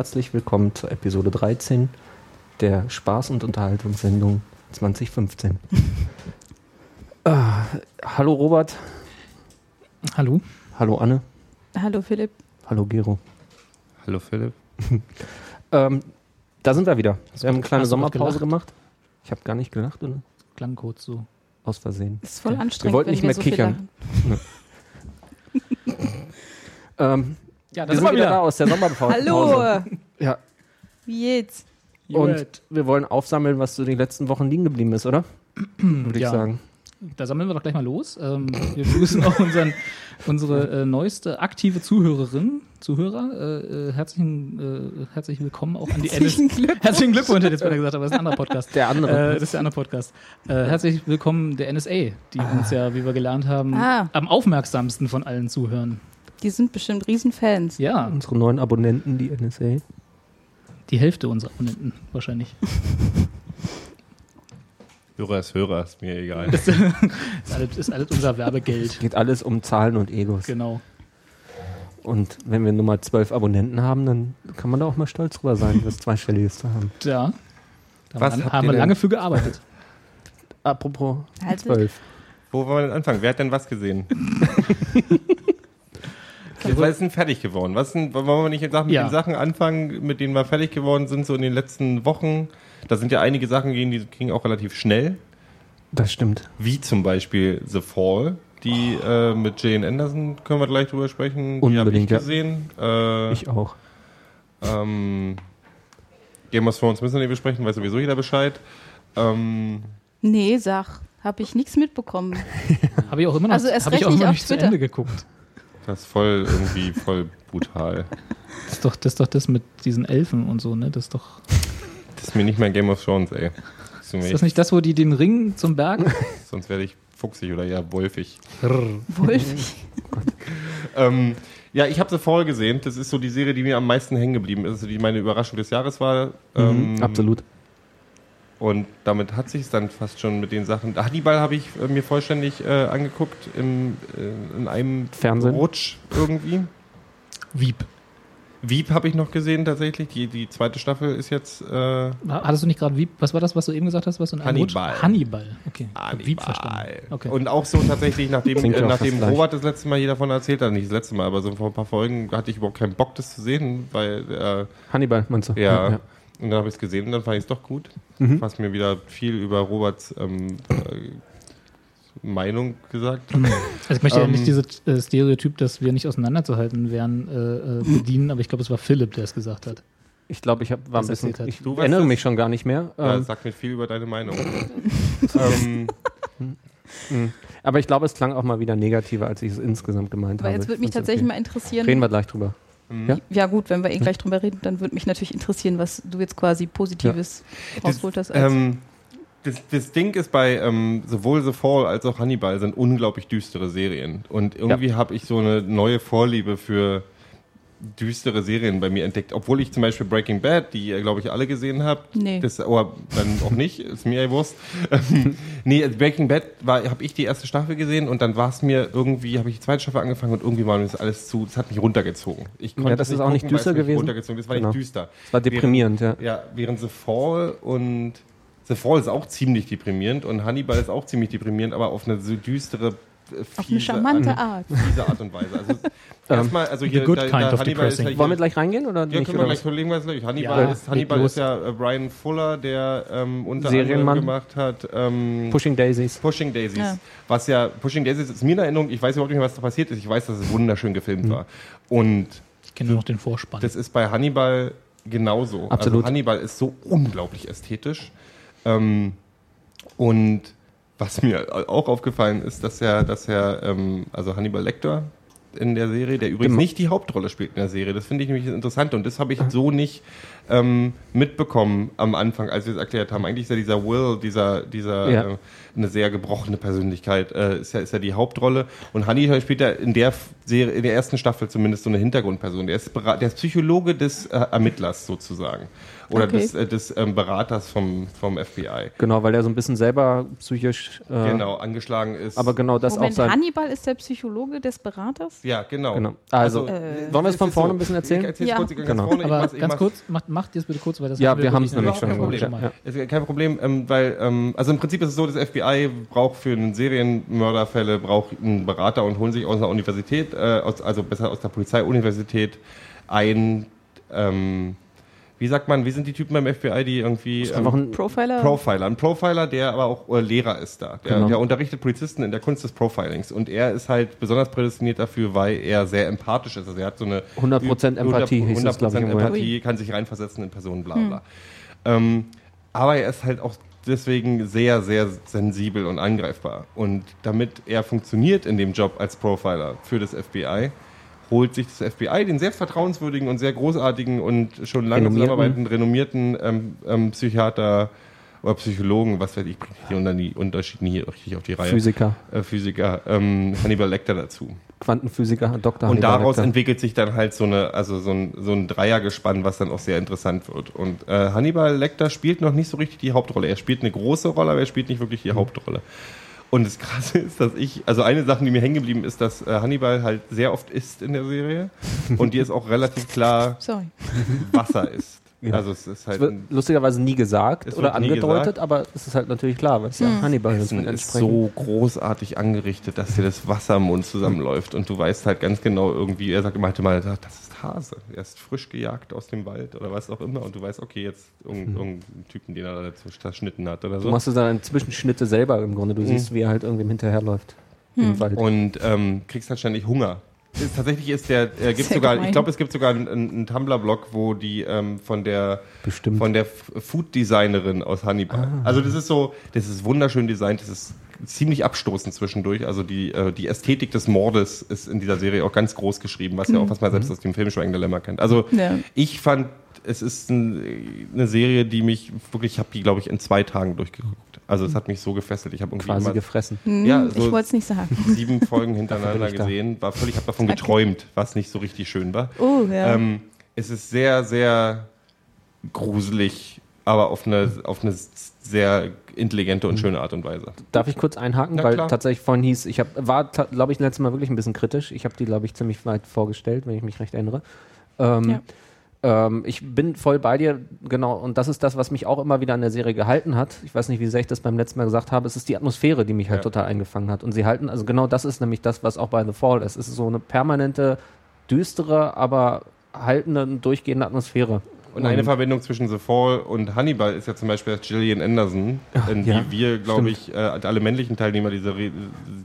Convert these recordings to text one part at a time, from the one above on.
herzlich willkommen zur Episode 13 der Spaß- und Unterhaltungssendung 2015. ah, hallo Robert, Hallo? hallo Anne, Hallo Philipp. hallo Gero. Hallo Philipp. Ähm, da sind wir wieder. Wir haben eine kleine Sommerpause gemacht. Ich habe gar nicht gelacht, oder? Klang kurz so. Aus Versehen. Das ist voll Wir anstrengend. wollten wenn nicht wir mehr so kichern. Ähm, Ja, wir sind wieder da aus der Sommerpause. Hallo! Ja, Wie geht's? und wir wollen aufsammeln, was so die letzten Wochen liegen geblieben ist, oder? Würde ich Ja. sagen. Da sammeln wir doch gleich mal los. Ähm, wir begrüßen auch unseren, unsere äh, neueste aktive Zuhörerin, Zuhörer. Äh, äh, herzlichen, äh, herzlich willkommen auch an die Herzlichen NS Glückwunsch. Herzlichen Glückwunsch, hätte ich jetzt wieder gesagt, aber das ist ein anderer Podcast. Der andere. Äh, das ist der andere Podcast. Äh, herzlich willkommen der NSA, die uns ja, wie wir gelernt haben, Ah. am aufmerksamsten von allen zuhören. Die sind bestimmt Riesenfans. Ja, Unsere neuen Abonnenten, die NSA. die Hälfte unserer Abonnenten wahrscheinlich. Hörer ist Hörer, ist mir egal. Ist alles, ist alles unser Werbegeld. Geht alles um Zahlen und Egos. Genau. Und wenn wir nur mal zwölf Abonnenten haben, dann kann man da auch mal stolz drüber sein, das Zweistelliges zu haben. Ja. Da Was haben, haben wir lange für gearbeitet. Apropos zwölf. Wo wollen wir denn anfangen? Wer hat denn was gesehen? Jetzt was ist denn fertig geworden? Was sind, wollen wir nicht Sachen, mit Ja. den Sachen anfangen, mit denen wir fertig geworden sind, so in den letzten Wochen? Da sind ja einige Sachen gehen, die gingen auch relativ schnell. Das stimmt. Wie zum Beispiel The Fall. Die äh, mit Jane Anderson können wir gleich drüber sprechen. die habe ich Unbedingt, ja. gesehen. Äh, Ich auch. ähm, Game of Thrones müssen wir nicht besprechen, weiß sowieso jeder Bescheid. Ähm, Nee, sag. Hab ich nichts mitbekommen. Habe ich auch immer noch, Also erst habe ich recht auch nicht immer auf nicht zu Twitter. Ende geguckt. Das ist voll irgendwie voll brutal. Das ist doch das, ist doch das mit diesen Elfen und so, ne? Das ist doch. Das ist mir nicht mehr Game of Thrones, ey. Das ist Ist das nicht das, wo die den Ring zum Berg? Sonst werde ich fuchsig oder eher wolfig. Wolfig. Ähm, ja, ich habe The Fall gesehen. Das ist so die Serie, die mir am meisten hängen geblieben ist, also die meine Überraschung des Jahres war. Ähm, Mhm, absolut. Und damit hat sich es dann fast schon mit den Sachen. Hannibal habe ich äh, mir vollständig äh, angeguckt im, äh, in einem Fernsehen? Rutsch irgendwie. Wieb. Wieb habe ich noch gesehen tatsächlich. Die, die zweite Staffel ist jetzt äh, Hattest du nicht gerade Wieb? Was war das, was du eben gesagt hast? Was in einem Hannibal. Rutsch- Hannibal. Okay. Hannibal. Wieb verstanden. Okay. Und auch so tatsächlich, nachdem, äh, ja nachdem. Robert das letzte Mal hier davon erzählt hat, nicht das letzte Mal, aber so vor ein paar Folgen hatte ich überhaupt keinen Bock, das zu sehen, weil, äh, Hannibal, meinst du? ja, und dann habe ich es gesehen und dann fand ich es doch gut. Mhm. Was mir wieder viel über Roberts ähm, äh, Meinung gesagt. Also ich möchte ja Ähm, nicht dieses äh, Stereotyp, dass wir nicht auseinanderzuhalten wären, äh, äh, bedienen, aber ich glaube, es war Philipp, der es gesagt hat. Ich glaube, ich hab, war ein bisschen. Ich Du erinnere das- mich schon gar nicht mehr. Ja, Ähm, sagt mir viel über deine Meinung. ähm, mh. aber ich glaube, es klang auch mal wieder negativer, als ich es insgesamt gemeint Aber habe. jetzt würde mich tatsächlich okay. mal interessieren. Reden wir gleich drüber. Ja? Ja, gut, wenn wir eh gleich drüber reden, dann würde mich natürlich interessieren, was du jetzt quasi Positives rausgeholt hast. Ähm, das, das Ding ist bei ähm, sowohl The Fall als auch Hannibal sind unglaublich düstere Serien. Und irgendwie habe ich so eine neue Vorliebe für düstere Serien bei mir entdeckt. Obwohl ich zum Beispiel Breaking Bad, die ihr, glaube ich, alle gesehen habt, Nee. das, oder dann auch nicht, ist mir ja Wurst. Ähm, nee, Breaking Bad habe ich die erste Staffel gesehen und dann war es mir irgendwie, habe ich die zweite Staffel angefangen und irgendwie war mir das alles zu, das hat mich runtergezogen. Ich Ja, das es ist auch nicht gucken, es düster gewesen. Runtergezogen. Das war Genau. nicht düster. Es war deprimierend, ja. Ja, während The Fall und The Fall ist auch ziemlich deprimierend und Hannibal ist auch ziemlich deprimierend, aber auf eine so düstere, auf eine charmante Art, Art. fiese Art und Weise. Also erstmal, also hier, good da, kind da of Hannibal ist ja depressing. hier, Wollen wir gleich reingehen oder ja, nicht? können wir oder gleich was? überlegen, was gleich. Hannibal Ja, ist, Hannibal ist ja äh, Brian Fuller, der ähm, unter anderem gemacht hat ähm, Pushing Daisies. Pushing Daisies. Ja. Was ja, Pushing Daisies ist mir in Erinnerung, ich weiß überhaupt nicht mehr, was da passiert ist. Ich weiß, dass es wunderschön gefilmt war. Und Ich kenne nur noch den Vorspann. das ist bei Hannibal genauso. Absolut. Also Hannibal ist so unglaublich ästhetisch. Ähm, und was mir auch aufgefallen ist, dass er, dass er, ähm, also Hannibal Lecter in der Serie, der übrigens Genau. nicht die Hauptrolle spielt in der Serie. Das finde ich nämlich interessant und das habe ich so nicht ähm, mitbekommen am Anfang, als wir es erklärt haben. Eigentlich ist ja dieser Will, dieser, dieser Ja. äh, eine sehr gebrochene Persönlichkeit, äh, ist, ja, ist ja die Hauptrolle. Und Hannibal spielt ja in der Serie, in der ersten Staffel zumindest so eine Hintergrundperson. Der ist, der ist Psychologe des äh, Ermittlers sozusagen. Oder Okay. des, äh, des ähm, Beraters vom, vom FBI. Genau, weil er so ein bisschen selber psychisch. Äh, Genau, angeschlagen ist. Aber genau das Moment, auch sein. Hannibal ist der Psychologe des Beraters? Ja, genau. Genau. Also, Äh, wollen wir es es von vorne so. ein bisschen Ich erzählen? erzähl's Ja. kurz, ich Genau. ganz vorne. Ich Aber mach's- ich ganz kurz, macht, macht ihr es bitte kurz, weil das Ja, haben wir haben's wirklich nämlich schon schon mal. ja. Ist kein Problem, ähm, weil, ähm, also im Prinzip ist es so, das FBI braucht für einen Serienmörderfälle braucht einen Berater und holen sich aus einer Universität, äh, aus, also besser aus der Polizeiuniversität ein, ähm, wie sagt man, wie sind die Typen beim FBI, die irgendwie ähm, Einfach ein Profiler? Profiler, ein Profiler, der aber auch äh, Lehrer ist da. Der, Genau. der unterrichtet Polizisten in der Kunst des Profilings. Und er ist halt besonders prädestiniert dafür, weil er sehr empathisch ist. Also er hat so eine 100% Empathie, hieß es, 100% glaub ich, irgendwo, ja. Empathie, kann sich reinversetzen in Personen, bla bla. Ähm, aber er ist halt auch deswegen sehr, sehr sensibel und angreifbar. Und damit er funktioniert in dem Job als Profiler für das FBI, holt sich das FBI den sehr vertrauenswürdigen und sehr großartigen und schon lange Renommierten. zusammenarbeitenden, renommierten ähm, ähm, Psychiater oder Psychologen, was weiß ich, bringe ich hier unter die Unterschiede hier richtig auf die Reihe. Physiker, Äh, Physiker, ähm, Hannibal Lecter dazu. Quantenphysiker, Doktor. Und Hannibal daraus Lecter. entwickelt sich dann halt so eine, also so ein, so ein Dreiergespann, was dann auch sehr interessant wird. Und äh, Hannibal Lecter spielt noch nicht so richtig die Hauptrolle. Er spielt eine große Rolle, aber er spielt nicht wirklich die Hauptrolle. Und das Krasse ist, dass ich, also eine Sache, die mir hängen geblieben ist, dass äh, Hannibal halt sehr oft isst in der Serie. Und dir ist auch relativ klar, Sorry. Wasser ist. Ja. Also es ist Es halt wird ein, lustigerweise nie gesagt Es oder wird nie angedeutet, gesagt. aber es ist halt natürlich klar, weil es ja Hannibal ist. Ist entsprechend- so großartig angerichtet, dass dir das Wasser im Mund zusammenläuft und du weißt halt ganz genau irgendwie, er sagt immer mal, das ist Hase, er ist frisch gejagt aus dem Wald oder was auch immer und du weißt, okay, jetzt irgendein, irgendein Typen, den er da dazu zerschnitten hat oder Du so. machst es dann Zwischenschnitte selber im Grunde. Du siehst, wie er halt irgendwem hinterherläuft im Wald. Und ähm, kriegst halt ständig Hunger. Ist, tatsächlich ist der, äh, gibt sogar, gemein. ich glaube, es gibt sogar einen, einen Tumblr-Blog, wo die ähm, von der Bestimmt. von der Food-Designerin aus Hannibal. Also das ist so, das ist wunderschön designt, das ist ziemlich abstoßend zwischendurch. Also die, äh, die Ästhetik des Mordes ist in dieser Serie auch ganz groß geschrieben, was ja auch, was man selbst aus dem Film Schweigen Dilemma kennt. Also Ja. ich fand, es ist ein, eine Serie, die mich wirklich, ich habe die, glaube ich, in zwei Tagen durchgeguckt. Also es hat mich so gefesselt. Ich habe irgendwie quasi immer gefressen. Hm, Ja, so- ich wollte es nicht sagen. sieben Folgen hintereinander gesehen, war völlig, habe davon geträumt, was nicht so richtig schön war. Oh, ja. Ähm, es ist sehr, sehr gruselig, aber auf eine, auf eine sehr intelligente und schöne Art und Weise. Darf ich kurz einhaken? Na Weil klar. tatsächlich vorhin hieß, ich hab, war, glaube ich, letztes Mal wirklich ein bisschen kritisch. Ich habe die, glaube ich, ziemlich weit vorgestellt, wenn ich mich recht erinnere. Ähm, Ja. Ähm, ich bin voll bei dir, genau, und das ist das, was mich auch immer wieder an der Serie gehalten hat. Ich weiß nicht, wie sehr ich das beim letzten Mal gesagt habe. Es ist die Atmosphäre, die mich halt Ja. total eingefangen hat. Und sie halten, also genau das ist nämlich das, was auch bei The Fall ist. Es ist so eine permanente, düstere, aber haltende und durchgehende Atmosphäre. Und eine Verbindung zwischen The Fall und Hannibal ist ja zum Beispiel Gillian Anderson, in ja, die wir, glaube ich, äh, alle männlichen Teilnehmer dieser Re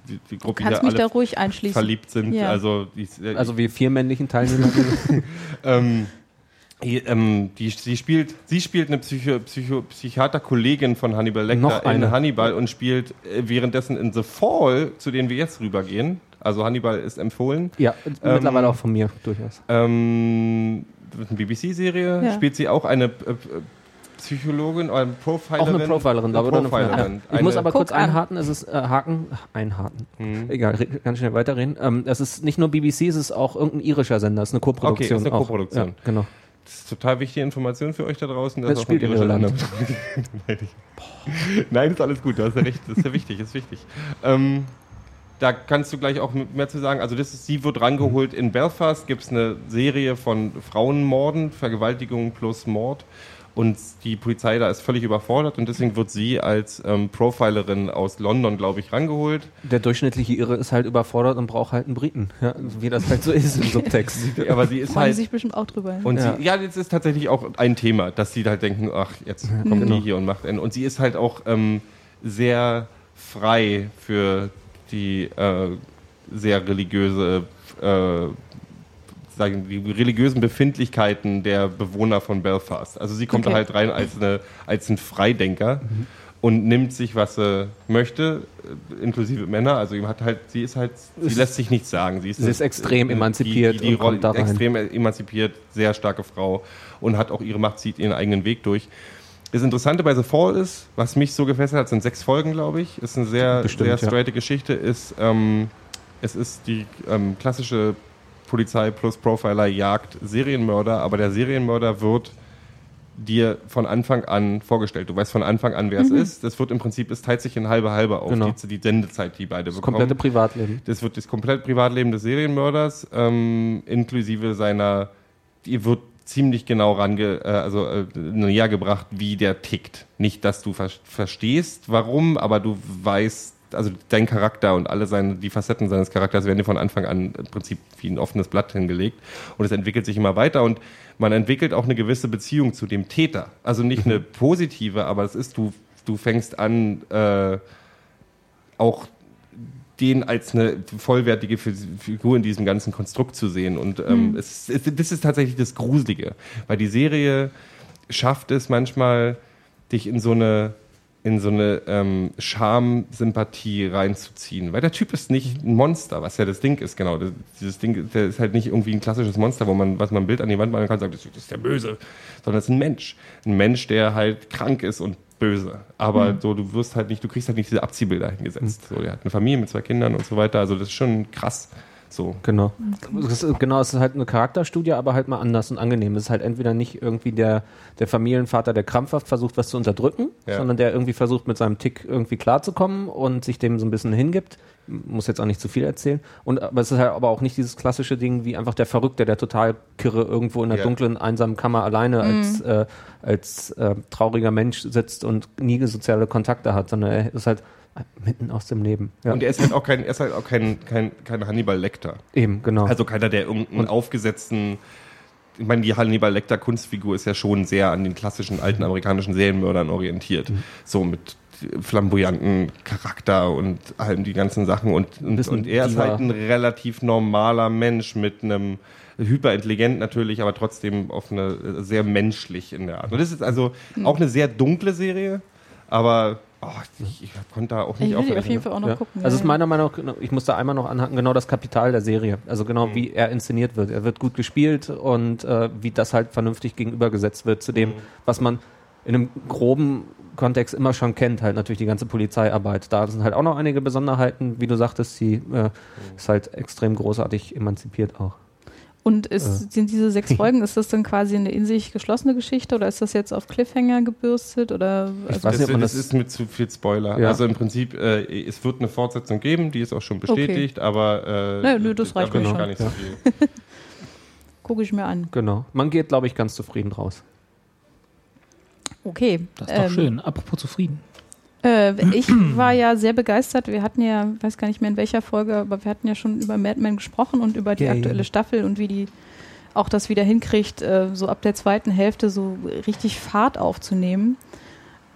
die, die Gruppe, die Kannst da mich da alle ruhig einschließen. verliebt sind. Ja. Also, die, äh, Also wir vier männlichen Teilnehmer. Ähm, ähm, die, sie, spielt, sie spielt eine Psycho, Psycho, Psychiaterkollegin von Hannibal Lecter Noch eine. in Hannibal und spielt äh, währenddessen in The Fall, zu denen wir jetzt rübergehen. Also Hannibal ist empfohlen. ja, mittlerweile auch von mir durchaus. Ähm, das ist eine BBC-Serie. Ja. Spielt sie auch eine äh, äh, Psychologin oder eine Profilerin? Auch eine Profilerin, glaube ich. Eine Profilerin. Ja. Ich muss aber kurz einhaken, es ist äh, Haken, einhaken. Mhm. Egal, ganz schnell weiterreden. Ähm, es ist nicht nur BBC, es ist auch irgendein irischer Sender, es ist eine Koproduktion. Okay, ist eine auch. Koproduktion. Ja, genau. Das ist total wichtige Information für euch da draußen. Das spielt in Irland. Nein, Nein, ist alles gut, du hast ja recht, das ist ja wichtig, ist wichtig. Ähm, da kannst du gleich auch mehr zu sagen. Also das ist, sie wird rangeholt in Belfast, gibt es eine Serie von Frauenmorden, Vergewaltigung plus Mord. Und die Polizei da ist völlig überfordert und deswegen wird sie als ähm, Profilerin aus London, glaube ich, rangeholt. Der durchschnittliche Ire ist halt überfordert und braucht halt einen Briten. Ja, wie das halt so ist im Subtext. Aber sie ist Freuen halt sich bestimmt auch drüber. Und Ja. sie, ja, das ist tatsächlich auch ein Thema, dass sie halt denken, ach, jetzt kommt genau. die hier und macht einen. Und sie ist halt auch ähm, sehr frei für die äh, sehr religiöse, äh, sagen die religiösen Befindlichkeiten der Bewohner von Belfast. Also sie kommt Okay. da halt rein als, eine, als ein Freidenker. und nimmt sich, was sie möchte, inklusive Männer. Also hat halt, sie ist halt, sie Ist- lässt sich nichts sagen. Sie ist, sie ist extrem äh, emanzipiert die, die, die extrem emanzipiert, sehr starke Frau und hat auch ihre Macht, zieht ihren eigenen Weg durch. Das Interessante bei The Fall ist, was mich so gefesselt hat, sind sechs Folgen, glaube ich. Ist eine sehr, Bestimmt, sehr ja. straighte Geschichte. Ist, ähm, es ist die ähm, klassische Polizei plus Profiler jagt Serienmörder, aber der Serienmörder wird dir von Anfang an vorgestellt. Du weißt von Anfang an, wer es ist. Das wird im Prinzip, es teilt sich in halbe halbe auf, Genau. die, die Sendezeit, die beide Das bekommen. komplette Privatleben. Das wird das komplette Privatleben des Serienmörders, ähm, inklusive seiner, die wird ziemlich genau range, äh, also äh, näher gebracht, wie der tickt. Nicht, dass du ver verstehst, warum, aber du weißt, also dein Charakter und alle seine, die Facetten seines Charakters werden dir von Anfang an im Prinzip wie ein offenes Blatt hingelegt und es entwickelt sich immer weiter und man entwickelt auch eine gewisse Beziehung zu dem Täter. Also nicht eine positive, aber es ist, du, du fängst an, äh, auch den als eine vollwertige Fi- Figur in diesem ganzen Konstrukt zu sehen. Und ähm, es, es, das ist tatsächlich das Gruselige, weil die Serie schafft es manchmal, dich in so eine in so eine ähm, Scham-Sympathie reinzuziehen. Weil der Typ ist nicht ein Monster, was ja das Ding ist, genau. Das, dieses Ding, der ist halt nicht irgendwie ein klassisches Monster, wo man, was man ein Bild an die Wand malen kann und sagt, das ist der Böse. Sondern es ist ein Mensch. Ein Mensch, der halt krank ist und böse. Aber so, du wirst halt nicht, du kriegst halt nicht diese Abziehbilder hingesetzt. So, der hat eine Familie mit zwei Kindern und so weiter. Also das ist schon krass. So. Genau. Es ist, genau, es ist halt eine Charakterstudie, aber halt mal anders und angenehm. Es ist halt entweder nicht irgendwie der, der Familienvater, der krampfhaft versucht, was zu unterdrücken, Ja. sondern der irgendwie versucht, mit seinem Tick irgendwie klarzukommen und sich dem so ein bisschen hingibt. Muss jetzt auch nicht zu viel erzählen. Und, aber es ist halt aber auch nicht dieses klassische Ding wie einfach der Verrückte, der total kirre irgendwo in der Ja. dunklen, einsamen Kammer alleine als, äh, als äh, trauriger Mensch sitzt und nie soziale Kontakte hat, sondern er ist halt mitten aus dem Leben. Ja, Und er ist halt auch kein, er ist halt auch kein, kein, kein Hannibal Lecter. eben, genau. Also keiner, der irgendeinen aufgesetzten. Ich meine, die Hannibal Lecter Kunstfigur ist ja schon sehr an den klassischen alten amerikanischen Serienmördern orientiert. So mit flamboyanten Charakter und allem die ganzen Sachen. Und, und, und er ist halt ein relativ normaler Mensch mit einem hyperintelligent natürlich, aber trotzdem auf eine sehr menschlich in der Art. Und das ist also auch eine sehr dunkle Serie, aber oh, ich, ich konnte da auch nicht Ich will die aufhören. auf jeden Fall auch noch Ja. gucken. Also es ja, ist meiner Meinung nach, ich muss da einmal noch anhaken, genau das Kapital der Serie. Also genau wie er inszeniert wird. Er wird gut gespielt und äh, wie das halt vernünftig gegenübergesetzt wird zu dem, was man in einem groben Kontext immer schon kennt, halt natürlich die ganze Polizeiarbeit. Da sind halt auch noch einige Besonderheiten, wie du sagtest, sie äh, ist halt extrem großartig emanzipiert auch. Und ist, sind diese sechs Folgen, ist das dann quasi eine in sich geschlossene Geschichte oder ist das jetzt auf Cliffhanger gebürstet? Oder Ich also, weiß nicht, ob man das, das- ist mit zu viel Spoiler. Ja. Also im Prinzip, äh, es wird eine Fortsetzung geben, die ist auch schon bestätigt, aber äh, Naja, nö, das reicht da mir will ich schon. gar nicht so Ja. viel. gucke ich mir an. Genau. Man geht, glaube ich, ganz zufrieden raus. Okay. Das ist doch ähm, schön. Apropos zufrieden. Äh, ich war ja sehr begeistert. Wir hatten ja, weiß gar nicht mehr in welcher Folge, aber wir hatten ja schon über Mad Men gesprochen und über die Ja, ja. aktuelle Staffel und wie die auch das wieder hinkriegt, äh, so ab der zweiten Hälfte so richtig Fahrt aufzunehmen.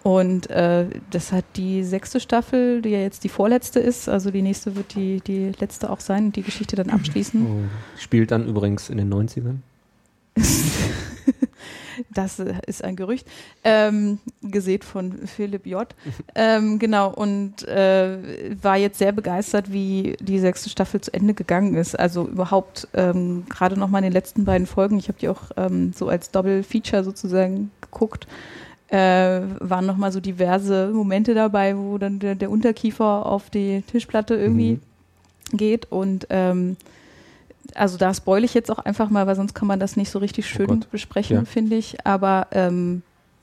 Und äh, das hat die sechste Staffel, die ja jetzt die vorletzte ist, also die nächste wird die, die letzte auch sein und die Geschichte dann abschließen. Spielt dann übrigens in den 90ern. Das äh, ist ein Gerücht. Ähm, gesät von Philipp J. ähm, genau, und äh, war jetzt sehr begeistert, wie die sechste Staffel zu Ende gegangen ist. Also überhaupt ähm, gerade nochmal in den letzten beiden Folgen, ich habe die auch ähm, so als Double-Feature sozusagen geguckt, äh, waren nochmal so diverse Momente dabei, wo dann der, der Unterkiefer auf die Tischplatte irgendwie geht und ähm, also da spoil ich jetzt auch einfach mal, weil sonst kann man das nicht so richtig schön Gott. besprechen, Ja. finde ich. Aber ähm,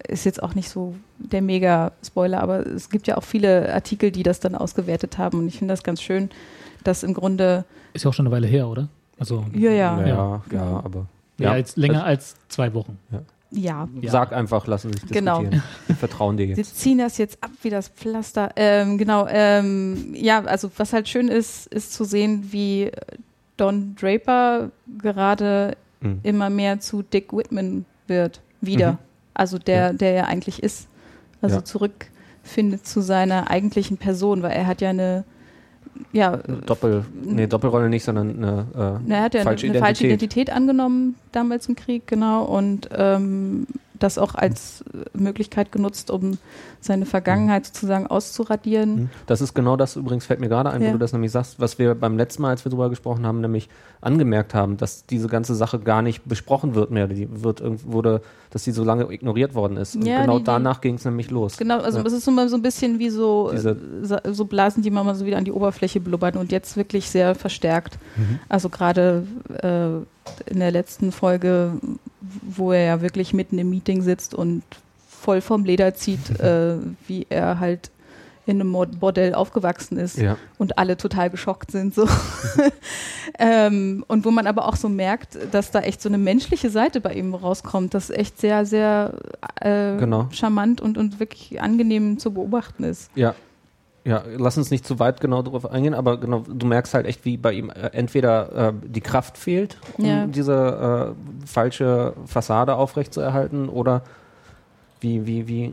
ist jetzt auch nicht so der Mega-Spoiler, aber es gibt ja auch viele Artikel, die das dann ausgewertet haben und ich finde das ganz schön, dass im Grunde, Ist ja auch schon eine Weile her, oder? Also ja, ja, Ja, ja, Ja. aber. Ja. als, länger als zwei Wochen. ja. Ja. Sag einfach, lassen sich Genau. diskutieren. Wir vertrauen dir Wir jetzt. ziehen das jetzt ab wie das Pflaster. Ähm, genau, ähm, ja, also was halt schön ist, ist zu sehen, wie Don Draper gerade Mhm. immer mehr zu Dick Whitman wird. Wieder. Mhm. Also der, der er eigentlich ist. Also Ja. zurückfindet zu seiner eigentlichen Person, weil er hat ja eine, ja, Doppel, nee, Doppelrolle nicht, sondern eine, äh, na, er hat ja falsche eine, eine falsche Identität. Identität angenommen damals im Krieg, genau. Und ähm, das auch als äh, Möglichkeit genutzt, um seine Vergangenheit sozusagen auszuradieren. Das ist genau das, übrigens fällt mir gerade ein, Ja. wo du das nämlich sagst, was wir beim letzten Mal, als wir darüber gesprochen haben, nämlich angemerkt haben, dass diese ganze Sache gar nicht besprochen wird mehr. Die wird wurde, dass die so lange ignoriert worden ist. Und Ja, genau die- danach ging es nämlich los. Genau, also Ja. es ist immer so ein bisschen wie so, Diese- äh, so Blasen, die man mal so wieder an die Oberfläche blubbern und jetzt wirklich sehr verstärkt. Mhm. Also gerade äh, in der letzten Folge, wo er ja wirklich mitten im Meeting sitzt und voll vom Leder zieht, äh, wie er halt in einem Bordell aufgewachsen ist Ja. und alle total geschockt sind. So. ähm, und wo man aber auch so merkt, dass da echt so eine menschliche Seite bei ihm rauskommt, das echt sehr, sehr äh, Genau. charmant und, und wirklich angenehm zu beobachten ist. Ja. Ja, lass uns nicht zu weit genau darauf eingehen, aber genau, du merkst halt echt, wie bei ihm äh, entweder äh, die Kraft fehlt, um Ja. diese äh, falsche Fassade aufrechtzuerhalten, oder wie, wie, wie,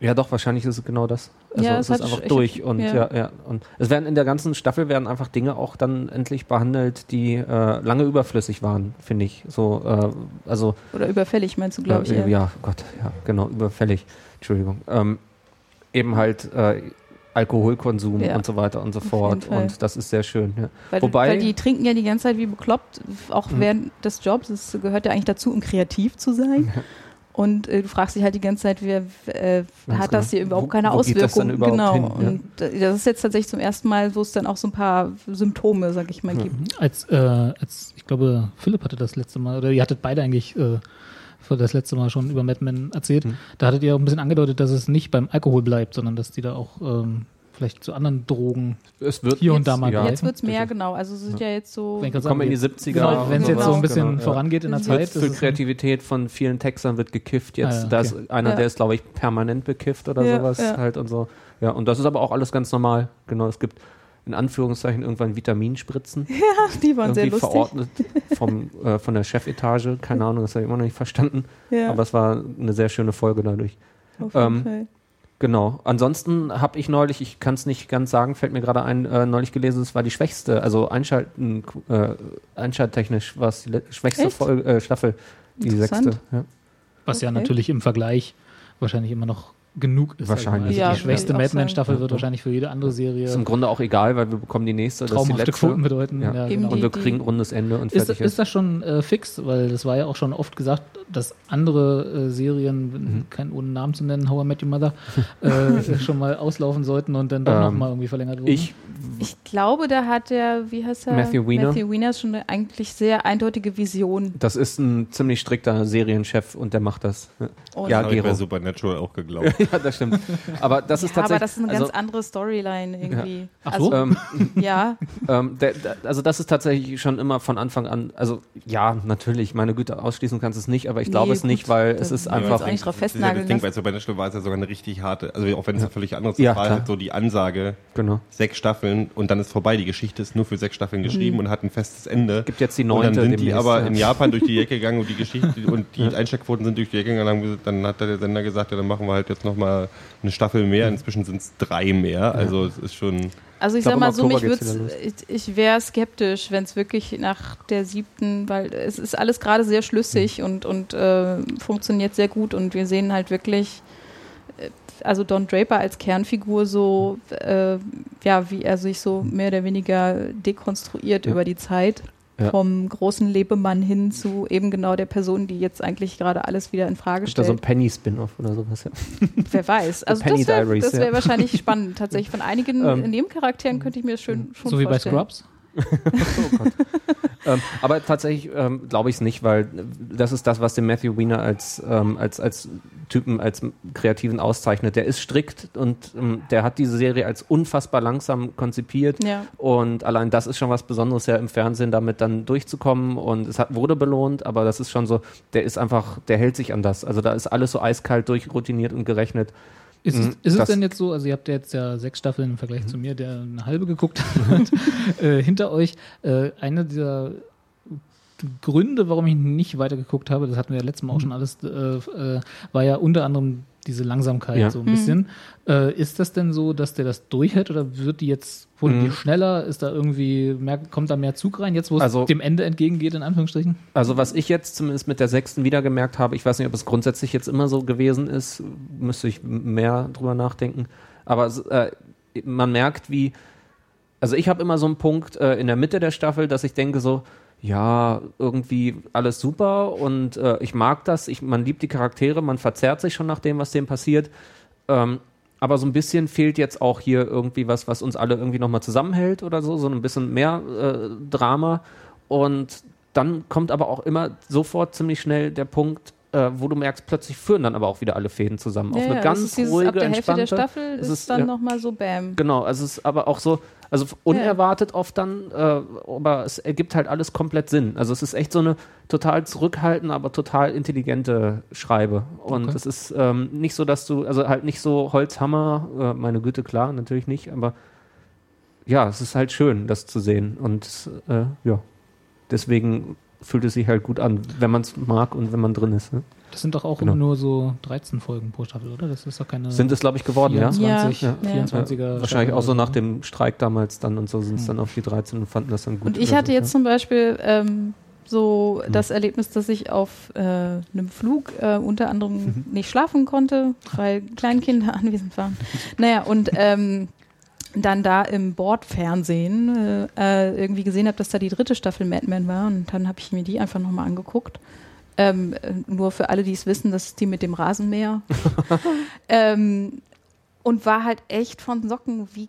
ja doch, wahrscheinlich ist es genau das. Also Ja, es ist einfach durch ich- und ja. ja. ja, und es werden in der ganzen Staffel werden einfach Dinge auch dann endlich behandelt, die äh, lange überflüssig waren, finde ich. So, äh, also Oder überfällig, meinst du, glaube ich. äh, eher. ja, Gott, ja, genau, überfällig. Entschuldigung. Ähm, eben halt äh, Alkoholkonsum Ja, und so weiter und so fort. Und das ist sehr schön. Ja. Weil, Wobei- weil die trinken ja die ganze Zeit wie bekloppt, auch Mhm. während des Jobs. Es gehört ja eigentlich dazu, um kreativ zu sein. Und äh, du fragst dich halt die ganze Zeit, wer äh, hat das genau. hier überhaupt Wo- keine wo das Auswirkungen? überhaupt genau. hin, ja? Und äh, das ist jetzt tatsächlich zum ersten Mal, wo es dann auch so ein paar Symptome, sag ich mal, Mhm. gibt. Als, äh, als ich glaube, Philipp hatte das letzte Mal, oder ihr hattet beide eigentlich äh, für das letzte Mal schon über Mad Men erzählt. Mhm. Da hattet ihr auch ein bisschen angedeutet, dass es nicht beim Alkohol bleibt, sondern dass die da auch ähm, vielleicht zu anderen Drogen. Es wird Hier und da mal ja. Jetzt wird es mehr, genau. Also es sind ja jetzt so. Wenn ich grad Kommen in die jetzt- 70er. Genau, wenn es jetzt so ein bisschen Genau, ja. vorangeht in der Zeit. Für Kreativität von vielen Textern wird gekifft jetzt. Ah, ja, Da okay. ist einer, Ja. der ist, glaube ich, permanent bekifft oder Ja, sowas ja. halt und so. Ja, und das ist aber auch alles ganz normal. Genau, es gibt in Anführungszeichen irgendwann Vitaminspritzen. die waren sehr lustig. verordnet vom, äh, von der Chefetage. Keine Ahnung, das habe ich immer noch nicht verstanden. Ja, Aber es war eine sehr schöne Folge dadurch. auf jeden ähm, Fall. Genau. Ansonsten habe ich neulich, ich kann es nicht ganz sagen, fällt mir gerade ein, äh, neulich gelesen, es war die schwächste, also einschalten, äh, einschalttechnisch war es die schwächste? Folge, äh, Staffel, die sechste. Ja. Was ja Okay. natürlich im Vergleich wahrscheinlich immer noch genug ist. Wahrscheinlich. Also Ja, die schwächste Mad Men Staffel sagen. wird wahrscheinlich für jede andere Serie Ist im Grunde auch egal, weil wir bekommen die nächste, das ist die traumhafte letzte. Quoten bedeuten. Ja. Ja, genau. Und wir kriegen rundes Ende und Ist, fertig ist das schon äh, fix? Weil das war ja auch schon oft gesagt, dass andere äh, Serien, Mhm. kein ohne Namen zu nennen, How I Met Your Mother, äh, schon mal auslaufen sollten und dann doch Ähm, nochmal irgendwie verlängert wurden. Ich, Ich glaube, da hat der, wie heißt er? Matthew Weiner. Matthew Weiner schon eine eigentlich sehr eindeutige Vision. das ist ein ziemlich strikter Serienchef und der macht das. Ja, Und Ja, Habe ich bei. Supernatural auch geglaubt. ja das stimmt. Aber das ist ja, tatsächlich. aber das ist eine ganz also, andere Storyline irgendwie. Ach also, so? ähm, ja, Ähm, der, der, also das ist tatsächlich schon immer von Anfang an, also ja, natürlich, meine Güte, ausschließen kannst du es nicht, aber ich glaube Nee, es nicht, gut, weil da es ist einfach, nicht drauf ist ja das festnageln Ding, bei Supernatural war es ja sogar eine richtig harte, also auch wenn es ja völlig anders ist, Ja, klar. halt so die Ansage, genau. sechs Staffeln und dann ist vorbei. Die Geschichte ist nur für sechs Staffeln geschrieben und hat ein festes Ende. Gibt jetzt die und neunte dann sind die aber ja. in Japan durch die Ecke gegangen und die Geschichte und die Einsteckquoten sind durch die Ecke gegangen. und haben gesagt- Dann hat der Sender gesagt, ja, dann machen wir halt jetzt nochmal eine Staffel mehr. Inzwischen sind es drei mehr. Also es ist schon. Also ich, Ich sag mal so, mich ich, ich wäre skeptisch, wenn es wirklich nach der siebten, weil es ist alles gerade sehr Mhm. schlüssig und, und äh, funktioniert sehr gut und wir sehen halt wirklich, äh, also Don Draper als Kernfigur so, äh, ja, wie er sich so mehr oder weniger dekonstruiert Ja. über die Zeit. Ja. Vom großen Lebemann hin zu eben genau der Person, die jetzt eigentlich gerade alles wieder in Frage Ist da so ein stellt. Penny-Spin-Off oder sowas, ja. Wer weiß. Also Penny das wäre wär ja. wahrscheinlich spannend. Tatsächlich von einigen Ähm. Nebencharakteren könnte ich mir das schön schon so wie bei vorstellen. Scrubs. ähm, aber tatsächlich ähm, glaube ich es nicht, weil das ist das, was den Matthew Weiner als, ähm, als, als Typen, als Kreativen auszeichnet. Der ist strikt und ähm, der hat diese Serie als unfassbar langsam konzipiert. Ja. Und allein das ist schon was Besonderes, ja im Fernsehen damit dann durchzukommen. Und es hat, wurde belohnt, aber das ist schon so, der ist einfach, der hält sich an das. Also da ist alles so eiskalt durchroutiniert und gerechnet. Ist, es, Mhm, ist es denn jetzt so, also ihr habt ja jetzt ja sechs Staffeln im Vergleich zu mir, der eine halbe geguckt hat, äh, hinter euch. Äh, eine dieser Gründe, warum ich nicht weitergeguckt habe, das hatten wir ja letztes Mal auch schon alles, äh, äh, war ja unter anderem diese Langsamkeit Ja. so ein bisschen. Äh, ist das denn so, dass der das durchhält oder wird die jetzt, wurde Mhm. die schneller? Ist da irgendwie, mehr, kommt da mehr Zug rein, jetzt wo es Also- dem Ende entgegengeht, in Anführungsstrichen? Also was ich jetzt zumindest mit der sechsten wieder gemerkt habe, ich weiß nicht, ob es grundsätzlich jetzt immer so gewesen ist, müsste ich mehr drüber nachdenken. Aber äh, man merkt, wie, also ich habe immer so einen Punkt äh, in der Mitte der Staffel, dass ich denke so, ja, irgendwie alles super und äh, ich mag das, ich, man liebt die Charaktere, man verzerrt sich schon nach dem, was dem passiert. Ähm, aber so ein bisschen fehlt jetzt auch hier irgendwie was, was uns alle irgendwie nochmal zusammenhält oder so, so ein bisschen mehr äh, Drama. Und dann kommt aber auch immer sofort ziemlich schnell der Punkt, äh, wo du merkst, plötzlich führen dann aber auch wieder alle Fäden zusammen. auf Ja, eine ja, ganz das ist dieses, ruhige, ab der Hälfte der. Staffel es ist, dann ja, nochmal so Bam. Genau, also es ist aber auch so, also unerwartet oft dann, äh, aber es ergibt halt alles komplett Sinn. Also es ist echt so eine total zurückhaltende, aber total intelligente Schreibe. Und Okay. es ist ähm, nicht so, dass du, also halt nicht so Holzhammer, äh, meine Güte, klar, natürlich nicht, aber ja, es ist halt schön, das zu sehen. Und äh, ja, deswegen fühlt es sich halt gut an, wenn man es mag und wenn man drin ist. Ne? Das sind doch auch Genau. immer nur so 13 Folgen pro Staffel, oder? Das ist doch keine Sind es, glaube ich, geworden, ja? 24, Ja, ja. 24er. Wahrscheinlich auch so nach dem Streik damals dann und so sind es Hm. dann auf die 13 und fanden das dann gut. Und ich hatte so, jetzt zum Beispiel ähm, so Mhm. das Erlebnis, dass ich auf äh, einem Flug äh, unter anderem Mhm. nicht schlafen konnte, weil Kleinkinder anwesend waren. Naja, und ähm, dann da im Bordfernsehen äh, äh, irgendwie gesehen habe, dass da die dritte Staffel Mad Men war und dann habe ich mir die einfach nochmal angeguckt. Ähm, äh, nur für alle, die es wissen, das ist die mit dem Rasenmäher. ähm, und war halt echt von Socken, wie,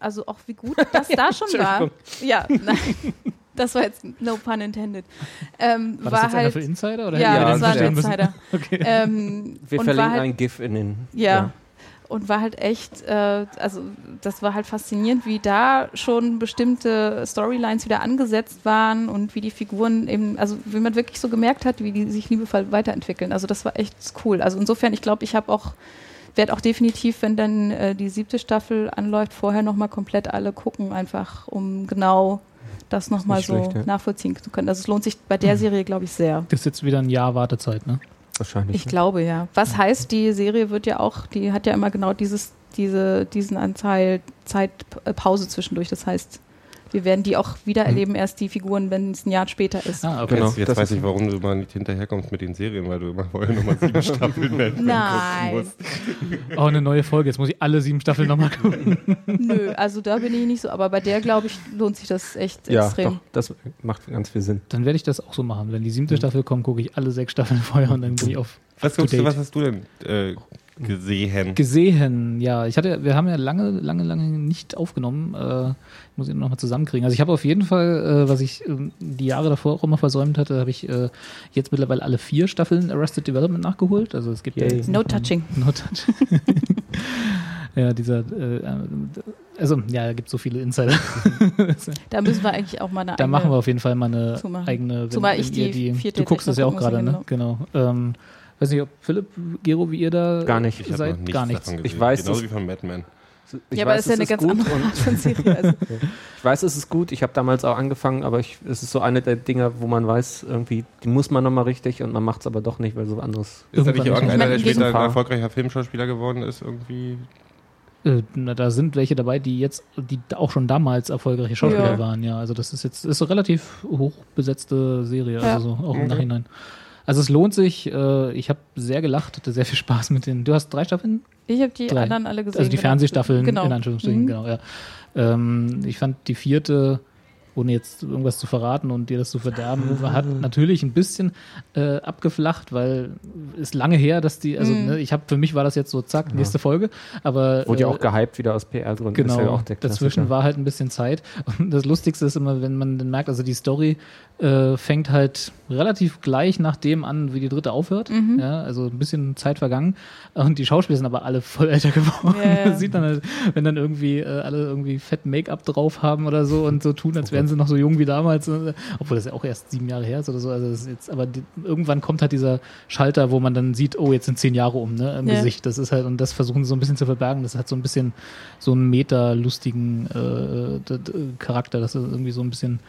also auch wie gut das da schon war. Ja, nein. Das war jetzt no pun intended. Ähm, War war das halt, für Insider? Oder ja, Ja, das war ein? Insider. Okay. Ähm, Wir und war verlinken halt, ein GIF in den. ja, und war halt echt, äh, also das war halt faszinierend, wie da schon bestimmte Storylines wieder angesetzt waren und wie die Figuren eben, also wie man wirklich so gemerkt hat, wie die sich liebevoll weiterentwickeln. Also das war echt cool. Also insofern, ich glaube, ich habe auch, werde auch definitiv, wenn dann äh, die siebte Staffel anläuft, vorher nochmal komplett alle gucken, einfach um genau das nochmal so schlecht, ja. nachvollziehen zu können. Also es lohnt sich bei der Serie, glaube ich, sehr. Das ist jetzt wieder ein Jahr Wartezeit, ne? Wahrscheinlich. Ich glaube ja. Was heißt, die Serie wird ja auch, die hat ja immer genau dieses, diese, diesen Anteil Zeitpause zwischendurch. Das heißt, wir werden die auch wieder erleben, erst die Figuren, wenn es ein Jahr später ist. Ah, okay. Genau. Jetzt, jetzt das weiß ich, warum du mal nicht hinterherkommst mit den Serien, weil du immer vorher nochmal sieben Staffeln Men Nein. musst. Oh, eine neue Folge. Jetzt muss ich alle sieben Staffeln nochmal gucken. Nö, also da bin ich nicht so. Aber bei der, glaube ich, lohnt sich das echt ja, extrem. doch, das macht ganz viel Sinn. Dann werde ich das auch so machen. Wenn die siebte Staffel kommt, gucke ich alle sechs Staffeln vorher und dann bin ich auf Was, guckst du, date. was hast du denn äh, gesehen? gesehen. Ja, ich hatte, wir haben ja lange, lange, lange nicht aufgenommen. Äh, ich muss ihn nochmal zusammenkriegen. Also ich habe auf jeden Fall, äh, was ich ähm, die Jahre davor auch immer versäumt hatte, habe ich äh, jetzt mittlerweile alle vier Staffeln Arrested Development nachgeholt. Also es gibt ja No touching. No touch. ja, dieser, äh, äh, also ja, da gibt so viele Insider. Da müssen wir eigentlich auch mal eine Da eigene- machen wir auf jeden Fall mal eine Zumachen. eigene. wenn- Zumal ich ihr die vierte Du guckst das ja auch gerade, ne? Genau. Ähm, weiß nicht, ob Philipp, Gero, wie ihr da Gar nicht. Ich seid. Gar nichts. davon Ich weiß, Genauso wie von Mad Men. Ich ja, aber weiß, das ist ja es eine ganz gut andere und Art von Serie. Also, ich weiß, es ist gut. Ich habe damals auch angefangen, aber ich, es ist so eine der Dinge, wo man weiß, irgendwie, die muss man nochmal richtig und man macht es aber doch nicht, weil so anderes. Ist da nicht irgendeiner, der später ein erfolgreicher Filmschauspieler geworden ist? Irgendwie? Äh, na, da sind welche dabei, die jetzt, die auch schon damals erfolgreiche Schauspieler Ja. waren, ja. Also das ist jetzt ist eine relativ hoch besetzte Serie, Ja. also so auch im Okay. Nachhinein. Also es lohnt sich, äh, ich habe sehr gelacht, hatte sehr viel Spaß mit den. Du hast drei Staffeln? ich habe die Drei. anderen alle gesehen. Also die. Fernsehstaffeln genau. in Anführungsstrichen, Mhm. genau, ja. Ähm, ich fand die vierte, ohne jetzt irgendwas zu verraten und dir das zu verderben, hat natürlich ein bisschen äh, abgeflacht, weil ist lange her, dass die, also Mhm. ne, ich habe für mich war das jetzt so zack, nächste Folge, aber Wurde ja äh, auch gehypt wieder aus PR-Gründen. Genau, Ist ja auch der dazwischen war halt ein bisschen Zeit. Und das Lustigste ist immer, wenn man dann merkt, also die Story äh, fängt halt relativ gleich nach dem an, wie die dritte aufhört. Mhm. Ja, also ein bisschen Zeit vergangen. Und die Schauspieler sind aber alle voll älter geworden. Das sieht dann halt, wenn dann irgendwie äh, alle irgendwie fett Make-up drauf haben oder so und so tun, als wären sind noch so jung wie damals, äh, obwohl das ja auch erst sieben Jahre her ist oder so. Also jetzt, aber die, irgendwann kommt halt dieser Schalter, wo man dann sieht, oh, jetzt sind zehn Jahre um, ne, im Ja. Gesicht. Das ist halt, und das versuchen sie so ein bisschen zu verbergen. Das hat so ein bisschen so einen meta-lustigen äh, Charakter. Das ist irgendwie so ein bisschen,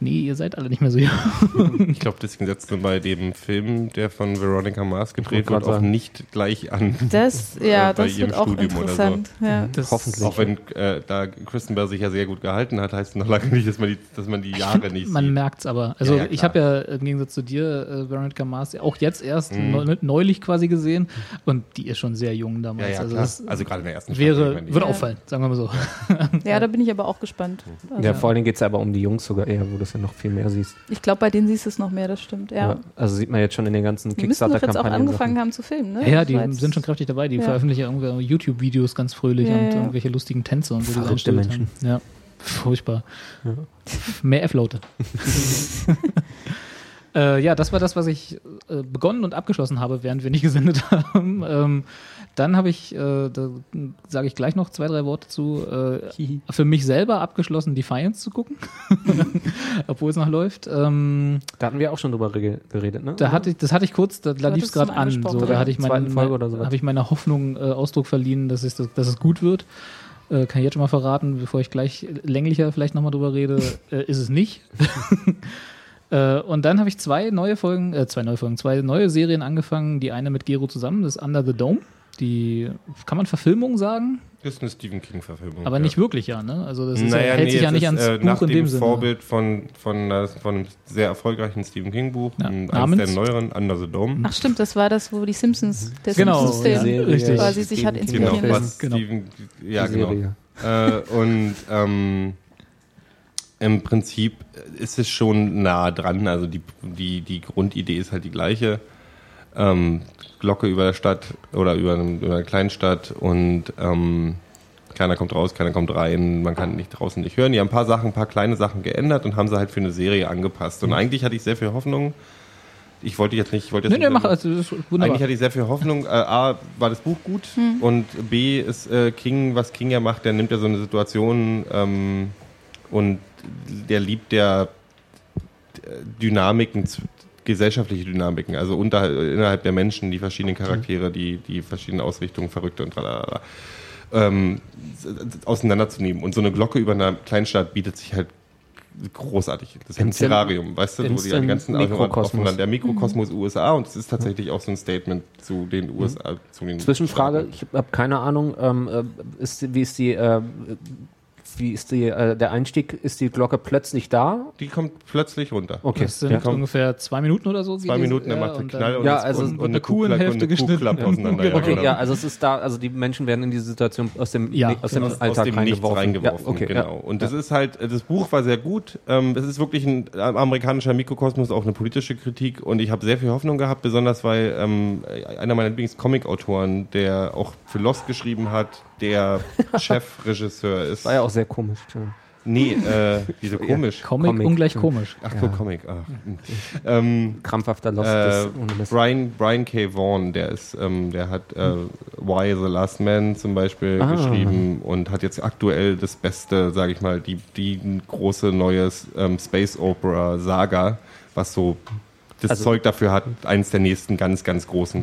nee, ihr seid alle nicht mehr so jung. Ich glaube, deswegen setzen wir bei dem Film, der von Veronica Mars gedreht wird, auch nicht gleich an. Das, ja, Äh, bei das ihrem wird auch Studium oder so. interessant. Ja. Das, Hoffentlich. Auch wenn äh, da Kristen Bell sich ja sehr gut gehalten hat, heißt noch lange nicht, dass man die, dass man die Jahre nicht Man sieht. merkt's aber. Also Ja, ja, ich habe ja im Gegensatz zu dir äh, Veronica Mars auch jetzt erst Mhm. neu, neulich quasi gesehen und die ist schon sehr jung damals. Ja, ja, also das Also gerade in der ersten Staffel, wäre, die- würde Ja. auffallen, sagen wir mal so. ja, da bin ich aber auch gespannt. Also, Ja, vor allen Dingen geht es aber um die Jungs sogar eher, wo du es ja noch viel mehr siehst. ich glaube, bei denen siehst du es noch mehr, das stimmt. Ja. Also sieht man jetzt schon in den ganzen Die müssen doch jetzt auch Kickstarter-Kampagnen. angefangen haben zu filmen, ne? Ja, ja, die sind schon kräftig dabei. Die Ja. veröffentlichen ja irgendwie YouTube-Videos ganz fröhlich Ja, und ja. irgendwelche lustigen Tänze und so. Verrückte Menschen. Haben. Ja, furchtbar. Mehr F-Laute. äh, ja, das war das, was ich äh, begonnen und abgeschlossen habe, während wir nicht gesendet haben. Ähm, dann habe ich, äh, da sage ich gleich noch zwei, drei Worte zu, äh, für mich selber abgeschlossen, Defiance zu gucken, obwohl es noch läuft. Ähm, Da hatten wir auch schon drüber geredet, ne? da hatte ich, das hatte ich kurz, da, da lief es gerade an. So, da hatte ich meine, Zweiten Folge oder sowas. habe ich meiner Hoffnung äh, Ausdruck verliehen, dass, es, dass es gut wird. Äh, kann ich jetzt schon mal verraten, bevor ich gleich länglicher vielleicht nochmal drüber rede, äh, ist es nicht. äh, und dann habe ich zwei neue Folgen, äh, zwei neue Folgen, zwei neue Serien angefangen. Die eine mit Gero zusammen, das ist Under the Dome. Die, kann man Verfilmung sagen? Das ist eine Stephen King-Verfilmung. Aber ja. nicht wirklich, ja, ne? Also das ist, naja, ja, hält nee, sich ja nicht ist, ans äh, Buch nach in dem dem Sinne. Vorbild von, von, äh, von einem sehr erfolgreichen Stephen King-Buch, Ja, eines der neueren, Under the Dome. Ach stimmt, das war das, wo die Simpsons, der Genau, Simpsons-Film ja, quasi sich hat King. Genau, inspirieren lassen. was Genau. Stephen, ja, genau. Äh, und ähm, im Prinzip ist es schon nah dran. Also die, die, die Grundidee ist halt die gleiche. Ähm, Glocke über der Stadt oder über, einem, über eine Kleinstadt und ähm, keiner kommt raus, keiner kommt rein, man kann nicht draußen nicht hören. Die haben ein paar Sachen, ein paar kleine Sachen geändert und haben sie halt für eine Serie angepasst. Und eigentlich hatte ich sehr viel Hoffnung. Ich wollte jetzt nicht, ich wollte jetzt Nee, nee, nicht- mach, also, das ist wunderbar. eigentlich hatte ich sehr viel Hoffnung. Äh, A, war das Buch gut und B ist äh, King, was King ja macht, der nimmt ja so eine Situation ähm, und der liebt ja äh, Dynamiken, gesellschaftliche Dynamiken, also unter, innerhalb der Menschen, die verschiedenen Charaktere, die, die verschiedenen Ausrichtungen, Verrückte und tralala, ähm, auseinanderzunehmen. Und so eine Glocke über einer Kleinstadt bietet sich halt großartig. Das ist ein Terrarium, weißt du, wo die, die Instant ganzen Mikrokosmos. der Mikrokosmos USA und es ist tatsächlich auch so ein Statement zu den USA. Zu den Zwischenfrage, Staaten. ich habe keine Ahnung, ähm, äh, ist, wie ist die, äh, wie ist die, äh, der Einstieg, ist die Glocke plötzlich da? Die kommt plötzlich runter. Okay. Das sind ja. ungefähr zwei Minuten oder so. Zwei die- Minuten, dann ja, macht der Knall und, Ja, es- also und, es und wird eine Kuh in Hälfte geschnitten. auseinander. Genau. Okay, genau. ja, also es ist da, also die Menschen werden in diese Situation aus dem, Ja, aus dem genau. aus Alltag dem Nichts reingeworfen. reingeworfen. Ja, okay, genau. ja. Und das ist halt, das Buch war sehr gut. Ähm, Das ist wirklich ein amerikanischer Mikrokosmos, auch eine politische Kritik. Und ich habe sehr viel Hoffnung gehabt, besonders weil ähm, einer meiner Lieblings-Comic-Autoren, der auch für Lost geschrieben hat, der Chefregisseur ist. War ja auch sehr komisch. Ja. Nee, äh, wieso komisch? Comic, Comic. ungleich komisch. Ach so, Comic. Ah. ähm, Krampfhafter Lost Äh, ist ohne Mist. Brian, Brian K. Vaughan, der ist, ähm, der hat äh, Why the Last Man zum Beispiel Ah. geschrieben und hat jetzt aktuell das Beste, sage ich mal, die, die große neue ähm, Space Opera Saga, was so das Also- Zeug dafür hat, eins der nächsten ganz, ganz großen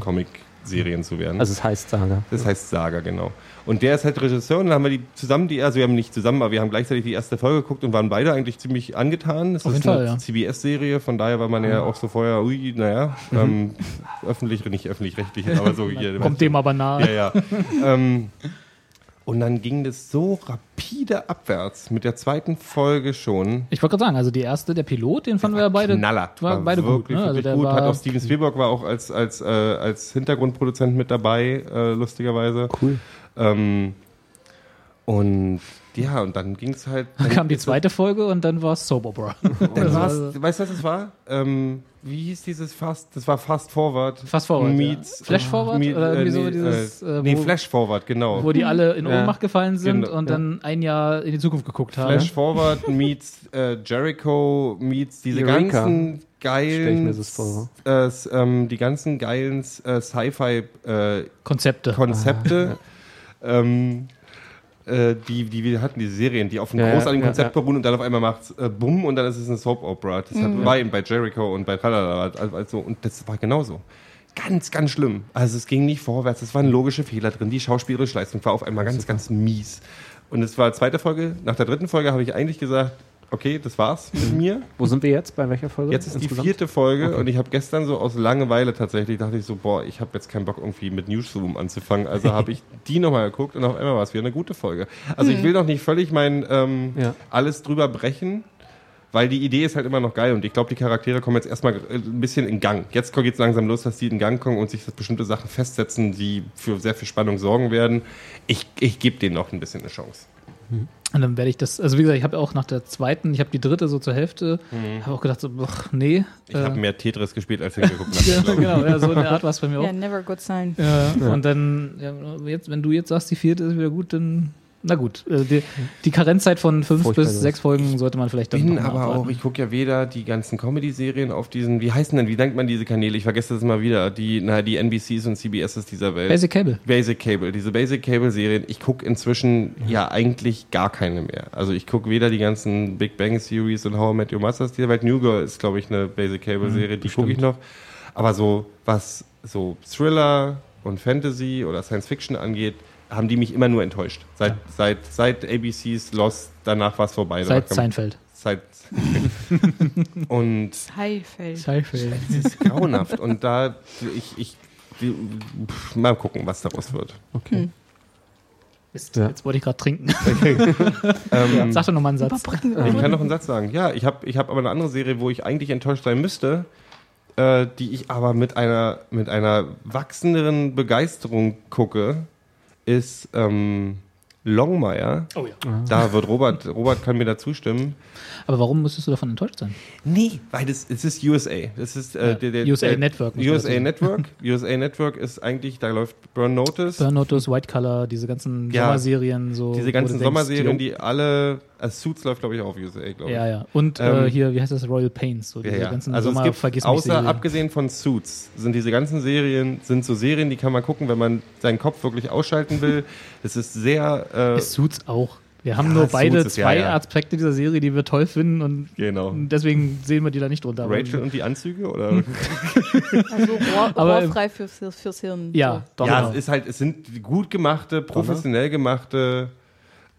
Comic-Serien zu werden. Also es heißt Saga. Das heißt Saga, genau. Und der ist halt Regisseur und dann haben wir die zusammen, die, also wir haben nicht zusammen, aber wir haben gleichzeitig die erste Folge geguckt und waren beide eigentlich ziemlich angetan. Das Auf ist jeden eine Fall, ja. CBS-Serie, von daher war man ja auch so vorher, ui, naja, ähm, öffentlich, nicht öffentlich-rechtlich, aber so hier. Kommt dem aber nahe. Ja, ja. ähm, und dann ging das so rapide abwärts mit der zweiten Folge schon. Ich wollte gerade sagen, also die erste, der Pilot, den fanden wir beide, Knaller. war beide gut. wirklich, Ne? Also wirklich der gut. Hat auch Steven Spielberg war auch als, als, äh, als Hintergrundproduzent mit dabei, äh, lustigerweise. Cool. Ähm, und ja, und dann ging es halt. dann kam die zweite Folge und dann war es Soap Opera. Dann war's, also- weißt du, was das war? Ähm, wie hieß dieses Fast? Das war Fast Forward. Fast Forward, ja. Meets, Flash Forward Meet- oder irgendwie so nee, dieses, Äh, äh, nee, wo- Flash Forward, genau. wo die alle in Ja. Ohnmacht gefallen sind Genau, und ja. dann ein Jahr in die Zukunft geguckt haben. Flash Forward meets äh, Jericho meets diese Eureka. ganzen geilen, vor. äh, ähm, die ganzen geilen äh, Sci-Fi äh, Konzepte. Konzepte. ähm, äh, die, die wir hatten, diese Serien, die auf einem Ja, großartigen ja, Konzept ja. beruhen und dann auf einmal macht's äh, Bumm und dann ist es eine Soap Opera. Das hat, war eben bei Jericho und bei Tralala. Also, und das war genauso. Ganz, ganz schlimm. Also es ging nicht vorwärts, es waren logische Fehler drin. Die schauspielerische Leistung war auf einmal ganz, ganz mies. Und es war zweite Folge. Nach der dritten Folge habe ich eigentlich gesagt, okay, das war's mit mir. Wo sind wir jetzt? Bei welcher Folge? Jetzt ist die insgesamt? vierte Folge und ich habe gestern so aus Langeweile tatsächlich, dachte ich so, boah, ich habe jetzt keinen Bock irgendwie mit Newsroom anzufangen. Also habe ich die nochmal geguckt und auf einmal war es wieder eine gute Folge. Also ich will noch nicht völlig mein ähm, Ja. alles drüber brechen, weil die Idee ist halt immer noch geil und ich glaube, die Charaktere kommen jetzt erstmal äh, ein bisschen in Gang. Jetzt geht es langsam los, dass die in Gang kommen und sich bestimmte Sachen festsetzen, die für sehr viel Spannung sorgen werden. Ich, ich gebe denen noch ein bisschen eine Chance. Und dann werde ich das, also wie gesagt, ich habe auch nach der zweiten, ich habe die dritte so zur Hälfte, habe auch gedacht so, ach, nee. Mhm. Ich äh, habe mehr Tetris gespielt, als hingeguckt ja, habe. genau, ja, so in der Art war es bei mir Ja, auch. never good sign. Ja, Und dann, ja, jetzt, wenn du jetzt sagst, die vierte ist wieder gut, dann, na gut. Äh, die, die Karenzzeit von fünf Furchtbar bis sechs Folgen sollte man vielleicht dann bin aber auch, ich gucke ja weder die ganzen Comedy-Serien auf diesen, wie heißen denn, wie nennt man diese Kanäle? Ich vergesse das immer wieder. Die, na, die NBCs und CBSs dieser Welt. Basic Cable. Basic Cable, diese Basic Cable Serien, ich gucke inzwischen ja eigentlich gar keine mehr. Also ich gucke weder die ganzen Big Bang Series und How I Met Your Masters dieser Welt. New Girl ist, glaube ich, eine Basic Cable Serie, die gucke ich noch. Aber so, was so Thriller und Fantasy oder Science Fiction angeht, haben die mich immer nur enttäuscht. Seit, seit, seit ABCs Lost, danach war es vorbei. Seit Seinfeld. Seit und Heilfeld. Seinfeld. es ist grauenhaft. Und da, ich, ich, die, pff, mal gucken, was daraus wird. Mist, Ja. Jetzt wollte ich gerade trinken. Ähm, Sag doch nochmal einen Satz. Ich kann noch einen Satz sagen. Ja, ich habe ich hab aber eine andere Serie, wo ich eigentlich enttäuscht sein müsste, äh, die ich aber mit einer, mit einer wachsenderen Begeisterung gucke, ist ähm, Longmire. Oh ja. Da wird Robert, Robert kann mir da zustimmen. Aber warum müsstest du davon enttäuscht sein? Nee, weil das, es ist USA. Das ist äh, Ja, der, der, USA der, Network, USA. Network. USA Network ist eigentlich, da läuft Burn Notice. Burn Notice, White Color, diese ganzen Ja. Sommerserien. So, Diese ganzen denkst, Sommerserien, jo. die alle, äh, Suits läuft glaube ich auch auf USA, glaube ich. Ja, ja. Und äh, Ähm, hier, wie heißt das? Royal Pains. So diese Ja, ja. ganzen Also es Sommer gibt, vergiss außer abgesehen von Suits, sind diese ganzen Serien, sind so Serien, die kann man gucken, wenn man seinen Kopf wirklich ausschalten will. Es ist sehr, äh, Es Suits auch. Wir haben Ja, nur Suits beide ist- ja, zwei ja. Aspekte dieser Serie, die wir toll finden und genau. deswegen sehen wir die da nicht drunter. Rachel und die Anzüge, oder? Also rohr, Aber- rohrfrei fürs, fürs Hirn. Ja, doch. ja, genau. es ist halt, es sind gut gemachte, professionell gemachte,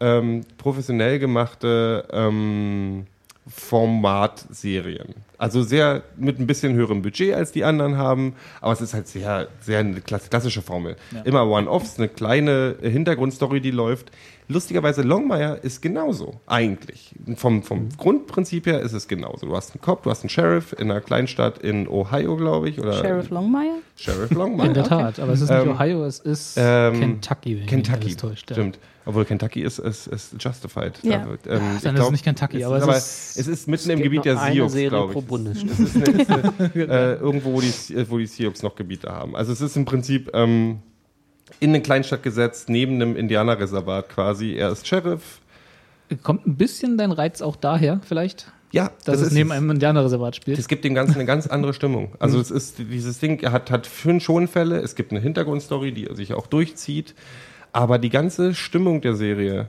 ähm, professionell gemachte ähm, Formatserien. Also sehr mit ein bisschen höherem Budget als die anderen haben, aber es ist halt sehr, sehr eine klass- klassische Formel. Ja. Immer One-Offs, eine kleine Hintergrundstory, die läuft. Lustigerweise, Longmire ist genauso, eigentlich. Vom, vom Grundprinzip her ist es genauso. Du hast einen Cop, du hast einen Sheriff in einer Kleinstadt in Ohio, glaube ich. Oder Sheriff Longmire? Sheriff Longmire. In der Tat, aber es ist nicht Ähm, Ohio, es ist ähm, Kentucky, wenn mich Kentucky, nicht alles täuscht. ja. Obwohl Kentucky ist, ist, ist justified. Ja. Da ähm, Dann ich ist es glaub, nicht Kentucky, aber es aber ist- es ist mitten im gibt Gebiet der Sioux, glaube pro ich. Bundesstaat. Es ist, eine, ist eine, äh, irgendwo, wo die, wo die Sioux noch Gebiete haben. Also es ist im Prinzip ähm, in eine Kleinstadt gesetzt, neben einem Indianerreservat quasi. Er ist Sheriff. Kommt ein bisschen dein Reiz auch daher, vielleicht, Ja, dass es ist neben einem Indianerreservat spielt? Es gibt dem Ganzen eine ganz andere Stimmung. Also es ist dieses Ding hat hat fünf Schonfälle. Es gibt eine Hintergrundstory, die sich auch durchzieht. Aber die ganze Stimmung der Serie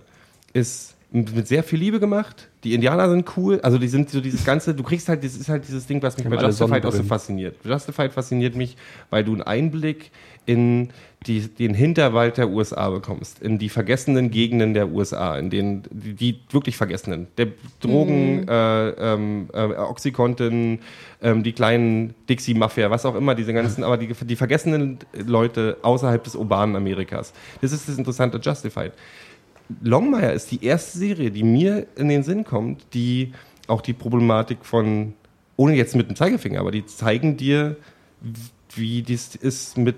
ist mit sehr viel Liebe gemacht. Die Indianer sind cool. Also die sind so dieses ganze. Du kriegst halt, das ist halt dieses Ding, was mich bei Justified auch so fasziniert. Justified fasziniert mich, weil du einen Einblick in die, den Hinterwald der USA bekommst, in die vergessenen Gegenden der USA, in den die, die wirklich vergessenen, der Drogen, äh, ähm, äh, Oxycontin, ähm, die kleinen Dixie-Mafia, was auch immer, diese ganzen, aber die, die vergessenen Leute außerhalb des urbanen Amerikas. Das ist das interessante Justified. Longmire ist die erste Serie, die mir in den Sinn kommt, die auch die Problematik von, ohne jetzt mit dem Zeigefinger, aber die zeigen dir, wie dies ist mit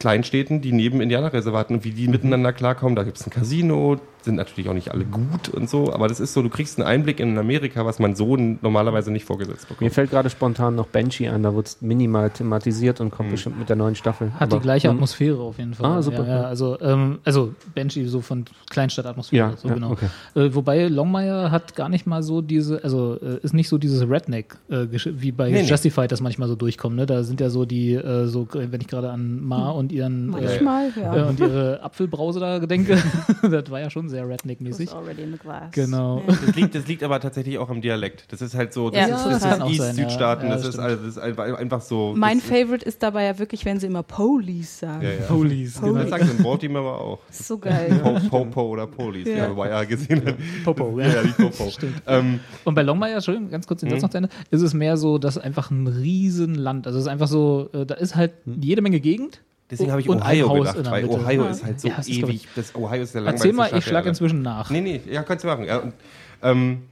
Kleinstädten, die neben Indianerreservaten und wie die miteinander klarkommen. Da gibt es ein Casino, sind natürlich auch nicht alle gut und so, aber das ist so, du kriegst einen Einblick in Amerika, was man so normalerweise nicht vorgesetzt Mir bekommt. fällt gerade spontan noch Banshee ein, da wird es minimal thematisiert und kommt bestimmt mit der neuen Staffel. Hat die Aber- gleiche Hm. Atmosphäre auf jeden Fall. Ah, super. Ja, ja, also, ähm, also Banshee so von Kleinstadtatmosphäre, Ja, so ja, genau. okay. Äh, wobei Longmire hat gar nicht mal so diese, also äh, ist nicht so dieses Redneck, äh, wie bei Nee, nee. Justified das manchmal so durchkommt. Ne? Da sind ja so die, äh, so wenn ich gerade an Ma und und ihren äh, Manchmal, ja. äh, und ihre Apfelbrause da gedenke. das war ja schon sehr Redneck-mäßig. Was already in the glass. Genau. Ja. Das liegt, das liegt aber tatsächlich auch am Dialekt. Das ist halt so, das Ja, ist, das das ist East, ja. Südstaaten, Ja, das, das ist, also, das ist einfach, so. Mein Favorite ist dabei ja wirklich, wenn sie immer Police sagen. Ja, ja. Police, Police. Das sie in Baltimore aber auch. Das ist so geil. Po, Popo oder Police, Ja. ja. wer ja gesehen hat. Popo, Ja, ja, die Popo. Ähm, Und bei Longmire, Entschuldigung, ganz kurz den Mhm. Satz noch zu Ende, ist es mehr so, dass einfach ein Riesenland, also es ist einfach so, äh, da ist halt jede Menge Gegend. Deswegen habe ich Und Ohio in gedacht, der weil Mitte. Ohio ist halt so Ja, das ist, glaub ewig. Das Ohio ist der langweiligste Erzähl mal, Stadt ich der schlag Erde. inzwischen nach. Nee, nee, ja, kannst du machen. Ja, und, ähm,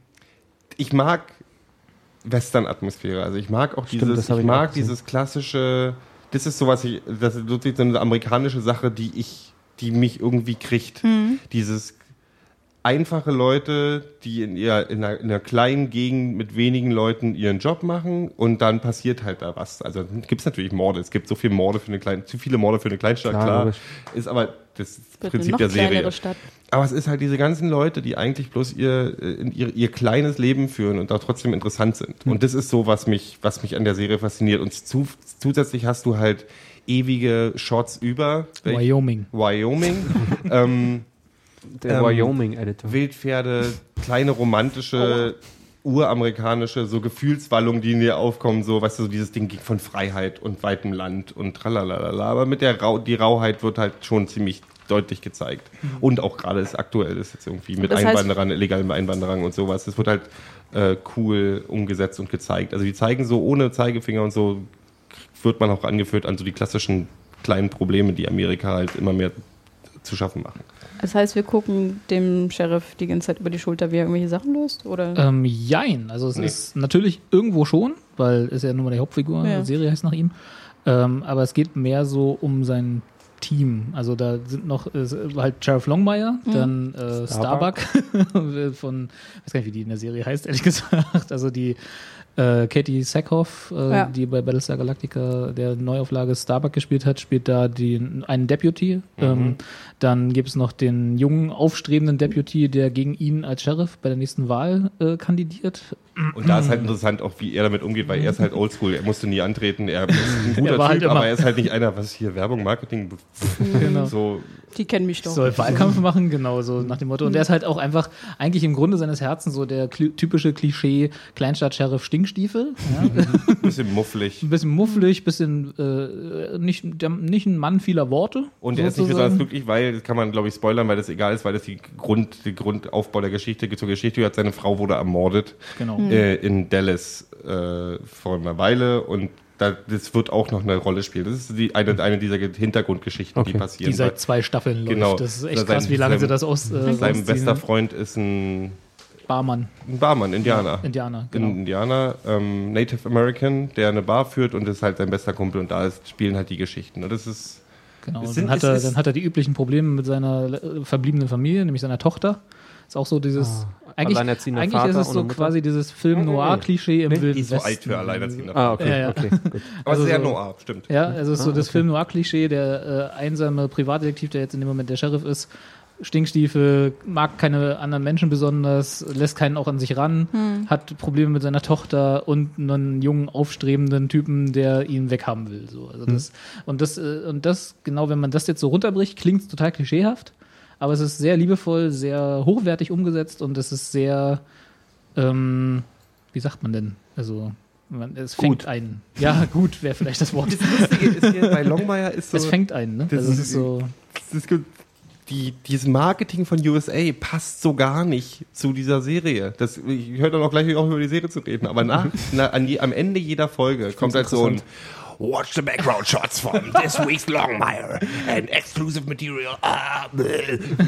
ich mag Western-Atmosphäre. Also ich mag auch Stimmt, dieses, ich ich mag dieses klassische, das ist sowas, ich, das ist wirklich so eine amerikanische Sache, die ich, die mich irgendwie kriegt. Dieses einfache Leute, die in, ihr, in, einer, in einer kleinen Gegend mit wenigen Leuten ihren Job machen und dann passiert halt da was. Also gibt es natürlich Morde. Es gibt so viele Morde für eine kleine, zu viele Morde für eine Kleinstadt, Klar, klar. Ist aber das Prinzip der Serie. Stadt. Aber es ist halt diese ganzen Leute, die eigentlich bloß ihr, äh, in ihr, ihr kleines Leben führen und da trotzdem interessant sind. Und das ist so, was mich, was mich an der Serie fasziniert. Und zu, zusätzlich hast du halt ewige Shots über Wyoming. Wyoming, ähm, Der Ähm, Wyoming-Editor. Wildpferde, kleine romantische, uramerikanische, so Gefühlswallungen, die in dir aufkommen, so, weißt du, so dieses Ding von Freiheit und weitem Land und tralalala. Aber mit der Rau die Rauheit wird halt schon ziemlich deutlich gezeigt. Und auch gerade ist aktuell ist jetzt irgendwie mit Das Einwanderern, illegalen Einwanderern und sowas. Das wird halt äh, cool umgesetzt und gezeigt. Also die zeigen so ohne Zeigefinger und so wird man auch angeführt an so die klassischen kleinen Probleme, die Amerika halt immer mehr zu schaffen machen. Das heißt, wir gucken dem Sheriff die ganze Zeit über die Schulter, wie er irgendwelche Sachen löst? Oder? Ähm, jein. Also es Nee. ist natürlich irgendwo schon, weil ist ja nun mal die Hauptfigur, Ja. die Serie heißt nach ihm. Ähm, aber es geht mehr so um sein Team. Also da sind noch äh, halt Sheriff Longmire, Mhm. dann äh, Starbuck von, weiß gar nicht, wie die in der Serie heißt, ehrlich gesagt. Also die äh, Katie Sackhoff, äh, Ja. die bei Battlestar Galactica der Neuauflage Starbuck gespielt hat, spielt da den, einen Deputy. Ähm, dann gibt es noch den jungen, aufstrebenden Deputy, der gegen ihn als Sheriff bei der nächsten Wahl äh, kandidiert. Und da ist halt interessant auch, wie er damit umgeht, weil er ist halt oldschool. Er musste nie antreten. Er ist ein guter Er war Typ, halt immer- aber er ist halt nicht einer, was hier Werbung, Marketing, Genau. so. Die kennen mich doch. soll Wahlkampf machen, genau so nach dem Motto. Und der ist halt auch einfach eigentlich im Grunde seines Herzens so der kli- typische Klischee Kleinstadt-Sheriff Stinkstiefel. Ja? Ein bisschen mufflig. ein bisschen mufflig, bisschen äh, nicht, der, nicht ein Mann vieler Worte. Und er ist nicht sozusagen. besonders glücklich, weil, das kann man glaube ich spoilern, weil das egal ist, weil das die Grund, die Grundaufbau der Geschichte zur Geschichte hat. Seine Frau wurde ermordet Genau. Äh, in Dallas äh, vor einer Weile und da, das wird auch noch eine Rolle spielen. Das ist die, eine, eine dieser Hintergrundgeschichten, die Okay. passieren. Die seit zwei Staffeln läuft. Genau. Das ist echt Sein- krass, wie lange sein- sie das aus. Äh, Sein bester Freund ist ein, Barmann, ein Barmann, Indianer. Indianer, Ein genau. Indianer, ähm, Native American, der eine Bar führt und ist halt sein bester Kumpel und da ist, spielen halt die Geschichten. Und das ist Genau, sind- dann, hat er, dann hat er die üblichen Probleme mit seiner äh, verbliebenen Familie, nämlich seiner Tochter. Ist auch so dieses. eigentlich alleinerziehender eigentlich Vater ist es so Mutter. quasi dieses Film-Noir-Klischee im Wilden die ist so Westen. alt für alleinerziehende Ah, okay, Ja, ja. okay, gut. Aber Also sehr so- noir, stimmt. Ja, also es ist so Ah, das okay. Film-Noir-Klischee, der äh, einsame Privatdetektiv, der jetzt in dem Moment der Sheriff ist, Stinkstiefel, mag keine anderen Menschen besonders, lässt keinen auch an sich ran, hat Probleme mit seiner Tochter und einen jungen, aufstrebenden Typen, der ihn weghaben will. So. Also das, und, das, äh, und das, genau, wenn man das jetzt so runterbricht, klingt es total klischeehaft, aber es ist sehr liebevoll, sehr hochwertig umgesetzt und es ist sehr, ähm, wie sagt man denn? Also, man, es fängt Gut. einen. Ja, gut wäre vielleicht das Wort. Das Lustige ist hier bei Longmire ist so, Es fängt einen, ne? Das Also es ist- ist so. das gibt- die, dieses Marketing von USA passt so gar nicht zu dieser Serie. Das, ich höre dann auch gleich auch über die Serie zu reden, aber nach, na, an je, am Ende jeder Folge kommt halt so ein Watch the background shots from this week's Longmire and exclusive material. Ah, du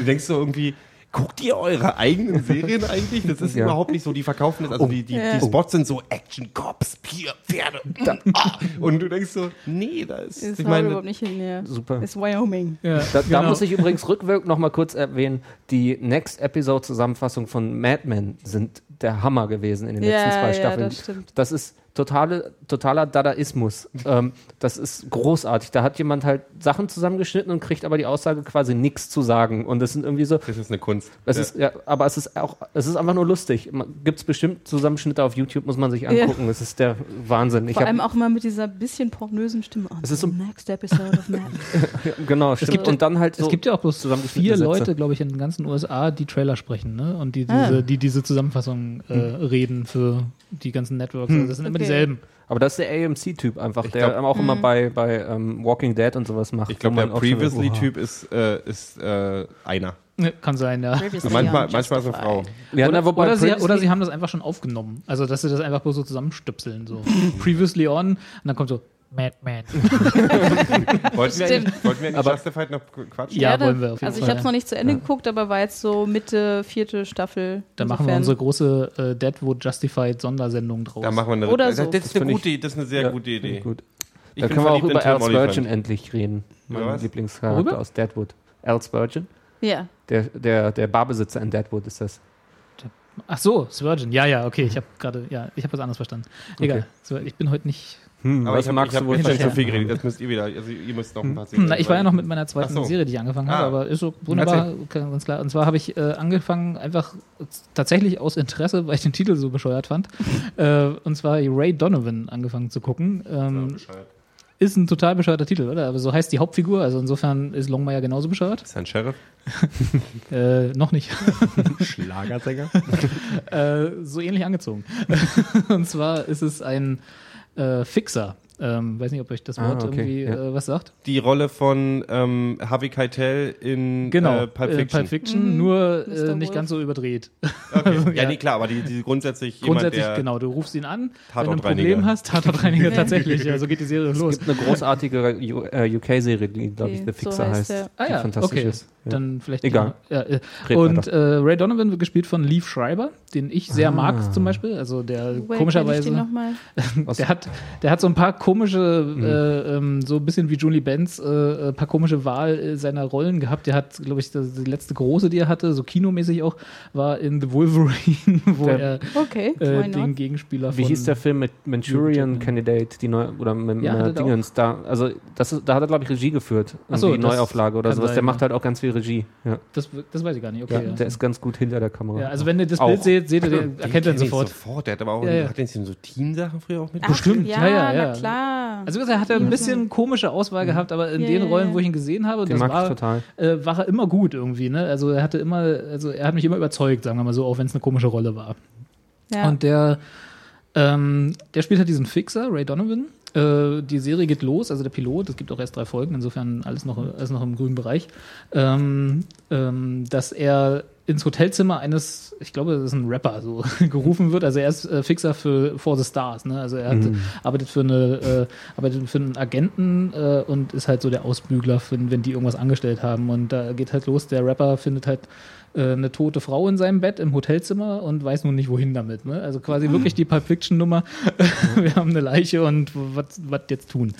denkst so irgendwie, guckt ihr eure eigenen Serien eigentlich? Das ist Ja. überhaupt nicht so, die verkaufen das. Also die, die, Ja. die Spots sind so Action Cops, Bier, Pferde. Da, ah. Und du denkst so, nee, da ist, Ist ich meine, überhaupt nicht hin, ja. Super. Ist Wyoming. Ja, Da, da genau. muss ich übrigens rückwirkend noch mal kurz erwähnen, die Next Episode Zusammenfassung von Mad Men sind der Hammer gewesen in den Ja, letzten zwei ja, Staffeln. das stimmt. Das ist totale, totaler Dadaismus. ähm, das ist großartig. Da hat jemand halt Sachen zusammengeschnitten und kriegt aber die Aussage quasi nichts zu sagen. Und das sind irgendwie so, Das ist eine Kunst. es Ja. ist, ja, aber es ist auch, es ist einfach nur lustig. Gibt es bestimmt Zusammenschnitte auf YouTube, muss man sich angucken. Es ist der Wahnsinn. Ich Vor allem hab, auch immer mit dieser bisschen pornösen Stimme. Es ist so- Next episode of genau, stimmt. gibt- und dann halt so es gibt ja auch bloß zusammengeschnittene vier Sätze. Leute, glaube ich, in den ganzen USA, die Trailer sprechen, ne? Und die Ah. diese, die diese Zusammenfassung äh, Hm. reden für die ganzen Networks. Also das sind immer Okay. dieselben. Aber das ist der AMC-Typ einfach, Ich der glaub- auch immer bei, bei ähm, Walking Dead und sowas macht. Ich glaube, der Previously-Typ ist, äh, ist äh, einer. Ne, Kann sein, ja. Previously Manchmal, manchmal ist eine. Frau. Ja, oder, wobei oder, sie, oder sie haben das einfach schon aufgenommen. Also, dass sie das einfach bloß so zusammenstöpseln. So. Previously on und dann kommt so Madman. Wollten wir eigentlich, wollten wir eigentlich Aber- Justified noch quatschen? Ja, wollen wir auf jeden Also ich habe es ja. noch nicht zu Ende geguckt, aber war jetzt so Mitte, vierte Staffel. Da machen wir unsere große äh, Deadwood Justified Sondersendung draus. Da machen wir eine Oder das, so. das ist eine gute, ich- das ist eine sehr Ja, gute Idee. Gut. Da können wir auch in über Al. Spurgeon endlich reden. Mein was? Lieblingscharakter aus Deadwood. Al Spurgeon. Ja. Der, der, der Barbesitzer in Deadwood ist das. Ach so, Svirgin. Ja, ja, okay. Ich habe gerade, ja, ich habe was anderes verstanden. Egal. So, ich bin heute nicht. Hm, Aber was ich habe magst hab du wohl jetzt schon zu viel geredet. Das müsst ihr wieder. Also ihr müsst noch ein paar Serien Na, ich war ja noch mit meiner zweiten so. Serie, die ich angefangen habe, Ah. aber ist so wunderbar, ganz klar. Und zwar habe ich äh, angefangen, einfach tatsächlich aus Interesse, weil ich den Titel so bescheuert fand. äh, und zwar Ray Donovan angefangen zu gucken. Ähm, ist ein total bescheuerter Titel, oder? Aber so heißt die Hauptfigur, also insofern ist Longmire genauso bescheuert. Ist ein Sheriff? Äh, noch nicht. Schlagersänger? äh, so ähnlich angezogen. und zwar ist es ein äh, Fixer. Ähm, weiß nicht, ob euch das Ah, Wort okay, irgendwie ja. äh, was sagt. Die Rolle von ähm, Harvey Keitel in Genau, äh, Pulp Fiction. Mhm. nur äh, nicht ganz so überdreht. Okay. ja, Ja. nee, klar, aber die, die grundsätzlich jemand, Grundsätzlich, der genau, du rufst ihn an, wenn du ein. Problem hast, Tatortreiniger tatsächlich, ja, so geht die Serie Es los. gibt eine großartige U- äh, UK-Serie, die, glaube ich, Okay, The so Fixer heißt heißt. der. Ah die ja, fantastisch okay. ist. Dann vielleicht Egal. Ja, äh, und äh, Ray Donovan wird gespielt von Leaf Schreiber, den ich sehr Ah. mag zum Beispiel. Also der Woher komischerweise, der hat, der hat so ein paar komische, Mhm. äh, ähm, so ein bisschen wie Julie Benz, äh, ein paar komische Wahl äh, seiner Rollen gehabt. Der hat, glaube ich, das, die letzte große, die er hatte, so kinomäßig auch, war in The Wolverine, wo Der- er Okay, äh, den? Gegenspieler Wie hieß der Film mit Manchurian. Candidate, die neu, oder mit Ja, äh, Dingens, da, also das ist, da hat er, glaube ich, Regie geführt. Ach so, Irgendwie das Neuauflage oder sowas. sein, der ja. macht halt auch ganz viel Regie. Ja. Das, das weiß ich gar nicht. Okay, Ja, ja. Der ist ganz gut hinter der Kamera. Ja, also wenn ihr das Auch. Bild seht, seht ihr den, erkennt ihr ihn sofort. sofort. Der hat aber auch, Ja, ja. hat den so Teen-Sachen früher auch mit? Ach, Bestimmt, ja, ja, ja. Na klar. Also wie gesagt, er hatte ein bisschen komische Auswahl gehabt, aber in den Rollen, wo ich ihn gesehen habe, Den das mag ich war, total. äh, war er immer gut irgendwie. Ne? Also er hatte immer, also er hat mich immer überzeugt, sagen wir mal so, auch wenn es eine komische Rolle war. ja. Und der, ähm, der spielt halt diesen Fixer, Ray Donovan. Äh, die Serie geht los, also der Pilot, es gibt auch erst drei Folgen, insofern alles noch, alles noch im grünen Bereich, ähm, ähm, dass er ins Hotelzimmer eines, ich glaube, das ist ein Rapper, so gerufen wird. Also er ist äh, Fixer für For the Stars, ne? Also er hat, arbeitet für eine, äh, arbeitet für einen Agenten äh, und ist halt so der Ausbügler, für, wenn die irgendwas angestellt haben. Und da geht halt los, der Rapper findet halt äh, eine tote Frau in seinem Bett im Hotelzimmer und weiß nun nicht, wohin damit. Ne? Also quasi wirklich die Pulp Fiction-Nummer. Wir haben eine Leiche und was jetzt tun?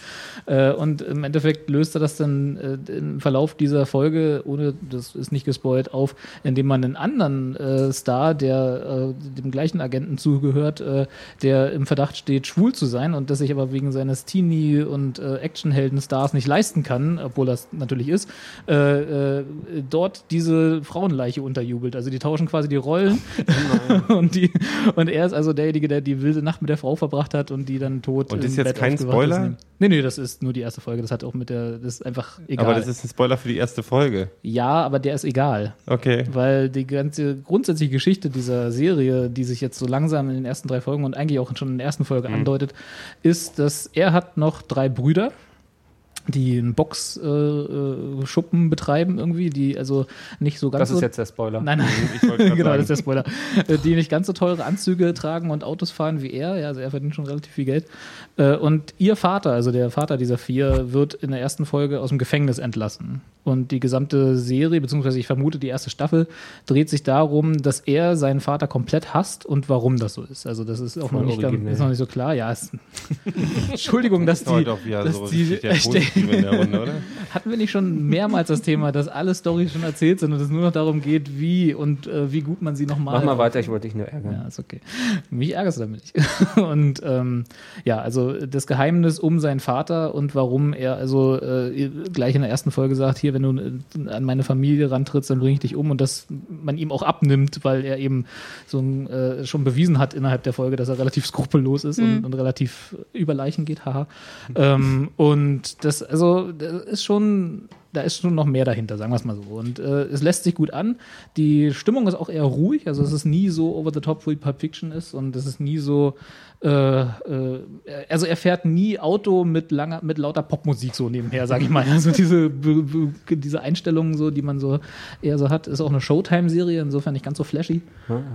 Äh, und im Endeffekt löst er das dann äh, im Verlauf dieser Folge, ohne das ist nicht gespoilt, auf, indem man einen anderen äh, Star, der äh, dem gleichen Agenten zugehört, äh, der im Verdacht steht, schwul zu sein und das sich aber wegen seines Teenie- und Actionhelden-Stars nicht leisten kann, obwohl das natürlich ist, dort diese Frauenleiche unterjubelt. Also die tauschen quasi die Rollen und, die, und er ist also derjenige, der die wilde Nacht mit der Frau verbracht hat und die dann tot Und im ist jetzt Bett kein Spoiler? Ist. Nee, nee, das ist nur die erste Folge. Das hat auch mit der, das ist einfach egal. Aber das ist ein Spoiler für die erste Folge. ja, aber der ist egal. Okay. Weil die ganze grundsätzliche Geschichte dieser Serie, die sich jetzt so langsam in den ersten drei Folgen und eigentlich auch schon in der ersten Folge Mhm. andeutet, ist, dass er hat noch drei Brüder, die einen Boxschuppen äh, Schuppen betreiben irgendwie, die also nicht so ganz Das so ist jetzt der Spoiler. Nein, nein. Ich wollte grad genau, sagen. das ist der Spoiler. Äh, Die nicht ganz so teure Anzüge tragen und Autos fahren wie er. Ja, also er verdient schon relativ viel Geld. Äh, Und ihr Vater, also der Vater dieser vier, wird in der ersten Folge aus dem Gefängnis entlassen. Und die gesamte Serie, beziehungsweise ich vermute, die erste Staffel dreht sich darum, dass er seinen Vater komplett hasst und warum das so ist. Also das ist auch noch nicht, ganz, ist noch nicht so klar. Ja, es, Entschuldigung, dass die, dass so die Positive in der Runde, oder? hatten wir nicht schon mehrmals das Thema, dass alle Storys schon erzählt sind und es nur noch darum geht, wie und äh, wie gut man sie nochmal. Mach mal weiter, ich wollte dich nur ärgern. Ja, ist okay. Mich ärgerst du damit nicht. und ähm, ja, also das Geheimnis um seinen Vater und warum er also äh, gleich in der ersten Folge sagt, hier, wenn du äh, an meine Familie rantrittst, dann bringe ich dich um und dass man ihm auch abnimmt, weil er eben so ein, äh, schon bewiesen hat innerhalb der Folge, dass er relativ skrupellos ist und, und relativ über Leichen geht, haha. ähm, und das, also, das ist schon da ist schon noch mehr dahinter, sagen wir es mal so. Und äh, es lässt sich gut an. Die Stimmung ist auch eher ruhig, also es ist nie so over the top, wie Pulp Fiction ist und es ist nie so, äh, äh, also er fährt nie Auto mit langer, mit lauter Popmusik so nebenher, sage ich mal. Also diese, diese Einstellungen so, die man so eher so hat, ist auch eine Showtime-Serie, insofern nicht ganz so flashy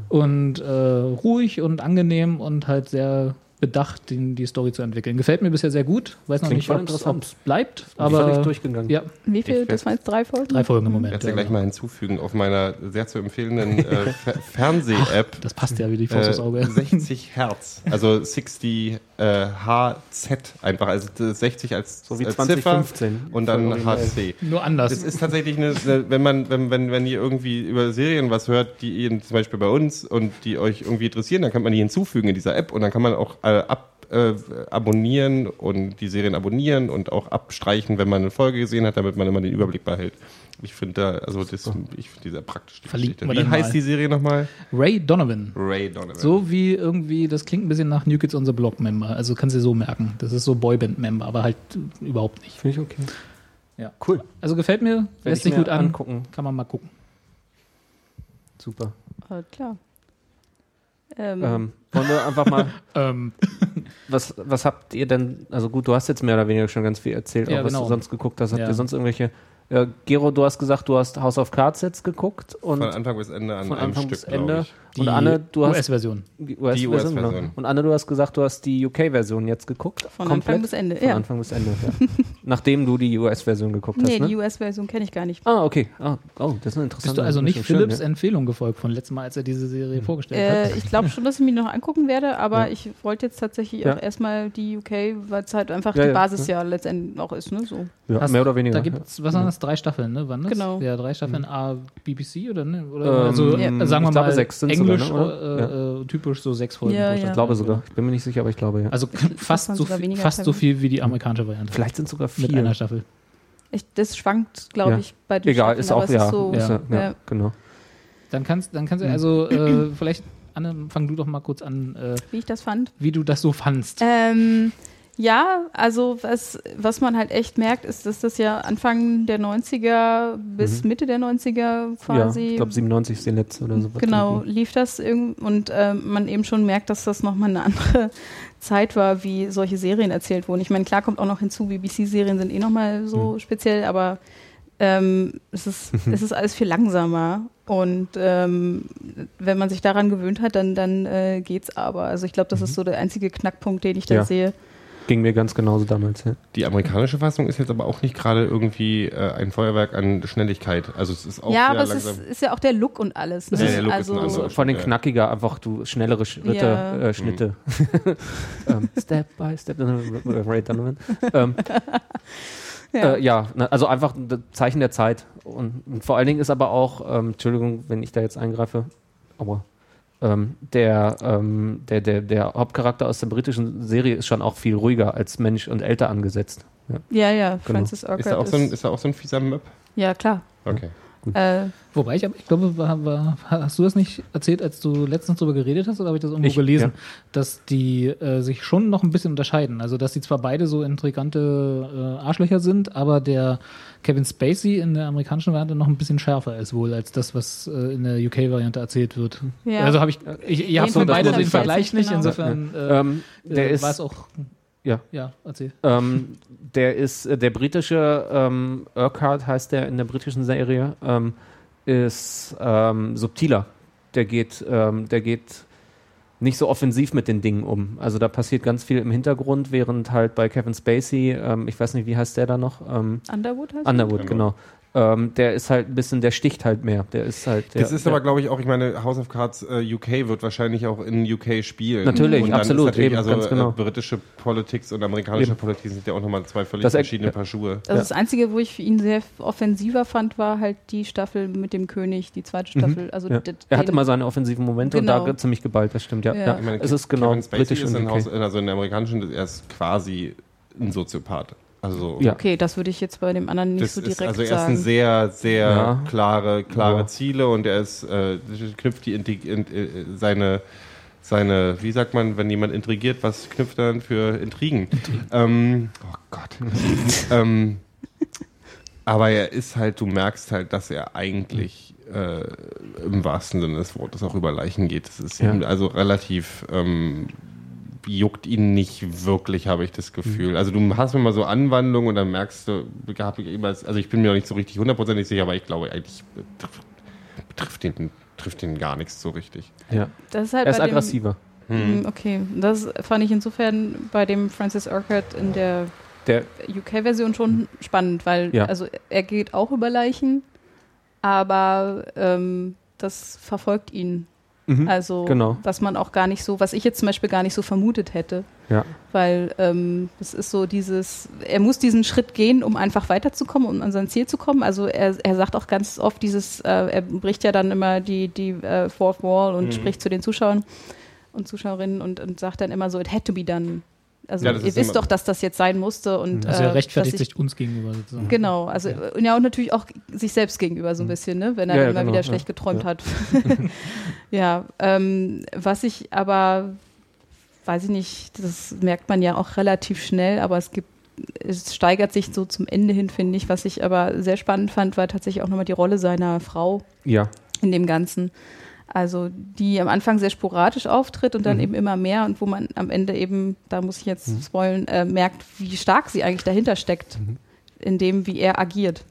und äh, ruhig und angenehm und halt sehr bedacht, den, die Story zu entwickeln. Gefällt mir bisher sehr gut. Weiß noch Klingt nicht, ob ob's bleibt, fand ich aber durchgegangen. ja, Wie viel? Ich Das waren jetzt drei Folgen? drei Folgen im Ich Moment. werde ja ja. gleich mal hinzufügen auf meiner sehr zu empfehlenden äh, Fer- Fernseh-App. Das passt ja wie die Faust aufs Äh, Auge. 60 Hertz, also 60 äh, HZ einfach, also das 60 als, So wie als 2015. Ziffer und dann Voll. HC. Nur anders. Das ist tatsächlich eine, eine wenn man, wenn, wenn, wenn ihr irgendwie über Serien was hört, die ihr zum Beispiel bei uns und die euch irgendwie interessieren, dann kann man die hinzufügen in dieser App und dann kann man auch ab äh, abonnieren und die Serien abonnieren und auch abstreichen, wenn man eine Folge gesehen hat, damit man immer den Überblick behält. Ich finde da, also das, ich finde die sehr praktisch. Die Verlinken Geschichte. Wie heißt mal. die Serie nochmal? Ray Donovan. Ray Donovan. So wie irgendwie, das klingt ein bisschen nach New Kids on the Block Member. Also kannst du dir so merken. Das ist so Boyband Member, aber halt äh, überhaupt nicht. Finde ich okay. Ja. Cool. Also gefällt mir, Werd lässt ich sich gut an. angucken. Kann man mal gucken. Super. Äh, klar. Ähm, Ähm, wollen wir einfach mal, Ähm, was, was habt ihr denn, also gut, du hast jetzt mehr oder weniger schon ganz viel erzählt, Ja, auch was genau. du sonst geguckt hast. Habt Ja. ihr sonst irgendwelche, äh, Gero, du hast gesagt, du hast House of Cards jetzt geguckt und Von Anfang bis Ende an von einem Anfang Stück, bis Ende. ich. Die Und Anne, du hast US-Version. die US-Version. Die US-Version. genau. Und Anne, du hast gesagt, du hast die UK-Version jetzt geguckt. von Anfang bis Ende. Von Ja. Anfang bis Ende, ja. Nachdem du die US-Version geguckt Nee, hast, ne? die US-Version kenne ich gar nicht. Ah, okay. Ah, oh, das ist eine interessante Bist du also nicht schön, Philips ja. Empfehlung gefolgt von letztem Mal, als er diese Serie vorgestellt Äh, hat? ich glaube schon, dass ich mich noch angucken werde, aber Ja. ich wollte jetzt tatsächlich Ja. auch erstmal die UK, weil es halt einfach Ja, die ja, Basis ja, letztendlich auch ist. Ne? So. Ja, Hast- mehr oder weniger. Da gibt es, was waren das, drei Staffeln, ne? Wann das? Genau. Ja, drei Staffeln A, BBC oder ne? Oder Ähm, also, äh, sagen wir ich glaube, mal, sechs sind's Englisch, sogar, ne, äh, äh, typisch so sechs Folgen. Ja, ja. Ich glaube sogar. Ich bin mir nicht sicher, aber ich glaube ja. Also fast, so, fast so viel wie die amerikanische Variante. Vielleicht sind es sogar mit vier. einer Staffel. Ich, das schwankt, glaube Ja. ich, bei den Egal, Staffeln, ist aber auch ja. Ist so, ist ja, ja, ja. genau. Dann kannst, dann kannst du also äh, vielleicht, Anne, fang du doch mal kurz an, äh, Wie ich das fand. wie du das so fandst. Ähm, ja, also was, was man halt echt merkt, ist, dass das ja Anfang der 90er bis Mitte der 90er Mhm. Ja, quasi ich glaube 97 ist die letzte oder so. Genau, lief das irgend und ähm, man eben schon merkt, dass das nochmal eine andere Zeit war, wie solche Serien erzählt wurden. Ich meine, klar kommt auch noch hinzu, BBC-Serien sind eh nochmal so Hm. speziell, aber ähm, es, ist, es ist alles viel langsamer. Und ähm, wenn man sich daran gewöhnt hat, dann, dann äh, geht's aber. Also ich glaube, das ist so der einzige Knackpunkt, den ich da Mhm. Ja. sehe. Ging mir ganz genauso damals. Ja. Die amerikanische Fassung ist jetzt aber auch nicht gerade irgendwie äh, ein Feuerwerk an Schnelligkeit. Also es ist auch ja, sehr aber es ist, ist ja auch der Look und alles. Ne? Ja, der Look ist also, ein anderer. Also vor allem knackiger, einfach du schnellere Schritte, Ja. äh, Schnitte. ähm, step by step, Ray Donovan. Ähm, ja. äh, ja na, also einfach ein Zeichen der Zeit. Und, und vor allen Dingen ist aber auch, ähm, Entschuldigung, wenn ich da jetzt eingreife, aber ähm, der, ähm, der, der, der Hauptcharakter aus der britischen Serie ist schon auch viel ruhiger als Mensch und älter angesetzt. Ja. ja, ja, Genau. Francis Ist Urquhart da, auch ist, so ein, ist da auch so ein fieser Möb? ja, klar. Okay. Äh, Wobei ich, ich glaube, war, war, hast du das nicht erzählt, als du letztens darüber geredet hast, oder habe ich das irgendwo Ich, gelesen, ja. dass die äh, sich schon noch ein bisschen unterscheiden. Also, dass sie zwar beide so intrigante äh, Arschlöcher sind, aber der Kevin Spacey in der amerikanischen Variante noch ein bisschen schärfer ist wohl als das, was äh, in der UK-Variante erzählt wird. Ja. Also habe ich, ich, ihr habt Den von beide Vergleich den Vergleich nicht, genau. insofern äh, Ähm, der äh, ist, war es auch. Ja. Ja, erzähl. Ähm, der ist, äh, der britische ähm, Urquhart heißt der in der britischen Serie, ähm, ist ähm, subtiler. Der geht, ähm, der geht nicht so offensiv mit den Dingen um. Also da passiert ganz viel im Hintergrund, während halt bei Kevin Spacey, ähm, ich weiß nicht, wie heißt der da noch? Ähm, Underwood heißt Underwood, Genau. genau. Ähm, der ist halt ein bisschen, der sticht halt mehr. Der ist halt. Der, Das ist der, aber, glaube ich, auch, ich meine, House of Cards äh, UK wird wahrscheinlich auch in UK spielen. Natürlich, und dann absolut, Ist natürlich, eben, also ganz genau. äh, britische Politik und amerikanische Eben. Politik sind ja auch nochmal zwei völlig Das er- verschiedene ja. Paar Schuhe. Also Ja. das Einzige, wo ich für ihn sehr offensiver fand, war halt die Staffel mit dem König, die zweite Staffel. Also Mhm. ja. d- Er hatte mal seine offensiven Momente und Genau. da ge- ziemlich geballt, das stimmt, ja. Ja. ja. Ich meine, es ist genau britisch ist und in. Haus, also in der amerikanischen, er ist quasi ein Soziopath. Also Ja. Okay, das würde ich jetzt bei dem anderen nicht das so ist, direkt also er ist ein sagen. sehr, sehr Ja. klare, klare Ja. Ziele und er ist, äh, knüpft die Integ- in, äh, seine, seine, wie sagt man, wenn jemand intrigiert, was knüpft er dann für Intrigen? Ähm, oh Gott. ähm, aber er ist halt, du merkst halt, dass er eigentlich äh, im wahrsten Sinne des Wortes auch über Leichen geht. Das ist also relativ ähm, juckt ihn nicht wirklich, habe ich das Gefühl. Also du hast immer so Anwandlungen und dann merkst du, hab ich immer- also ich bin mir noch nicht so richtig hundertprozentig sicher, aber ich glaube eigentlich betrifft, betrifft ihn, trifft ihn gar nichts so richtig. Ja. Das ist halt Er ist bei dem- aggressiver. Hm, Okay, das fand ich insofern bei dem Francis Urquhart in der Der, UK-Version schon spannend, weil Ja. also er geht auch über Leichen, aber ähm, das verfolgt ihn. Mhm. Also genau. was man auch gar nicht so, was ich jetzt zum Beispiel gar nicht so vermutet hätte. Ja. Weil ähm, es ist so dieses, er muss diesen Schritt gehen, um einfach weiterzukommen, um an sein Ziel zu kommen. Also er, er sagt auch ganz oft dieses, äh, er bricht ja dann immer die, die äh, Fourth Wall und Mhm. spricht zu den Zuschauern und Zuschauerinnen und, und sagt dann immer so, it had to be done. Also Ja, ihr wisst doch, dass das jetzt sein musste und Also äh, er rechtfertigt dass ich- sich uns gegenüber sozusagen. Genau, also und ja und natürlich auch sich selbst gegenüber so ein bisschen, ne, wenn er Ja, ja, immer genau, wieder ja. schlecht geträumt Ja. hat. ja, ähm, was ich aber, weiß ich nicht, das merkt man ja auch relativ schnell, aber es gibt, es steigert sich so zum Ende hin, finde ich. Was ich aber sehr spannend fand, war tatsächlich auch nochmal die Rolle seiner Frau ja. in dem Ganzen. Also die am Anfang sehr sporadisch auftritt und dann Mhm. eben immer mehr und wo man am Ende eben, da muss ich jetzt Mhm. spoilen, äh, merkt, wie stark sie eigentlich dahinter steckt, Mhm. in dem, wie er agiert.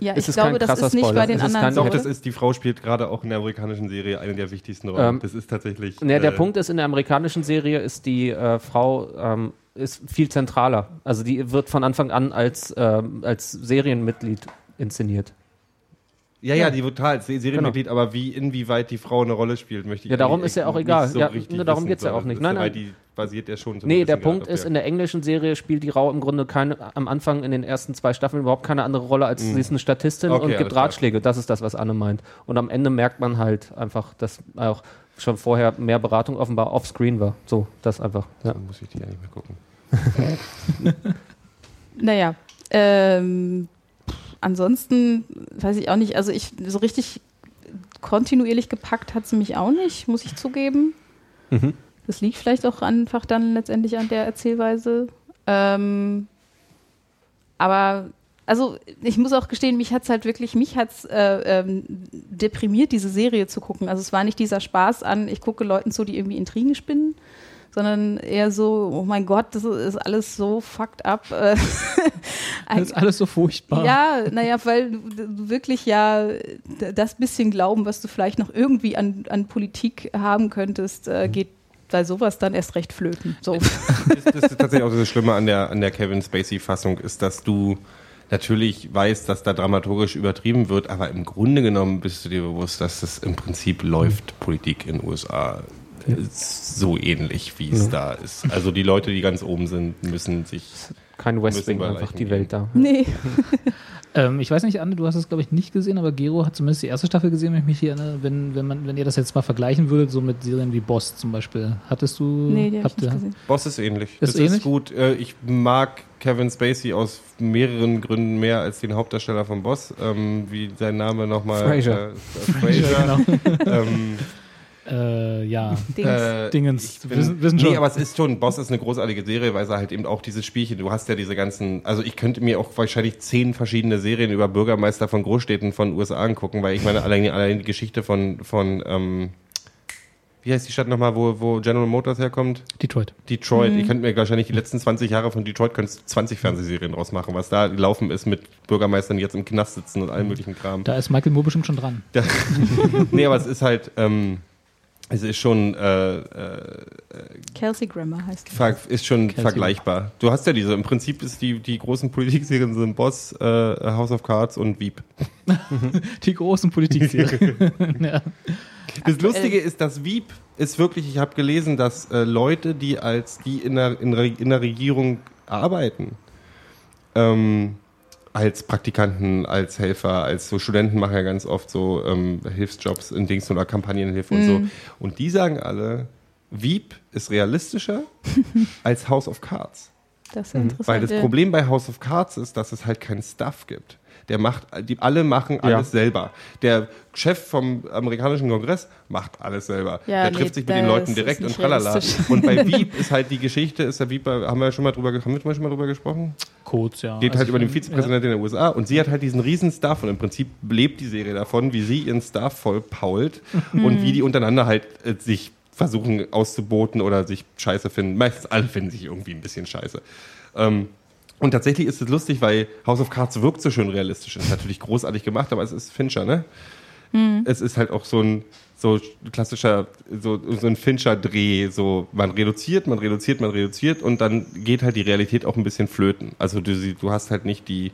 Ja, Es ich ist glaube, das ist nicht Spoiler. bei den ist anderen. Doch, das ist, die Frau spielt gerade auch in der amerikanischen Serie eine der wichtigsten Rollen. Ähm, das ist tatsächlich. Ne, der äh, Punkt ist, in der amerikanischen Serie ist die äh, Frau ähm, ist viel zentraler. Also die wird von Anfang an als, ähm, als Serienmitglied inszeniert. Ja, ja, die total als Serienmitglied, Genau. aber wie inwieweit die Frau eine Rolle spielt, möchte ich Ja, darum ist ja auch egal. So Ja, richtig ne, darum wissen, geht's ja auch nicht. Nein, nein. Weil die basiert ja schon so Nee, der Punkt ist, in der englischen Serie spielt die Frau im Grunde keine, am Anfang in den ersten zwei Staffeln überhaupt keine andere Rolle, als sie ist eine Statistin Mhm. Okay, und gibt. Ratschläge. Das ist das, was Anne meint. Und am Ende merkt man halt einfach, dass auch schon vorher mehr Beratung offenbar offscreen war. So, das einfach. Ja. Dann muss ich die ja nicht mehr gucken. Naja, ähm, ansonsten weiß ich auch nicht, also ich so richtig kontinuierlich gepackt hat sie mich auch nicht, muss ich zugeben. Mhm. Das liegt vielleicht auch einfach dann letztendlich an der Erzählweise. Ähm, aber also ich muss auch gestehen, mich hat's halt wirklich, mich hat's äh, ähm, deprimiert, diese Serie zu gucken. Also es war nicht dieser Spaß an, ich gucke Leuten zu, die irgendwie Intrigen spinnen, sondern eher so, oh mein Gott, das ist alles so fucked up. Äh, Das ist alles so furchtbar. ja, naja, weil du, wirklich ja das bisschen Glauben, was du vielleicht noch irgendwie an, an Politik haben könntest, äh, geht bei sowas dann erst recht flöten. So. das, das ist tatsächlich auch das Schlimme an der, an der Kevin Spacey-Fassung, ist, dass du natürlich weißt, dass da dramaturgisch übertrieben wird, aber im Grunde genommen bist du dir bewusst, dass das im Prinzip läuft, Politik in den USA. Ist so ähnlich, wie es da ist. Also die Leute, die ganz oben sind, müssen sich. Kein West Müssen Wing, wir einfach die. Welt da. nee. Ähm, ich weiß nicht, Anne, du hast es, glaube ich, nicht gesehen, aber Gero hat zumindest die erste Staffel gesehen, wenn ich mich hier erinnere. Wenn, wenn, man, wenn ihr das jetzt mal vergleichen würdet, so mit Serien wie Boss zum Beispiel. Hattest du. Nee, die habe ich habt nicht gesehen. Boss ist ähnlich. Ist das ähnlich? ist gut. Äh, Ich mag Kevin Spacey aus mehreren Gründen mehr als den Hauptdarsteller von Boss. Ähm, wie sein Name nochmal? Frasier. Äh, äh, Frasier. ähm, Äh, ja. Dings. Äh, Dingens. bin- Wissen- wissen nee, schon. aber es ist schon, Boss ist eine großartige Serie, weil sie halt eben auch dieses Spielchen, du hast ja diese ganzen, also ich könnte mir auch wahrscheinlich zehn verschiedene Serien über Bürgermeister von Großstädten von USA angucken, weil ich meine, allein, allein die Geschichte von, von ähm, wie heißt die Stadt nochmal, wo, wo General Motors herkommt? Detroit. Detroit. Ich könnte mir wahrscheinlich die letzten 20 Jahre von Detroit könntest du 20 Fernsehserien draus machen, was da gelaufen ist mit Bürgermeistern, die jetzt im Knast sitzen und allem möglichen Kram. Da ist Michael Moore bestimmt schon dran. nee, aber es ist halt, ähm, es ist schon, äh, äh, Kelsey Grammer heißt ver- ist schon Kelsey. vergleichbar. Du hast ja diese, im Prinzip ist die, die großen Politikserien sind Boss, äh, House of Cards und Veep. Die großen Politikserien. ja. Das Lustige ist, dass Wieb ist wirklich, ich habe gelesen, dass äh, Leute, die als die in der, in, der, in der Regierung arbeiten, ähm, als Praktikanten, als Helfer, als so Studenten machen ja ganz oft so ähm, Hilfsjobs in Dings oder Kampagnenhilfe und so. Und die sagen alle, Wieb ist realistischer als House of Cards. Das ist interessant. Weil das. Problem bei House of Cards ist, dass es halt keinen Stuff gibt. Der macht, die alle machen alles selber. Der Chef vom amerikanischen Kongress macht alles selber. Ja, der nee, trifft sich mit den Leuten direkt und tralala. Und bei Veep ist halt die Geschichte, ist der Veep, haben wir schon mal drüber, haben wir schon mal drüber gesprochen? Codes, ja. Geht Also halt über den Vizepräsidenten in den USA und sie hat halt diesen riesen Stuff und im Prinzip lebt die Serie davon, wie sie ihren Stuff voll pault und wie die untereinander halt äh, sich versuchen auszuboten oder sich scheiße finden. Meistens alle finden sich irgendwie ein bisschen scheiße. Ähm, und tatsächlich ist es lustig, weil House of Cards wirkt so schön realistisch. Ist natürlich großartig gemacht, aber es ist Fincher, ne? Es ist halt auch so ein so klassischer, so, so ein Fincher-Dreh, so man reduziert, man reduziert, man reduziert und dann geht halt die Realität auch ein bisschen flöten. Also du, du hast halt nicht die,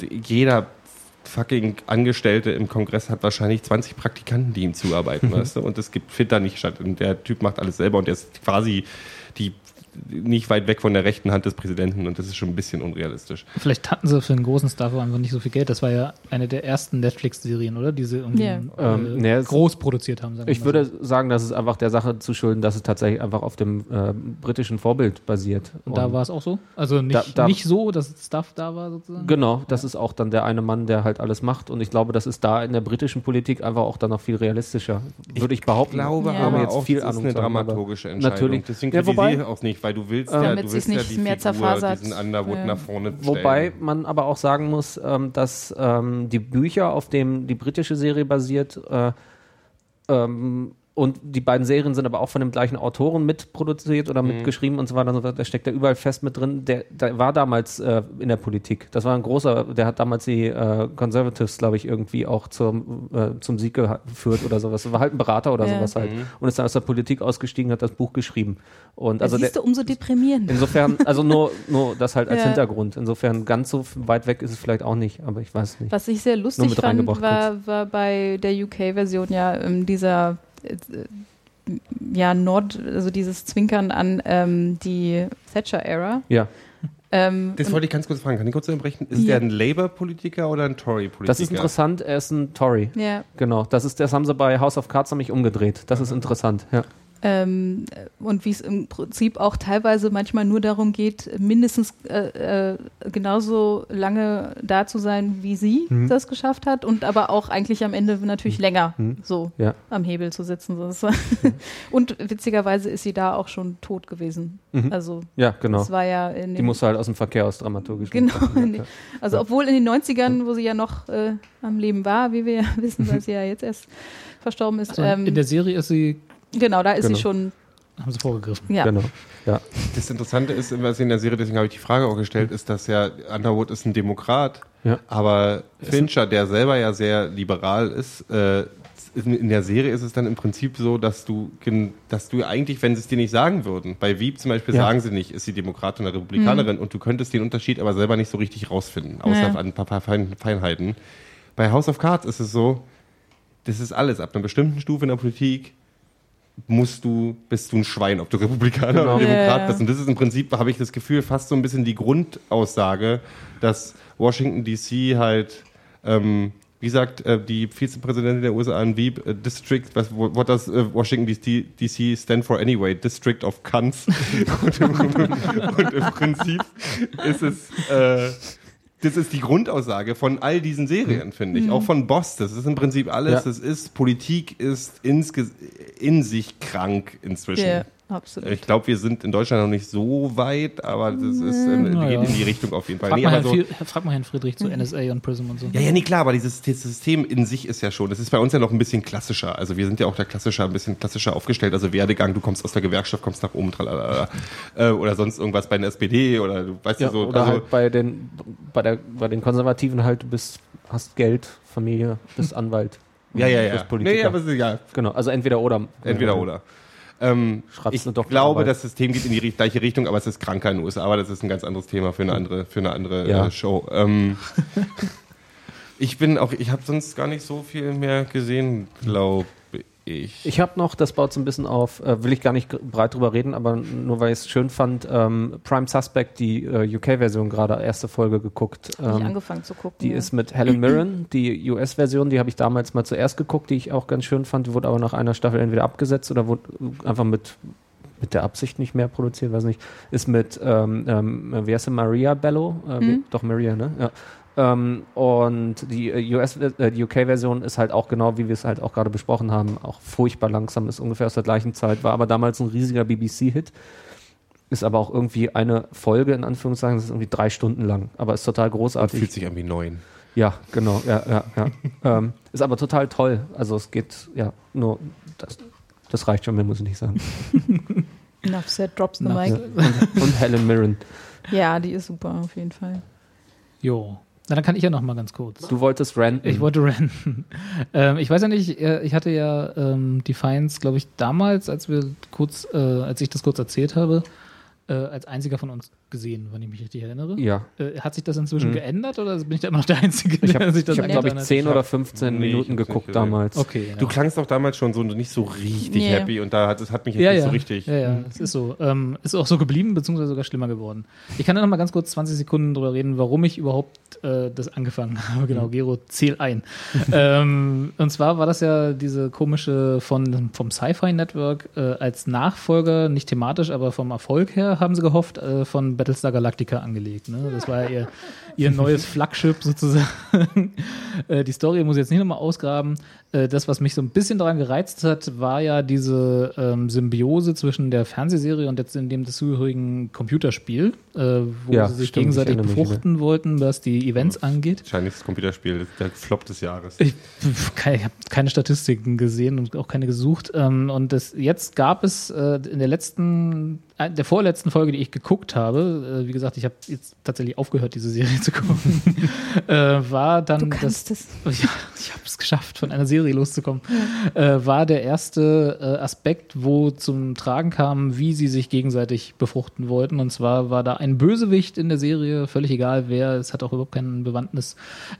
die jeder fucking Angestellte im Kongress hat wahrscheinlich 20 Praktikanten, die ihm zuarbeiten, weißt du? Und es gibt Finter nicht statt. Und der Typ macht alles selber und der ist quasi die nicht weit weg von der rechten Hand des Präsidenten und das ist schon ein bisschen unrealistisch. Vielleicht hatten sie für den großen Star Wars einfach nicht so viel Geld. Das war ja eine der ersten Netflix-Serien, oder? Die sie irgendwie Ja. äh, Ähm, groß produziert haben. Sagen wir Ich mal würde so. sagen, dass es einfach der Sache zu schulden, dass es tatsächlich einfach auf dem äh, britischen Vorbild basiert. Und da war es auch so? Also nicht, Da- da- nicht so, dass Stuff da war sozusagen? Genau, das ist auch dann der eine Mann, der halt alles macht. Und ich glaube, das ist da in der britischen Politik einfach auch dann noch viel realistischer. Würde ich behaupten. Ja. ohne aber jetzt viel das ist Ahnung eine dramaturgische Entscheidung. Natürlich. Deswegen Ja, wobei- ich auch nicht, weil du willst ja, Damit du willst ja nicht die mehr Figur, zerfasert. diesen Underwood Ja. nach vorne stellen. Wobei man aber auch sagen muss, ähm, dass ähm, die Bücher, auf denen die britische Serie basiert, äh, ähm, und die beiden Serien sind aber auch von dem gleichen Autoren mitproduziert oder mitgeschrieben und so weiter und so weiter. Da steckt er überall fest mit drin. Der, der war damals äh, in der Politik. Das war ein großer, der hat damals die äh, Conservatives, glaube ich, irgendwie auch zum, äh, zum Sieg geführt oder sowas. War halt ein Berater oder Ja. sowas halt. Und ist dann aus der Politik ausgestiegen, hat das Buch geschrieben. Und Also der, siehst du, umso deprimierender. Insofern, also nur, nur das halt als Ja. Hintergrund. Insofern ganz so weit weg ist es vielleicht auch nicht, aber ich weiß nicht. Was ich sehr lustig mit fand, war, war bei der UK-Version ja ähm, dieser ja Nord, also dieses Zwinkern an ähm, die Thatcher-Ära. Ja, Ähm, Das wollte ich ganz kurz fragen. Kann ich kurz unterbrechen? Ist Ja. der ein Labour-Politiker oder ein Tory-Politiker? das ist interessant. Er ist ein Tory. ja, Genau, das ist, das haben sie bei House of Cards nämlich umgedreht. Das ist interessant. Ja. Ähm, und wie es im Prinzip auch teilweise manchmal nur darum geht, mindestens äh, äh, genauso lange da zu sein, wie sie Mhm. das geschafft hat und aber auch eigentlich am Ende natürlich länger so Ja. am Hebel zu sitzen. Ist- und witzigerweise ist sie da auch schon tot gewesen. Mhm. Also Ja, genau. das war ja in Die den, muss halt aus dem Verkehr aus dramaturgisch. Genau. ja. Also obwohl in den 90ern, wo sie ja noch äh, am Leben war, wie wir ja wissen, weil sie ja jetzt erst verstorben ist. Also ähm, in der Serie ist sie, genau, da ist Genau. sie schon, haben sie vorgegriffen. ja. Genau. Ja. Das Interessante ist, was in der Serie, deswegen habe ich die Frage auch gestellt, ist, dass ja Underwood ist ein Demokrat, Ja. aber Fincher, der selber ja sehr liberal ist, äh, in der Serie ist es dann im Prinzip so, dass du, dass du eigentlich, wenn sie es dir nicht sagen würden, bei Wieb zum Beispiel Ja. sagen sie nicht, ist sie Demokratin oder Republikanerin und du könntest den Unterschied aber selber nicht so richtig rausfinden, außer Ja. an ein paar, paar Fein, Feinheiten. Bei House of Cards ist es so, das ist alles. Ab einer bestimmten Stufe in der Politik musst du, bist du ein Schwein, ob du Republikaner Genau. oder Demokrat ja. bist. Und das ist im Prinzip, habe ich das Gefühl, fast so ein bisschen die Grundaussage, dass Washington DC halt, ähm, wie sagt äh, die Vizepräsidentin der USA in Wieb, äh, District, was, what does äh, Washington DC, DC stand for anyway? District of Cunts. und, im, und im Prinzip ist es, äh, das ist die Grundaussage von all diesen Serien, finde ich. Auch von Boss. Das ist im Prinzip alles. Ja. Das ist, Politik ist insge in sich krank inzwischen. Ja, absolut. Ich glaube, wir sind in Deutschland noch nicht so weit, aber das ist in, Na geht ja. in die Richtung auf jeden Fall. Frag, Nee, mal aber Herrn, so, frag mal Herrn Friedrich zu NSA und Prism und so. ja, ja, nee, klar, aber dieses das System in sich ist ja schon, das ist bei uns ja noch ein bisschen klassischer. Also wir sind ja auch da klassischer, ein bisschen klassischer aufgestellt. Also Werdegang, du kommst aus der Gewerkschaft, kommst nach oben, tralala, äh, oder sonst irgendwas bei der SPD oder du weißt ja, Ja, so. oder also, halt bei den, bei, der, bei den Konservativen halt, du bist, hast Geld, Familie, bist Anwalt. Ja, ja, ja. Politiker. Nee, aber es ist- ja, Genau, also entweder oder. entweder oder. Ähm, ich glaube, das System geht in die gleiche Richtung, aber es ist kranker in den USA, aber das ist ein ganz anderes Thema für eine andere, für eine andere Ja. äh, Show. Ähm, ich bin auch, ich habe sonst gar nicht so viel mehr gesehen, glaube ich. Ich habe noch, das baut so ein bisschen auf, äh, will ich gar nicht breit drüber reden, aber nur weil ich es schön fand, ähm, Prime Suspect, die äh, UK-Version gerade, erste Folge geguckt. Hab ich Ähm, angefangen zu gucken. die ja. ist mit Helen Mirren, die US-Version, die habe ich damals mal zuerst geguckt, die ich auch ganz schön fand, die wurde aber nach einer Staffel entweder abgesetzt oder wurde einfach mit, mit der Absicht nicht mehr produziert, weiß nicht. Ist mit, ähm, ähm, wie heißt sie, Maria Bello? Äh, wie- Doch, Maria, ne? Ja. Ähm, und die äh, US, äh, die UK-Version ist halt auch genau, wie wir es halt auch gerade besprochen haben, auch furchtbar langsam, ist ungefähr aus der gleichen Zeit, war aber damals ein riesiger BBC-Hit. Ist aber auch irgendwie eine Folge, in Anführungszeichen, das ist irgendwie drei Stunden lang, aber ist total großartig. fühlt sich an wie neun. Ja, genau, ja, ja, ja. ähm, ist aber total toll. Also es geht, ja, nur, das, das reicht schon, mehr muss ich nicht sagen. Enough said, drops the Enough mic. Und, und Helen Mirren. Ja, die ist super, auf jeden Fall. Jo. Na, dann kann ich ja noch mal ganz kurz. Du wolltest ranten. Ich wollte rennen. ähm, ich weiß ja nicht, äh, ich hatte ja ähm, Defiance, glaube ich, damals, als wir kurz, äh, als ich das kurz erzählt habe, äh, als einziger von uns gesehen, wenn ich mich richtig erinnere. ja. Äh, hat sich das inzwischen Mhm. geändert oder bin ich da immer noch der Einzige, Ich habe, der sich das ich hab, glaube ich, angetan hat? 10 oder 15 Nee, Minuten geguckt damals. Okay. Du ja. klangst doch damals schon so nicht so richtig ja. happy und da hat es hat mich jetzt ja, nicht ja. so richtig. Ja, ja, es ist so. Ähm, ist auch so geblieben, beziehungsweise sogar schlimmer geworden. Ich kann ja noch mal ganz kurz 20 Sekunden drüber reden, warum ich überhaupt äh, das angefangen habe. Mhm. Genau, Gero, zähl ein. ähm, und zwar war das ja diese komische von, vom Sci-Fi Network äh, als Nachfolger, nicht thematisch, aber vom Erfolg her, haben sie gehofft, äh, von Battlestar Galactica angelegt. Ne? Das war ja ihr, ihr neues Flaggschiff sozusagen. äh, die Story muss ich jetzt nicht nochmal ausgraben. Äh, das, was mich so ein bisschen daran gereizt hat, war ja diese ähm, Symbiose zwischen der Fernsehserie und jetzt in dem dazugehörigen Computerspiel, äh, wo Ja, sie sich stimmt, gegenseitig befruchten wollten, was die Events angeht. Wahrscheinlich das Computerspiel, der Flop des Jahres. Ich, ich habe keine Statistiken gesehen und auch keine gesucht. Ähm, und das, jetzt gab es äh, in der letzten, der vorletzten Folge, die ich geguckt habe, äh, wie gesagt, ich habe jetzt tatsächlich aufgehört, diese Serie zu gucken, äh, war dann das. es. Ja, ich habe es geschafft, von einer Serie loszukommen. Äh, war der erste äh, Aspekt, wo zum Tragen kam, wie sie sich gegenseitig befruchten wollten. Und zwar war da ein Bösewicht in der Serie, völlig egal wer, es hat auch überhaupt keinen Bewandtnis,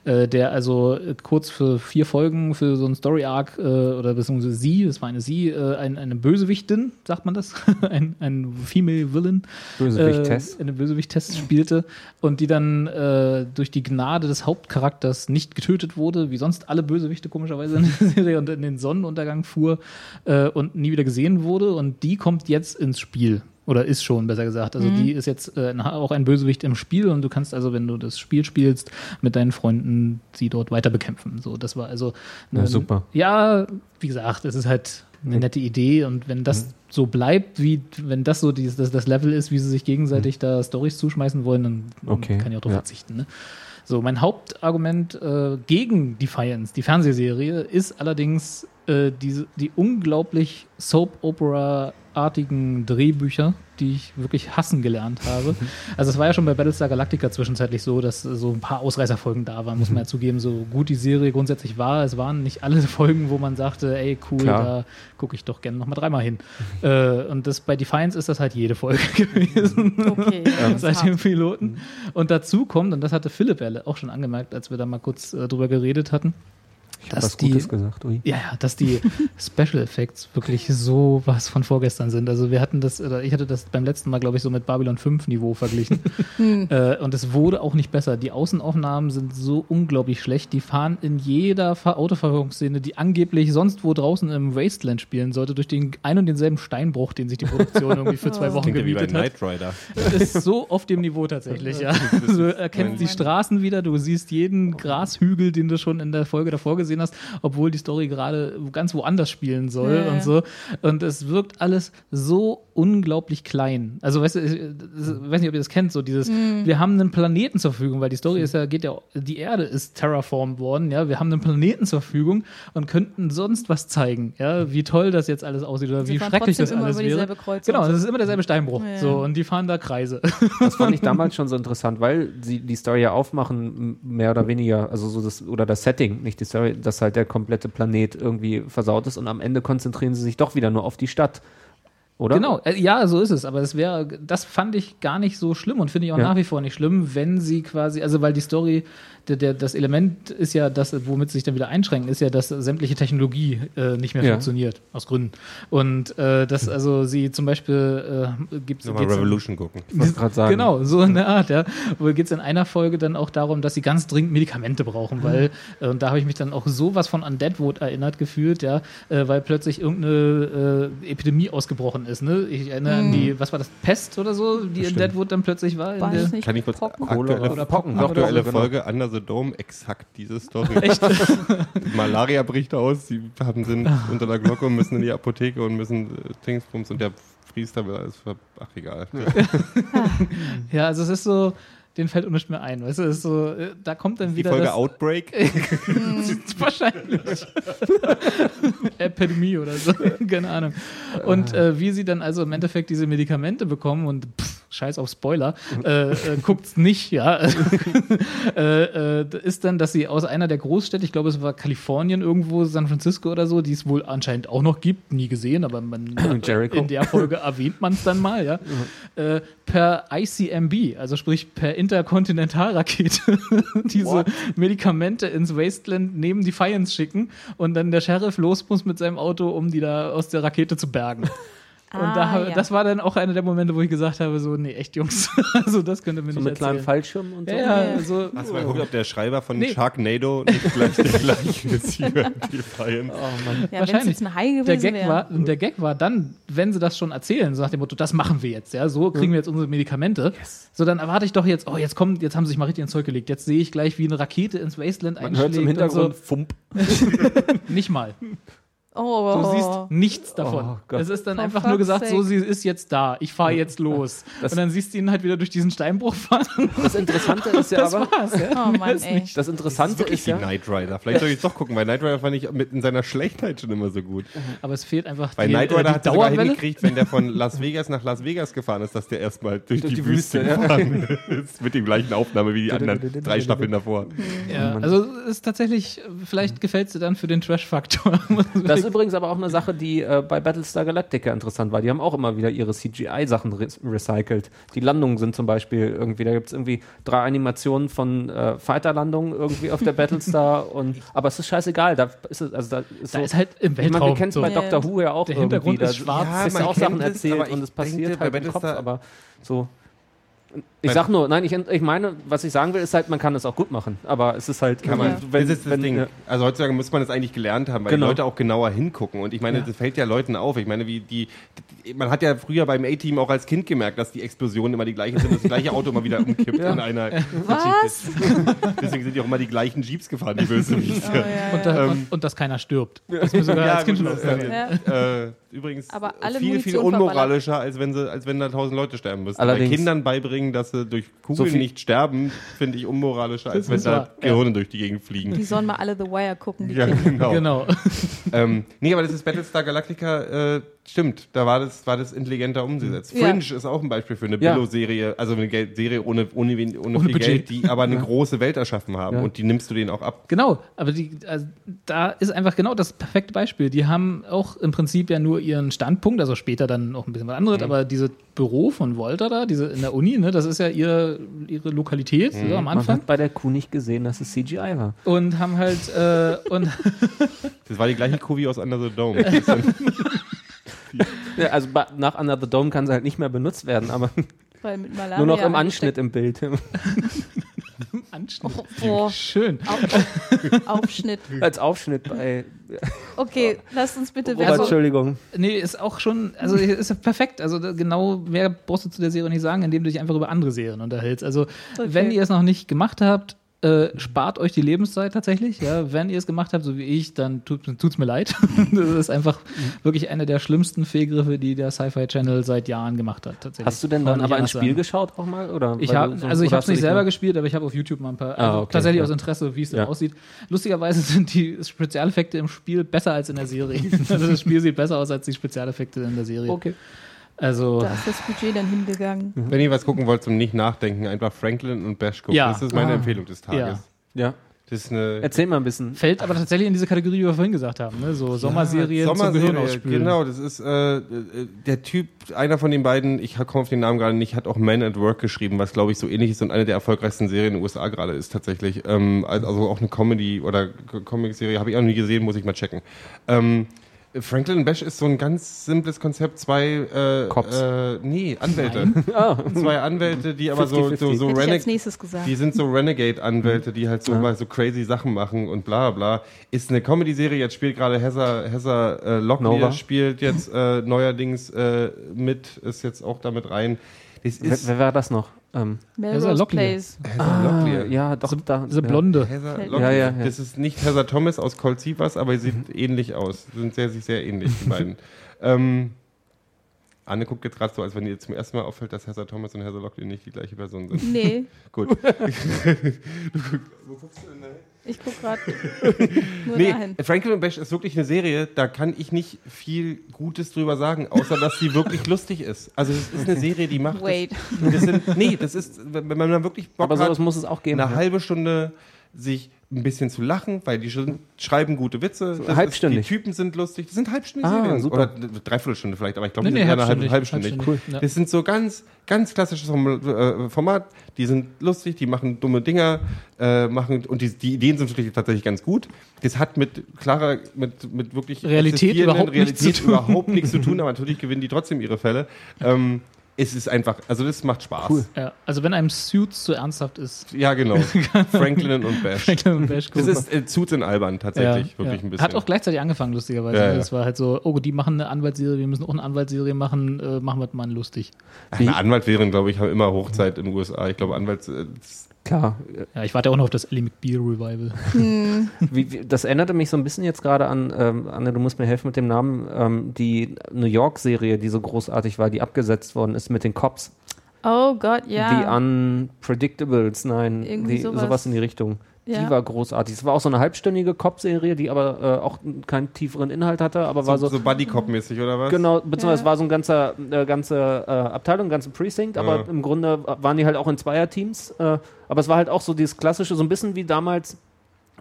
äh, der also äh, kurz für vier Folgen für so einen Story-Arc äh, oder beziehungsweise sie, das war eine sie, äh, ein, eine Bösewichtin, sagt man das? ein, ein Female Villain Bösewicht-Test. äh, eine Bösewicht-Test spielte und die dann äh, durch die Gnade des Hauptcharakters nicht getötet wurde, wie sonst alle Bösewichte komischerweise in der Serie und in den Sonnenuntergang fuhr äh, und nie wieder gesehen wurde und die kommt jetzt ins Spiel. Oder ist schon, besser gesagt. Also die ist jetzt äh, auch ein Bösewicht im Spiel und du kannst also, wenn du das Spiel spielst, mit deinen Freunden sie dort weiter bekämpfen. So, das war also Ja, eine- super. Ja, wie gesagt, es ist halt eine nette Idee und wenn das so bleibt, wie wenn das so dieses, das, das Level ist, wie sie sich gegenseitig da Stories zuschmeißen wollen, dann Okay, kann ich auch drauf ja. verzichten. Ne? So, mein Hauptargument äh, gegen Defiance, die Fernsehserie, ist allerdings äh, diese, die unglaublich Soap-Opera-artigen Drehbücher, die ich wirklich hassen gelernt habe. Also es war ja schon bei Battlestar Galactica zwischenzeitlich so, dass so ein paar Ausreißerfolgen da waren, muss man ja zugeben, so gut die Serie grundsätzlich war. Es waren nicht alle Folgen, wo man sagte, ey cool, Klar. da gucke ich doch gerne nochmal dreimal hin. äh, und das bei Defiance ist das halt jede Folge gewesen. Okay. Seit dem. Piloten. Und dazu kommt, und das hatte Philipp ja auch schon angemerkt, als wir da mal kurz äh, drüber geredet hatten, Ich habe dass was die- Gutes gesagt. Ui. ja, ja, dass die Special Effects wirklich so was von vorgestern sind. Also wir hatten das, oder ich hatte das beim letzten Mal, glaube ich, so mit Babylon 5 Niveau verglichen. äh, und es wurde auch nicht besser. Die Außenaufnahmen sind so unglaublich schlecht. Die fahren in jeder Ver- Autoverfolgungsszene, die angeblich sonst wo draußen im Wasteland spielen sollte, durch den ein und denselben Steinbruch, den sich die Produktion irgendwie für zwei Wochen ja wie bei gemietet hat. Knight Rider. Das ist so auf dem Niveau tatsächlich, ja. Du erkennst die Straßen wieder, du siehst jeden Grashügel, den du schon in der Folge davor gesehen hast, obwohl die Story gerade ganz woanders spielen soll Ja, und so. Und es wirkt alles so unglaublich klein. Also, weißt du, ich ich weiß nicht, ob ihr das kennt, so dieses, wir haben einen Planeten zur Verfügung, weil die Story ist ja, geht ja, die Erde ist terraformed worden, ja. Wir haben einen Planeten zur Verfügung und könnten sonst was zeigen, ja, wie toll das jetzt alles aussieht oder Sie wie schrecklich das immer alles über wäre. Genau, das ist immer derselbe Steinbruch. Ja. So, und die fahren da Kreise. Das fand ich damals schon so interessant, weil sie die Story ja aufmachen, mehr oder weniger, also so das, oder das Setting, nicht die Story, weil das halt der komplette Planet irgendwie versaut ist und am Ende konzentrieren sie sich doch wieder nur auf die Stadt. Oder? Genau, äh, ja, so ist es. Aber es wäre, das fand ich gar nicht so schlimm und finde ich auch Ja. nach wie vor nicht schlimm, wenn sie quasi, also weil die Story, der, der, das Element ist ja, das, womit sie sich dann wieder einschränken, ist ja, dass sämtliche Technologie äh, nicht mehr Ja. funktioniert, aus Gründen. Und äh, dass also sie zum Beispiel äh, gibt Nochmal Revolution gucken. Ich wollte gerade sagen. Genau, so in der Art, ja. Wo geht es in einer Folge dann auch darum, dass sie ganz dringend Medikamente brauchen, weil, äh, und da habe ich mich dann auch sowas von an Deadwood erinnert gefühlt, ja, äh, weil plötzlich irgendeine äh, Epidemie ausgebrochen ist, ne? Ich erinnere an die, was war das, Pest oder so, die in Deadwood dann plötzlich war? In Weiß der, nicht. Kann ich kurz Pocken? aktuelle, Oder Pocken. aktuelle Doch, doch, Folge Under the Dome, exakt diese Story. Echt? Malaria bricht aus, sie haben, sind unter der Glocke und müssen in die Apotheke und müssen äh, Dingsbums und der Priester will alles ver... Ach, egal. ja, also es ist so, den fällt uns nicht mehr ein, weißt du, ist so, äh, da kommt dann Die wieder Folge das, Outbreak. Wahrscheinlich. Epidemie oder so, keine Ahnung. Und äh, wie sie dann also im Endeffekt diese Medikamente bekommen und pff, scheiß auf Spoiler, äh, äh, guckt's nicht, ja. äh, äh, ist dann, dass sie aus einer der Großstädte, ich glaube es war Kalifornien irgendwo, San Francisco oder so, die es wohl anscheinend auch noch gibt, nie gesehen, aber man Jericho. in der Folge erwähnt man es dann mal, ja. Äh, per ICMB, also sprich per Interkontinentalrakete, diese Medikamente ins Wasteland neben Defiance schicken und dann der Sheriff los muss mit seinem Auto, um die da aus der Rakete zu bergen. Und da, Ah, ja. das war dann auch einer der Momente, wo ich gesagt habe, so, nee, echt Jungs, also das könnte mir So nicht mit kleinen erzählen. Fallschirmen und so. Ja, Ja. so, Hast du mal geguckt, ob der Schreiber von Nee. Sharknado nicht gleich der gleiche ist hier in? Oh Mann. Ja, wenn es wahrscheinlich. jetzt ein Hai gewesen der Gag wäre. war, und der Gag war dann, wenn sie das schon erzählen, so nach dem Motto, das machen wir jetzt, ja, so kriegen wir jetzt unsere Medikamente. So, dann erwarte ich doch jetzt, oh, jetzt kommt, jetzt haben sie sich mal richtig ins Zeug gelegt. Jetzt sehe ich gleich, wie eine Rakete ins Wasteland Man hört einschlägt. im Hintergrund Und Fump. so. Nicht mal. Oh, Du siehst nichts davon. Oh es ist dann For einfach nur gesagt, so, sake. sie ist jetzt da, ich fahre jetzt los. Das- und dann siehst du ihn halt wieder durch diesen Steinbruch fahren. Das Interessante ist ja Das aber, war's, ja. Oh Mann, Ist ey. nicht. das Das Interessante ist wirklich ist wie ja, Knight Rider. Vielleicht soll ich doch gucken, weil Knight Rider fand ich mit in seiner Schlechtheit schon immer so gut. Aber es fehlt einfach Weil die, Knight äh, Rider die hat sogar hingekriegt, wenn der von Las Vegas nach Las Vegas gefahren ist, dass der erstmal durch, Durch die, die Wüste, Wüste, ja. gefahren ist. Mit dem gleichen Aufnahme wie die anderen drei Staffeln davor. Ja, also ist tatsächlich, vielleicht gefällt sie dann für den Trash-Faktor. das ist übrigens aber auch eine Sache, die äh, bei Battlestar Galactica interessant war. Die haben auch immer wieder ihre CGI-Sachen re recycelt. Die Landungen sind zum Beispiel irgendwie, da gibt es irgendwie drei Animationen von äh, Fighter-Landungen irgendwie auf der Battlestar und aber es ist scheißegal, da ist es, also da ist, da so, ist halt im Weltraum. wir kennen es so. bei. Dr. Who ja auch Der Hintergrund irgendwie. ist schwarz. Da Ja, ist man ja auch kennt Sachen erzählt und es passiert halt bei im Kopf, aber so ich sag nur, nein, ich, ich meine, was ich sagen will, ist halt, man kann es auch gut machen, aber es ist halt, Kann man, Ja. das ist das wenn, Ding. ja. Also heutzutage muss man das eigentlich gelernt haben, weil Genau. die Leute auch genauer hingucken. Und ich meine, Ja. das fällt ja Leuten auf. Ich meine, wie die, die man hat ja früher beim A-Team auch als Kind gemerkt, dass die Explosionen immer die gleichen sind, dass das gleiche Auto immer wieder umkippt in einer Was? Deswegen sind ja auch immer die gleichen Jeeps gefahren, die Bösewichte. Oh, ja, ja. Und, da, Ähm, und, und dass keiner stirbt. Das ist mir sogar als Kind gut, schon das ja, äh, übrigens Aber alle viel, viel Munition unmoralischer, als wenn, sie, als wenn da tausend Leute sterben müssen. Allerdings. Bei Kindern beibringen, dass sie durch Kugeln So nicht sterben, finde ich unmoralischer, als wenn da wahr, ja. Gehirne durch die Gegend fliegen. Die sollen mal alle The Wire gucken. Die Ja, Kinder. genau. Genau. ähm, nee, aber das ist Battlestar Galactica, äh, stimmt, da war das, war das intelligenter umgesetzt. Ja. Fringe ist auch ein Beispiel für eine Ja. Billo-Serie, also eine Serie ohne, ohne, ohne, Ohne viel Budget. Geld, die aber eine große Welt erschaffen haben Ja. und die nimmst du denen auch ab. Genau, aber die, also, da ist einfach genau das perfekte Beispiel. Die haben auch im Prinzip ja nur ihren Standpunkt, also später dann auch ein bisschen was anderes, Mhm. aber diese Büro von Volta da, diese in der Uni, ne, das ist ja ihr, ihre Lokalität Mhm. so am Man Anfang. hat bei der Kuh nicht gesehen, dass es CGI war. Und haben halt, äh, und Das war die gleiche Kuh wie aus Under the Dome. Dann- Ja, also nach Under the Dome kann sie halt nicht mehr benutzt werden, aber Weil mit Malaria nur noch im Anschnitt im Bild. Anschnitt. Oh, Schön. Auf, Aufschnitt. Als Aufschnitt bei Okay, lasst uns bitte Robert, Also- Entschuldigung. Nee, ist auch schon, also ist ja perfekt. Also genau mehr brauchst du zu der Serie nicht sagen, indem du dich einfach über andere Serien unterhältst. Also Okay. wenn ihr es noch nicht gemacht habt, äh, spart euch die Lebenszeit tatsächlich. Ja, wenn ihr es gemacht habt, so wie ich, dann tut es mir leid. das ist einfach wirklich einer der schlimmsten Fehlgriffe, die der Sci-Fi Channel seit Jahren gemacht hat. Tatsächlich. Hast du denn dann aber anders Spiel sagen. geschaut auch mal? Oder? Ich hab, so- also ich habe es nicht selber nur- gespielt, aber ich habe auf YouTube mal ein paar, Ah, also okay, tatsächlich ja. aus Interesse, wie es Ja. aussieht. Lustigerweise sind die Spezialeffekte im Spiel besser als in der Serie. also das Spiel sieht besser aus als die Spezialeffekte in der Serie. Okay. Also Da ist das Budget dann hingegangen. Wenn ihr was gucken wollt zum Nicht-Nachdenken, einfach Franklin und Bash gucken. Ja. Das ist meine Ah. Empfehlung des Tages. Ja. Ja. Das ist eine Erzähl mal ein bisschen. Fällt aber tatsächlich in diese Kategorie, die wir vorhin gesagt haben, ne? So Sommerserie zum Sommerserie, Gehirn ausspülen. Genau, das ist äh, äh, der Typ, einer von den beiden, ich komme auf den Namen gerade nicht, hat auch Man at Work geschrieben, was glaube ich so ähnlich ist und eine der erfolgreichsten Serien in den USA gerade ist tatsächlich. Ähm, also auch eine Comedy oder Comic-Serie habe ich auch noch nie gesehen, muss ich mal checken. Ähm, Franklin Bash ist so ein ganz simples Konzept, zwei äh, Cops. Äh, nee, Anwälte. Ah, Zwei Anwälte, die aber so, 50-50. so, so Hätte ich als Renegade nächstes gesagt. die sind so Renegade-Anwälte, die halt so mal so crazy Sachen machen und bla bla. Ist eine Comedy-Serie, jetzt spielt gerade Heather, Heather äh, Locklear, spielt jetzt äh, neuerdings äh, mit, ist jetzt auch damit rein. Das wer, wer war das noch? Ähm, Melrose Locklear. Place. Ah, Locklear. ja, doch, da. Diese ja. Blonde. Heather Ja, Locklear. ja, ja. Das ist nicht Heather Thomas aus Cold Seavers, aber sie sieht ähnlich aus. Sind sehr, sich sehr ähnlich, die beiden. ähm, Anne guckt jetzt gerade so, als wenn ihr zum ersten Mal auffällt, dass Heather Thomas und Heather Locklear nicht die gleiche Person sind. Nee, Gut. Ich guck gerade nur Nee, dahin. Franklin und Bash ist wirklich eine Serie, da kann ich nicht viel Gutes drüber sagen, außer dass sie wirklich lustig ist. Also es ist eine Serie, die macht Wait. Das, das sind, nee, das ist, wenn man dann wirklich Bock Aber sowas hat, muss es auch geben. eine ja. halbe Stunde sich ein bisschen zu lachen, weil die schreiben gute Witze. Das halbstündig. Ist, die Typen sind lustig. Das sind halbstündige Ah, Serien. super. Oder dreiviertelstunde vielleicht, aber ich glaube, Nee, die nee, sind eher eine halbe, halbstündig. halbstündig. Halbstündig, ja. Das sind so ganz, ganz klassisches äh, Format. Die sind lustig, die machen dumme Dinger, äh, machen und die, die Ideen sind wirklich tatsächlich ganz gut. Das hat mit klarer, mit, mit wirklich Realität überhaupt nichts Realität zu tun. überhaupt nichts zu tun, aber natürlich gewinnen die trotzdem ihre Fälle. Ähm, es ist einfach, also das macht Spaß. Cool. Ja, also wenn einem Suits zu ernsthaft ist, Ja, genau. Franklin und Bash. Franklin und Bash Das gucken. ist äh, Suits in Albern tatsächlich, wirklich ja. ein bisschen. Hat auch gleichzeitig angefangen, lustigerweise. Ja, ja. Es war halt so, oh, die machen eine Anwaltsserie, wir müssen auch eine Anwaltsserie machen, äh, machen wir mal lustig. Ach, eine Anwaltsserien, glaube ich, haben immer Hochzeit in den USA. Ich glaube, Anwalts. Äh, das- Klar. Ja, ich warte auch noch auf das Ellie McBeal Revival. Wie, wie, das erinnerte mich so ein bisschen jetzt gerade an, ähm, Anne, du musst mir helfen mit dem Namen, ähm, die New York-Serie, die so großartig war, die abgesetzt worden ist mit den Cops. Oh Gott, Die ja. Unpredictables, nein, Irgendwie die, sowas. sowas. in die Richtung. Ja. Die war großartig. Es war auch so eine halbstündige Cop-Serie, die aber äh, auch keinen tieferen Inhalt hatte, aber war so, so, so Buddy-Cop-mäßig, oder was? Genau, beziehungsweise es Ja. war so ein ganzer, äh, ganze äh, Abteilung, ein ganzer Precinct, aber Ja. im Grunde waren die halt auch in Zweierteams. Äh, aber es war halt auch so dieses klassische, so ein bisschen wie damals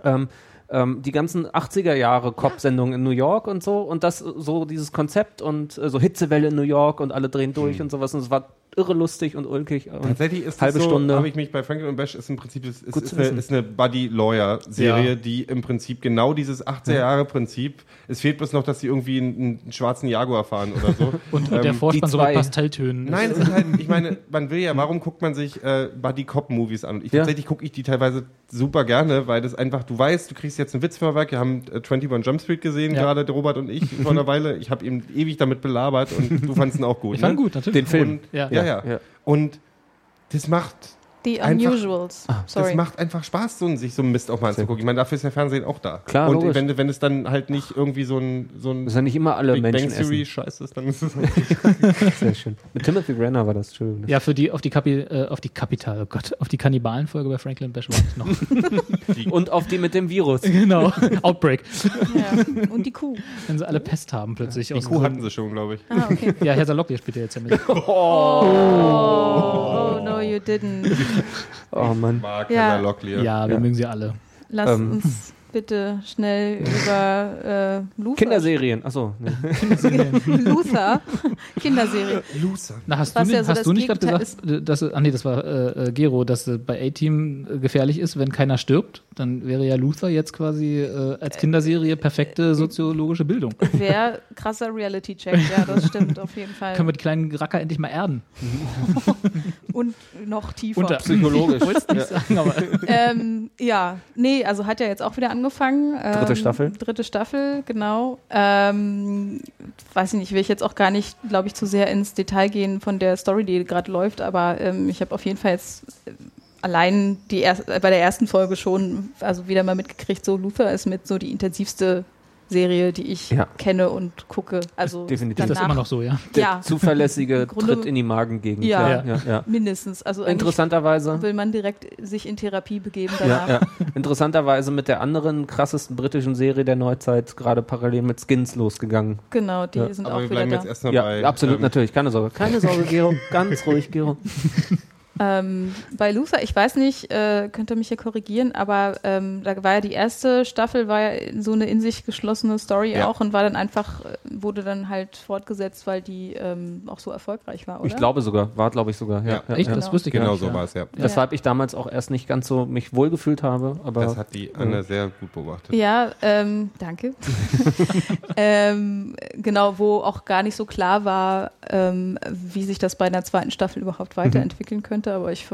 ähm, ähm, die ganzen 80er Jahre Cop-Sendungen in New York und so und das so dieses Konzept und äh, so Hitzewelle in New York und alle drehen durch und sowas und es war irre lustig und ulkig. Und Tatsächlich ist halbe das so, Stunde. habe ich mich bei Franklin und Bash ist im Prinzip ist, ist, ist, eine, wissen. ist eine Buddy-Lawyer-Serie, Ja. die im Prinzip genau dieses 80er-Jahre-Prinzip, es fehlt bloß noch, dass sie irgendwie einen, einen schwarzen Jaguar fahren oder so. Und, Ähm, und der Vorspann so mit. Pastelltönen. Nein, es ist halt, ich meine, man will ja, warum guckt man sich äh, Buddy-Cop-Movies an? Und ich, Ja. Tatsächlich gucke ich die teilweise super gerne, weil das einfach, du weißt, du kriegst jetzt einen Witzfeuerwerk. Wir haben äh, 21 Jump Street gesehen, Ja. gerade der Robert und ich vor einer Weile. Ich habe ihn ewig damit belabert und du fandest ihn auch gut. ich fand ne? gut, natürlich. Den Film. Und, Ja. ja, ja, Ja. Und das macht The Einfach- Unusuals. das Sorry. macht einfach Spaß, so, sich so einen Mist auch mal anzugucken. Ich meine, dafür ist ja Fernsehen auch da. Klar, Und logisch. wenn, wenn es dann halt nicht irgendwie so ein, so ein Das ist ja nicht immer alle Big Bang Menschen Theory essen. Scheiß ist, dann ist es Sehr schön. Mit Timothy Brenner war das schön. Ja, für die, auf die, Kapi, äh, auf die Kapital, oh Gott, auf die Kannibalenfolge bei Franklin Bash war ich noch. Und auf die mit dem Virus. genau. Outbreak. ja. Und die Kuh. Wenn sie alle Pest haben plötzlich. Die aus Kuh hatten sie schon, glaube ich. Ah, okay. Ja, Herr Salok, der spielt ja jetzt ja mit. Oh, no, you didn't. Oh Mann. Mark Ja. Heather Locklear. Ja, wir Ja. mögen sie alle. Lass Ähm. uns bitte schnell über äh, Luther. Kinderserien. Achso. Nee. Luther. Kinderserie. Loser. Na, hast Was du ja nicht, so hast das du nicht gerade gesagt, äh, dass, ah nee, das war äh, äh, Gero, dass äh, bei A-Team äh, gefährlich ist, wenn keiner stirbt? Dann wäre ja Luther jetzt quasi äh, als Kinderserie perfekte soziologische Bildung. Wäre krasser Reality-Check, ja, das stimmt auf jeden Fall. Können wir die kleinen Racker endlich mal erden? Und noch tiefer. Unter Psychologisch. Ich wollte es nicht sagen, aber ähm, ja, nee, also hat ja jetzt auch wieder angefangen. Ähm, Dritte Staffel. Dritte Staffel, genau. Ähm, weiß ich nicht, will ich jetzt auch gar nicht, glaube ich, zu sehr ins Detail gehen von der Story, die gerade läuft, aber ähm, ich habe auf jeden Fall jetzt äh, allein die erst, äh, bei der ersten Folge schon, also wieder mal mitgekriegt, so Luther ist mit so die intensivste Serie, die ich Ja. kenne und gucke. Also Definitiv. ist das danach- immer noch so, ja? Der Ja. zuverlässige Grunde- Tritt in die Magengegend. Ja. ja, ja, ja. mindestens. Also Interessanterweise. will man direkt sich in Therapie begeben Ja, danach. ja. Interessanterweise mit der anderen krassesten britischen Serie der Neuzeit gerade parallel mit Skins losgegangen. Genau, die Ja. sind Aber auch wir wieder bleiben da. jetzt erstmal Ja, bei. absolut, ähm, natürlich. Keine Sorge. Keine Sorge, Gero. Ganz ruhig, Gero. Ähm, bei Luther, ich weiß nicht, äh, könnt ihr mich ja korrigieren, aber ähm, da war ja die erste Staffel, war ja so eine in sich geschlossene Story Ja. auch und war dann einfach, äh, wurde dann halt fortgesetzt, weil die ähm, auch so erfolgreich war, oder? Ich glaube sogar, war glaube ich sogar. Ja, Ja. ja, Echt? ja. Das wusste ich gar Genau nicht. so ja. war es, ja. Weshalb ich damals auch erst nicht ganz so mich wohlgefühlt habe. Aber Das hat die Anne sehr gut beobachtet. Ja, ähm, danke. ähm, genau, wo auch gar nicht so klar war, ähm, wie sich das bei einer zweiten Staffel überhaupt weiterentwickeln könnte. Aber ich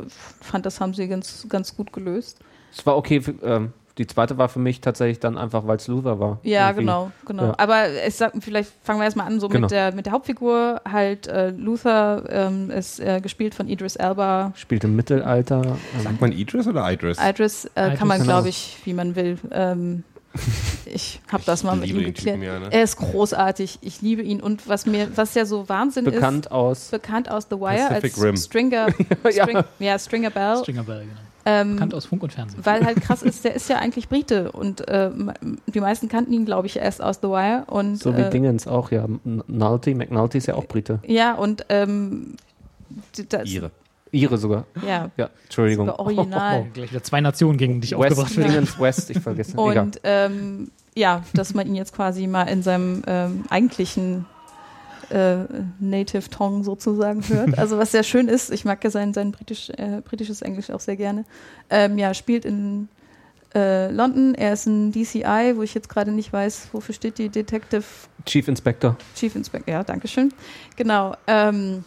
fand, das haben sie ganz, ganz gut gelöst. es war okay. Für, ähm, die zweite war für mich tatsächlich dann einfach, weil es Luther war. Ja, Irgendwie. genau, genau. Ja. Aber es, sagt- vielleicht fangen wir erstmal an, so Genau. mit, der, mit der Hauptfigur. Halt, äh, Luther ähm, ist äh, gespielt von Idris Elba. Spielt im Mittelalter. Ähm, Sagt man Idris oder Idris? Idris äh, Idris, kann man, genau. glaube ich, wie man will. Ähm, ich habe das mal mit ihm geklärt. Ja, ne? Er ist großartig. Ich liebe ihn. Und was mir, was ja so Wahnsinn ist, bekannt aus. bekannt aus The Wire Pacific als Rim. Stringer, Ja. String, ja, Stringer Bell. Stringer Bell, genau. Ähm, Bekannt aus Funk und Fernsehen. weil halt krass ist, der ist ja eigentlich Brite und äh, die meisten kannten ihn, glaube ich, erst aus The Wire. Und, So wie äh, Dingens auch, ja. Nulty, McNulty ist ja auch Brite. Ja, und ähm, das, Ihre. Ihre sogar. Ja. Ja, Entschuldigung. Sogar original. Gleich wieder zwei Nationen gegen dich West, aufgebracht. Dingens West, ich vergesse. Egal. Und ähm, ja, dass man ihn jetzt quasi mal in seinem ähm, eigentlichen äh, Native Tongue sozusagen hört. Also was sehr schön ist, ich mag ja sein, sein britisch, äh, britisches Englisch auch sehr gerne. Ähm, ja, spielt in äh, London. Er ist ein DCI, wo ich jetzt gerade nicht weiß, wofür steht die Detective Chief Inspector. Chief Inspector, ja, danke schön. Genau. Ähm,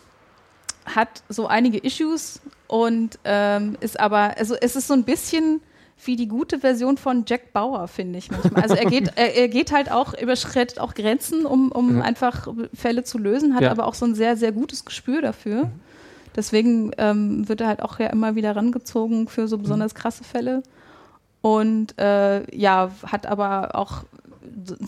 hat so einige Issues und ähm, ist aber, also es ist so ein bisschen wie die gute Version von Jack Bauer, finde ich manchmal. Also er geht, er, er geht halt auch, überschreitet auch Grenzen, um, um Ja. einfach Fälle zu lösen, hat Ja. aber auch so ein sehr, sehr gutes Gespür dafür. Deswegen ähm, wird er halt auch ja immer wieder rangezogen für so besonders krasse Fälle. Und äh, ja, hat aber auch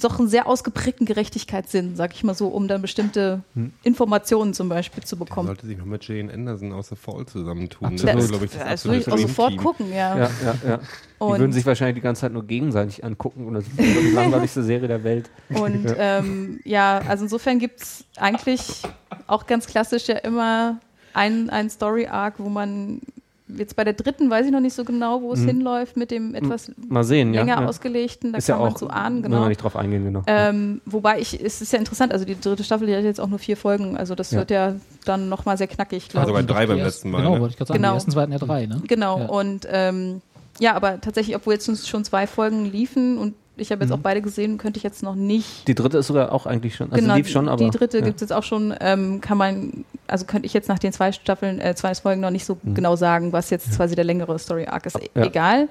doch einen sehr ausgeprägten Gerechtigkeitssinn, sag ich mal so, um dann bestimmte Informationen zum Beispiel zu Man bekommen. sollte sich noch mit Jane Anderson aus The Fall zusammentun. Absolut. Das glaube ich, das, das würde ich auch sofort gucken, ja. Ja, ja, ja. Die Und- würden sich wahrscheinlich die ganze Zeit nur gegenseitig angucken und das ist die langweiligste Serie der Welt. Und ähm, ja, also insofern gibt es eigentlich auch ganz klassisch ja immer ein, ein Story-Arc, wo man jetzt bei der dritten weiß ich noch nicht so genau, wo es Mhm. hinläuft mit dem etwas Mal sehen, länger ja. ausgelegten. Da ist kann ja man auch, so ahnen, genau. man nicht drauf eingehen, genau. Ähm, wobei ich, es ist ja interessant, also die dritte Staffel, die hat jetzt auch nur vier Folgen, also das Ja. wird ja dann nochmal sehr knackig, Also glaube bei drei beim letzten Mal. Genau, ne? wollte ich gerade sagen. Genau. Die ersten zwei hatten ja drei, ne? ich. Genau, Ja. und ähm, ja, aber tatsächlich, obwohl jetzt schon zwei Folgen liefen und ich habe jetzt Mhm. auch beide gesehen, könnte ich jetzt noch nicht Die dritte ist sogar auch eigentlich schon, also genau, lief schon, aber. die dritte ja. gibt es jetzt auch schon, ähm, kann man, also könnte ich jetzt nach den zwei Staffeln, äh, zwei Folgen noch nicht so Mhm. genau sagen, was jetzt quasi der längere Story-Arc ist. E- Ja. Egal.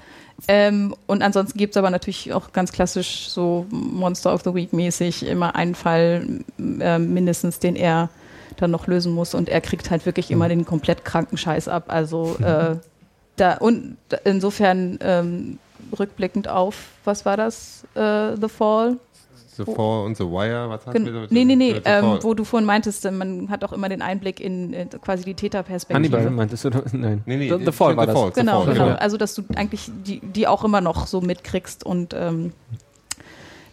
Ähm, und ansonsten gibt es aber natürlich auch ganz klassisch so Monster of the Week mäßig immer einen Fall äh, mindestens, den er dann noch lösen muss und er kriegt halt wirklich Mhm. immer den komplett kranken Scheiß ab. Also äh, da und insofern ähm, rückblickend auf, was war das? Äh, The Fall? The Fall und The Wire, was hast Gen du nee, nee, nee, ähm, wo du vorhin meintest, man hat auch immer den Einblick in äh, quasi die Täterperspektive. Hannibal meintest du? Nein. Nee, nee, The, The Fall war The das. Fall. Genau, The Fall, genau. genau. Also, dass du eigentlich die, die auch immer noch so mitkriegst und ähm,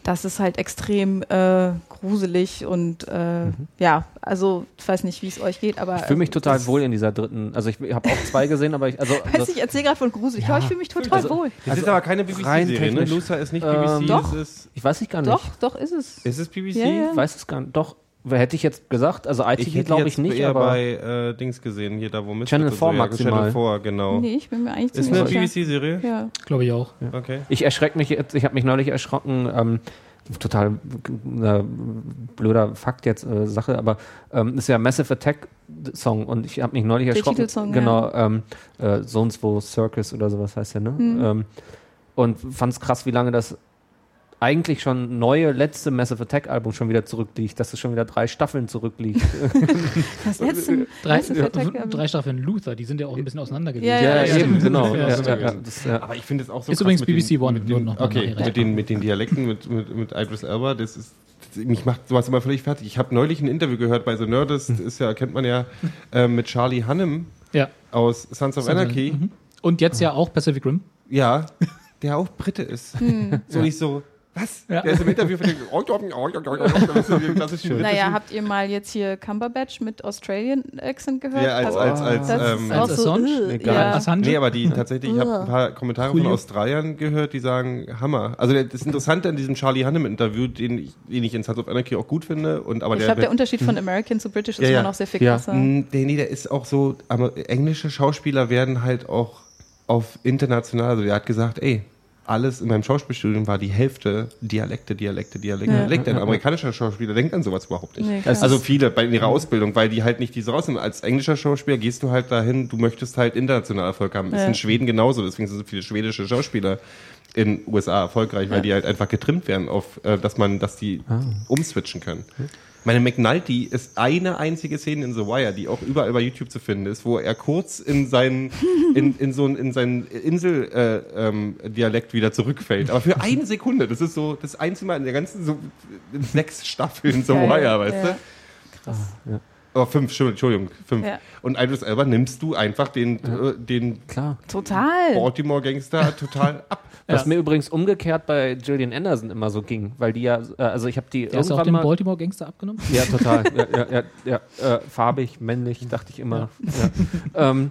das ist halt extrem äh, gruselig und äh, ja, also ich weiß nicht, wie es euch geht, aber Mhm. Ich fühle mich äh, total wohl in dieser dritten. Also ich habe auch zwei gesehen, aber ich also, Weiß also ich erzähle gerade von gruselig, aber ich fühle mich total Also- wohl. Das ist aber keine rein BBC-Serie, ne? Luther ist nicht Ähm, BBC, Doch. es ist... ich weiß ich gar nicht. Doch, doch ist es. Ist es BBC? Ja, ja. Ich weiß es gar nicht. Doch, hätte ich jetzt gesagt. Also ITV glaube ich nicht, eher aber bei äh, Dings gesehen, hier da wo Misfit Channel und 4 so, ja, maximal. Channel 4, genau. Nee, ich bin mir eigentlich Ist ziemlich eine sicher. BBC-Serie? Ja. Glaube ich auch. Okay. ich erschrecke mich jetzt. Ich habe mich neulich erschrocken. Ähm, total äh, blöder Fakt jetzt äh, Sache, aber ähm, ist ja Massive Attack Song und ich habe mich neulich Der erschrocken. Titelsong, genau, ähm, äh, Zones wo Circus oder sowas heißt der, ne? Mhm. Ähm, und fand es krass, wie lange das eigentlich schon neue letzte Massive Attack Album schon wieder zurückliegt, dass es schon wieder drei Staffeln zurückliegt. Das letzte Drei, drei Staffeln Luther, die sind ja auch ein bisschen auseinander gewesen. Ja, ja, ja, eben, genau. Ja, Ja, ja, ja, das, ja. Aber ich finde es auch so Ist krass übrigens mit BBC den, One, mit den, Okay, mit den, mit den Dialekten, mit, mit, mit Idris Elba, das ist mich macht sowas immer völlig fertig. Ich habe neulich ein Interview gehört bei The Nerdist, Hm. ist ja, kennt man ja, äh, mit Charlie Hannem Ja. aus Sons of Anarchy. Mhm. Und jetzt ja auch Pacific Rim. Ja, der auch Brite ist. Hm. So nicht so, Was? Ja. Der ist im Interview für den. Das ist so die klassischen Naja, habt ihr mal jetzt hier Cumberbatch mit Australian Accent gehört? Ja, als, als, als, das ähm, ist auch Als so, Assange? äh, Egal. ja. Assange? Nee, aber die tatsächlich, ich habe ein paar Kommentare von. Australiern gehört, die sagen, Hammer. Also das Interessante an diesem Charlie Hanneman-Interview, den ich, den ich in Sons of Anarchy auch gut finde, und aber Ich der, glaube, der Unterschied von American zu British ist Ja, immer noch sehr viel Ja. krasser. Nee, nee, der ist auch so, aber englische Schauspieler werden halt auch auf international, also der hat gesagt, ey, alles in meinem Schauspielstudium war die Hälfte Dialekte, Dialekte, Dialekte, Ja. Dialekte. Ein amerikanischer Schauspieler denkt an sowas überhaupt nicht. Nee, also viele bei in ihrer Ausbildung, weil die halt nicht diese rausnehmen. Als englischer Schauspieler gehst du halt dahin, du möchtest halt international Erfolg haben. Ist Ja. in Schweden genauso, deswegen sind so viele schwedische Schauspieler in USA erfolgreich, weil die halt einfach getrimmt werden auf, äh, dass man, dass die umswitchen können. Meine McNulty ist eine einzige Szene in The Wire, die auch überall bei YouTube zu finden ist, wo er kurz in seinen, in, in so in seinen Insel, äh, ähm, wieder zurückfällt. Aber für eine Sekunde. Das ist so das einzige Mal in der ganzen so in sechs Staffeln The. Wire, weißt Ja. du? Oh, fünf, Entschuldigung, fünf. Ja. Und Idris Elba nimmst du einfach den, äh, den Klar. Total. Baltimore-Gangster total ab. Was mir übrigens umgekehrt bei Gillian Anderson immer so ging, weil die ja, äh, also ich habe die Der hast du auch irgendwann den mal. Baltimore Gangster abgenommen? Ja, total. ja, ja, ja, ja. Äh, farbig, männlich, dachte ich immer. Ja. Ähm,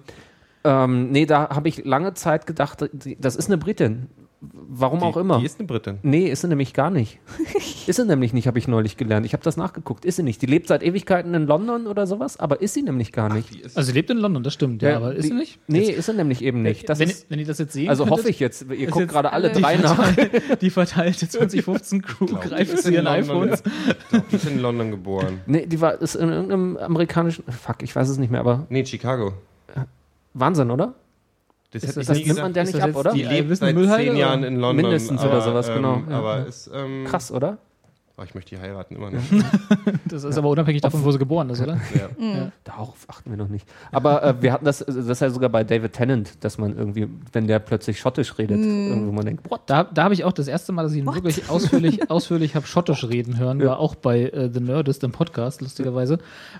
ähm, nee, da habe ich lange Zeit gedacht, das ist eine Britin. Warum auch Die- immer. Die ist eine Britin. Nee, ist sie nämlich gar nicht. ist sie nämlich nicht, habe ich neulich gelernt. Ich habe das nachgeguckt. Ist sie nicht. Die lebt seit Ewigkeiten in London oder sowas, aber ist sie nämlich gar nicht. Ist Also sie lebt in London, das stimmt, ja, aber ist die- sie nicht? Nee, ist sie nämlich eben nicht. Das wenn, ist, wenn ihr das jetzt sehen also könntet, hoffe ich jetzt. Ihr guckt jetzt gerade alle drei nach. die verteilte 2015 Crew greift ist zu ihren in London, iPhones. Die ist in London geboren. Nee, die war ist in irgendeinem amerikanischen. Fuck, ich weiß es nicht mehr, aber Nee, Chicago. Wahnsinn, oder? Das, das- ich Das nimmt man der nicht ab, oder? Die lebt seit zehn Jahren in London. Mindestens aber, oder sowas, genau. Ähm, Ja, aber ja. ist, ähm, Krass, oder? Oh, ich möchte die heiraten immer noch. Das ist aber unabhängig davon, wo sie geboren ist, oder? ja. Darauf achten wir noch nicht. Aber äh, wir hatten das, das ist ja sogar bei David Tennant, dass man irgendwie, wenn der plötzlich schottisch redet, irgendwo man denkt, what? Da, da habe ich auch das erste Mal, dass ich ihn wirklich ausführlich, ausführlich habe Schottisch reden hören, war auch bei äh, The Nerdist im Podcast, lustigerweise,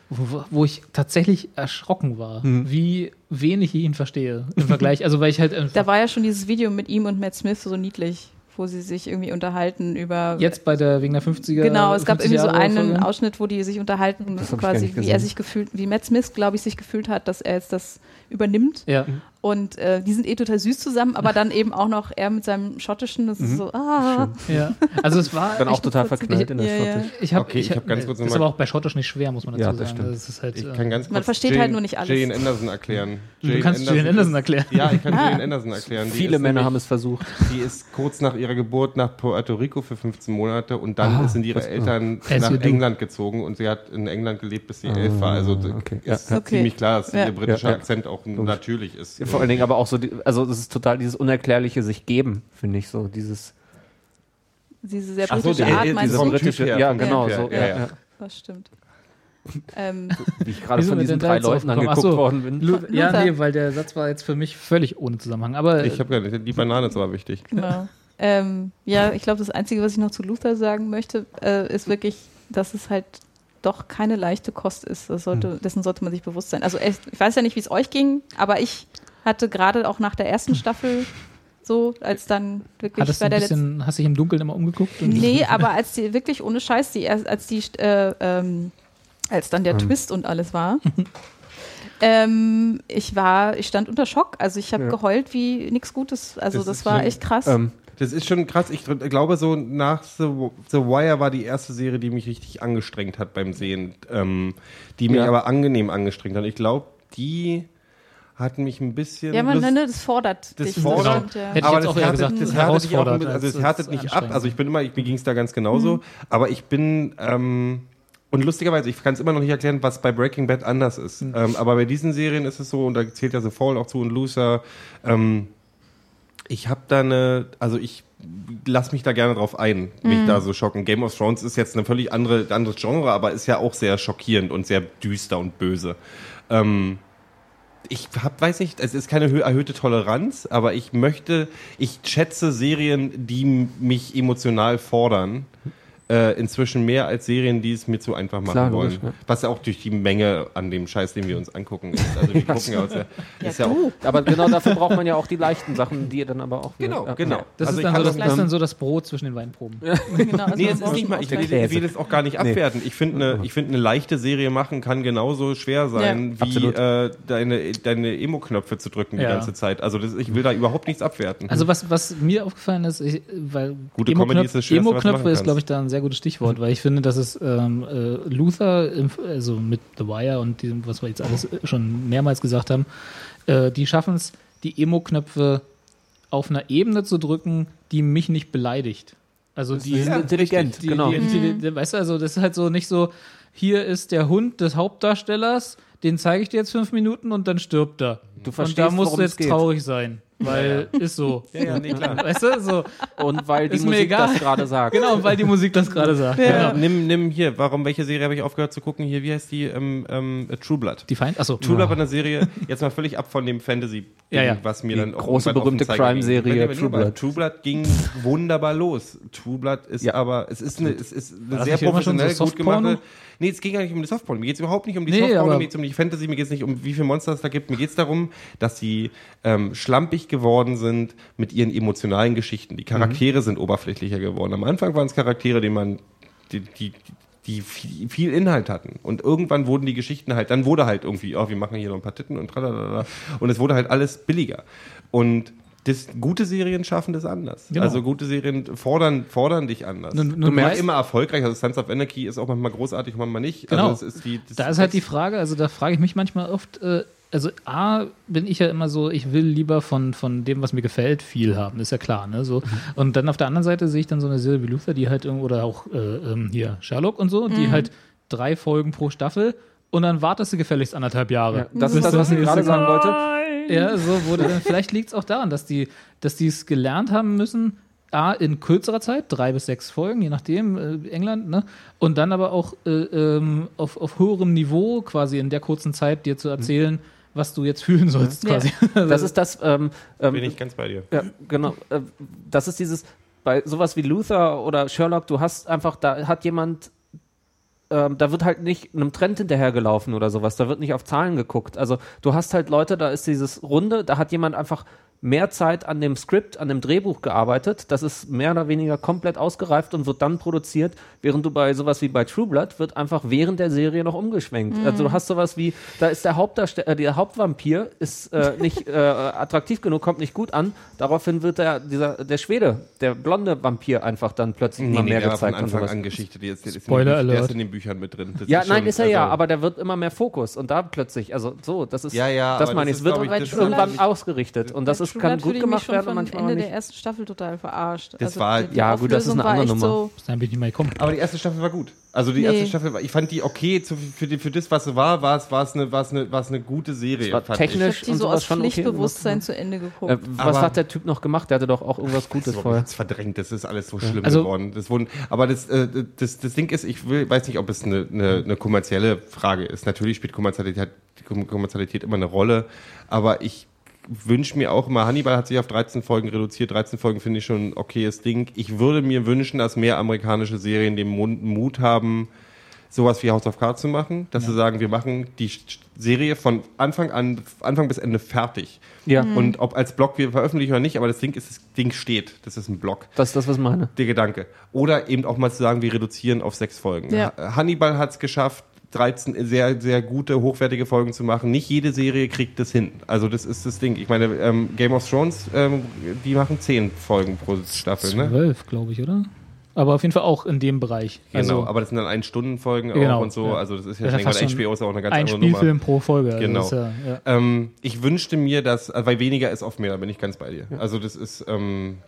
wo, wo ich tatsächlich erschrocken war, wie wenig ich ihn verstehe im Vergleich. Also weil ich halt Da war ja schon dieses Video mit ihm und Matt Smith so niedlich, wo sie sich irgendwie unterhalten über. jetzt bei der wegen der 50er Genau, es gab 50 irgendwie so einen Folge. Ausschnitt, wo die sich unterhalten, quasi, wie er sich gefühlt, wie Matt Smith, glaube ich, sich gefühlt hat, dass er jetzt das übernimmt. Ja, Und äh, die sind eh total süß zusammen, aber dann eben auch noch er mit seinem Schottischen, das ist so, ah. ja. Also es war Dann auch total verknallt in der Ja, ja. Schottisch. ich habe Okay, ich hab ganz kurz ist aber auch bei Schottisch nicht schwer, muss man dazu Ja, das sagen. Das ist halt, Ich äh, kann ganz kurz Man versteht Jane, halt nur nicht alles. Jane Anderson erklären. Du kannst Jane Anderson erklären. Ja, ich kann Ah. Jane Anderson erklären. Die Viele ist Männer nämlich- haben es versucht. Die ist kurz nach ihrer Geburt nach Puerto Rico für 15 Monate und dann Ah, sind ihre Eltern As nach you do. England gezogen und sie hat in England gelebt, bis sie elf war. Also d- okay. ist ziemlich klar, dass ihr britischer. Akzent auch natürlich ist. Vor allen Dingen aber auch so, die, also das ist total dieses unerklärliche sich geben, finde ich so. Dieses Diese sehr Ach so, britische die- Art, die- meinst diese du? britische, ja, vom genau, her, so, ja, ja, ja. ja. Das stimmt. ähm, Wie ich gerade von diesen drei Leuten angeguckt so. worden bin. Lu ja, Luther. nee, weil der Satz war jetzt für mich völlig ohne Zusammenhang. Aber Ich habe gar nicht, die Banane ist aber wichtig. genau. ähm, ja, ich glaube, das Einzige, was ich noch zu Luther sagen möchte, äh, ist wirklich, dass es halt doch keine leichte Kost ist. Das sollte, Hm. Dessen sollte man sich bewusst sein. Also ich weiß ja nicht, wie es euch ging, aber ich hatte gerade auch nach der ersten Staffel so, als dann wirklich hattest du bei ein der letzten bisschen, hast dich im Dunkeln immer umgeguckt? Und Nee, aber als die wirklich ohne Scheiß, die erst, als die, äh, ähm, als dann der Ähm. Twist und alles war, ähm, ich war, ich stand unter Schock. Also ich habe Ja. geheult wie nichts Gutes. Also Das das, war schlimm. echt krass. Ähm, Das ist schon krass. Ich glaube, so nach The, The Wire war die erste Serie, die mich richtig angestrengt hat beim Sehen. Ähm, die mich Ja. aber angenehm angestrengt hat. Ich glaube, die hat mich ein bisschen. ja, man, Lust- ne, das fordert Das dich. fordert- ja. Hätte ich aber jetzt das auch eher härtet, gesagt, das härtet auch, bisschen- also es härtet nicht ab. Also ich bin immer, ich, mir ging es da ganz genauso. Aber ich bin, ähm, und lustigerweise, ich kann es immer noch nicht erklären, was bei Breaking Bad anders ist. Ähm, aber bei diesen Serien ist es so, und da zählt ja The Fall auch zu und Loser, ähm, ich habe da eine, also ich lass mich da gerne drauf ein, mich da so schocken. Game of Thrones ist jetzt eine völlig andere, anderes Genre, aber ist ja auch sehr schockierend und sehr düster und böse. Ähm, ich hab, weiß nicht, es ist keine hö- erhöhte Toleranz, aber ich möchte, ich schätze Serien, die mich emotional fordern. Äh, inzwischen mehr als Serien, die es mir zu einfach machen Klar, wollen. logisch, ja. Was ja auch durch die Menge an dem Scheiß, den wir uns angucken, ist. Also wir gucken ja, aus der, ist ja auch, Aber genau dafür braucht man ja auch die leichten Sachen, die dann aber auch wieder. Genau, ja. genau. Das, Also ist, dann so das, das- dann so das Brot zwischen den Weinproben. Genau, also Nee, es ist nicht mal, ich will, will es auch gar nicht abwerten. Ich finde, eine, ich finde, eine leichte Serie machen kann genauso schwer sein, wie äh, deine, deine Emo-Knöpfe zu drücken die Ja. ganze Zeit. Also das, ich will da überhaupt nichts abwerten. Also was, was mir aufgefallen ist, ich, weil Gute ist Emo-Knöpfe ist, glaube ich, da ein sehr gutes Stichwort, weil ich finde, dass es ähm, äh, Luther, im, also mit The Wire und diesem, was wir jetzt alles äh, schon mehrmals gesagt haben, äh, die schaffen es, die Emo-Knöpfe auf einer Ebene zu drücken, die mich nicht beleidigt. Also die, ist intelligent, die, genau. Die, die, weißt du, also das ist halt so nicht so, hier ist der Hund des Hauptdarstellers, den zeige ich dir jetzt fünf Minuten und dann stirbt er. Du und verstehst, da musst du jetzt traurig sein, weil ist so. ja, ja, nee, klar. Weißt du, so. Und weil die Ist Musik egal. das gerade sagt. Genau, weil die Musik das gerade sagt. Ja. Genau. Nimm, nimm hier, warum, welche Serie habe ich aufgehört zu gucken? Hier, wie heißt die? Ähm, ähm, True Blood. Die Feind? Achso. True Blood war eine Serie, jetzt mal völlig ab von dem Fantasy, Ja, ja. was mir Die dann auch große, berühmte. Crime-Serie True Blood. True Blood ging wunderbar los. True Blood ist Ja. aber, es ist eine, es ist eine sehr professionell so gut gemachte. Nee, es ging gar nicht um die Softporno. Mir geht es überhaupt nicht um die Nee, Softporno, aber- mir geht es um die Fantasy, mir geht es nicht um, wie viele Monster es da gibt. Mir geht es darum, dass sie ähm, schlampig geworden sind mit ihren emotionalen Geschichten. Die Charaktere sind oberflächlicher geworden. Am Anfang waren es Charaktere, die man, die, die, die viel, Inhalt hatten. Und irgendwann wurden die Geschichten halt, dann wurde halt irgendwie, oh, wir machen hier noch ein paar Titten und tralala. Und es wurde halt alles billiger. Und das, gute Serien schaffen das anders. Genau. Also gute Serien fordern, fordern dich anders. Nun- nun du merkst immer erfolgreich. Also Sons of Anarchy ist auch manchmal großartig, manchmal nicht. Genau. Also ist die, Da ist halt die Frage, also da frage ich mich manchmal oft, äh, also A, bin ich ja immer so, ich will lieber von, von dem, was mir gefällt, viel haben, ist ja klar, ne? So. Und dann auf der anderen Seite sehe ich dann so eine Serie wie Luther, die halt, irgendwo- oder auch äh, ähm, hier Sherlock und so, die halt drei Folgen pro Staffel und dann wartest du gefälligst anderthalb Jahre. Ja, das ist das, was ich gerade sagen wollte. Ja, so wurde dann, vielleicht liegt es auch daran, dass die, dass die es gelernt haben müssen, A, in kürzerer Zeit, drei bis sechs Folgen, je nachdem, äh, England, ne? Und dann aber auch äh, ähm, auf, auf höherem Niveau quasi in der kurzen Zeit dir zu erzählen, was du jetzt fühlen sollst, Ja. quasi. Das ist das, ähm, ähm, bin ich ganz bei dir. Ja, genau. Äh, Das ist dieses, bei sowas wie Luther oder Sherlock, du hast einfach, da hat jemand, ähm, da wird halt nicht einem Trend hinterhergelaufen oder sowas, da wird nicht auf Zahlen geguckt. Also du hast halt Leute, da ist dieses Runde, da hat jemand einfach mehr Zeit an dem Skript, an dem Drehbuch gearbeitet. Das ist mehr oder weniger komplett ausgereift und wird dann produziert, während du bei sowas wie bei True Blood wird einfach während der Serie noch umgeschwenkt. Also du hast sowas wie, da ist der Hauptdarsteller, äh, der Hauptvampir ist äh, nicht äh, attraktiv genug, kommt nicht gut an. Daraufhin wird der, dieser, der Schwede, der blonde Vampir einfach dann plötzlich Nee, immer nee, mehr der war von gezeigt und Anfang sowas. an Geschichte. Die ist, die ist Spoiler in den, Der ist in den Büchern mit drin. Das Ja, ist nein, schon- ist er ja, also- aber der wird immer mehr Fokus und da plötzlich, also so, das ist, Ja, ja, das meine ich, ist, es wird irgendwann ausgerichtet und das Bei True kann Blood gut ich gemacht schon werden manchmal Ende der ersten Staffel total verarscht. Das war- die ja, gut, das ist eine andere Nummer. So, bin ich nicht mehr gekommen. Aber die erste Staffel war gut. Also die Nee. erste Staffel, war, ich fand die okay zu, für, die, für das, was sie war, war es, war es eine, war es eine, war es eine gute Serie. War fand ich technisch- habe die und so aus okay Pflichtbewusstsein gemacht. zu Ende geguckt. Äh, was Aber- hat der Typ noch gemacht? Der hatte doch auch irgendwas ich. Gutes Das ist vorher. jetzt verdrängt, das ist alles so schlimm Also- geworden. Das wurden, aber das, äh, das, das Ding ist, ich will, weiß nicht, ob es eine, eine, eine kommerzielle Frage ist. Natürlich spielt Kommerzialität, Kommerzialität immer eine Rolle, aber ich wünsche mir auch immer, Hannibal hat sich auf 13 Folgen reduziert. 13 Folgen finde ich schon ein okayes Ding. Ich würde mir wünschen, dass mehr amerikanische Serien den Mut haben, sowas wie House of Cards zu machen, dass sie sagen, wir machen die Serie von Anfang an, Anfang bis Ende fertig. Ja, Und ob als Blog wir veröffentlichen oder nicht, aber das Ding ist, das Ding steht. Das ist ein Blog. das ist das, was ich meine. Der Gedanke. Oder eben auch mal zu sagen, wir reduzieren auf sechs Folgen. Ja. Ha- Hannibal hat es geschafft, 13 sehr, sehr gute, hochwertige Folgen zu machen. Nicht jede Serie kriegt das hin. Also das ist das Ding. Ich meine, ähm, Game of Thrones, ähm, die machen zehn Folgen pro Staffel, ne? Zwölf, glaube ich, oder? Aber auf jeden Fall auch in dem Bereich. Genau, Also aber das sind dann Ein-Stunden-Folgen Genau, auch und so. ja. Also das ist ja, ja streng, weil HBO ist auch eine ganz ein andere Nummer. Spielfilm pro Folge. Also Genau. ja, ja. Ähm, ich wünschte mir, dass, also, weil weniger ist oft mehr, da bin ich ganz bei dir. Also das ist, ähm,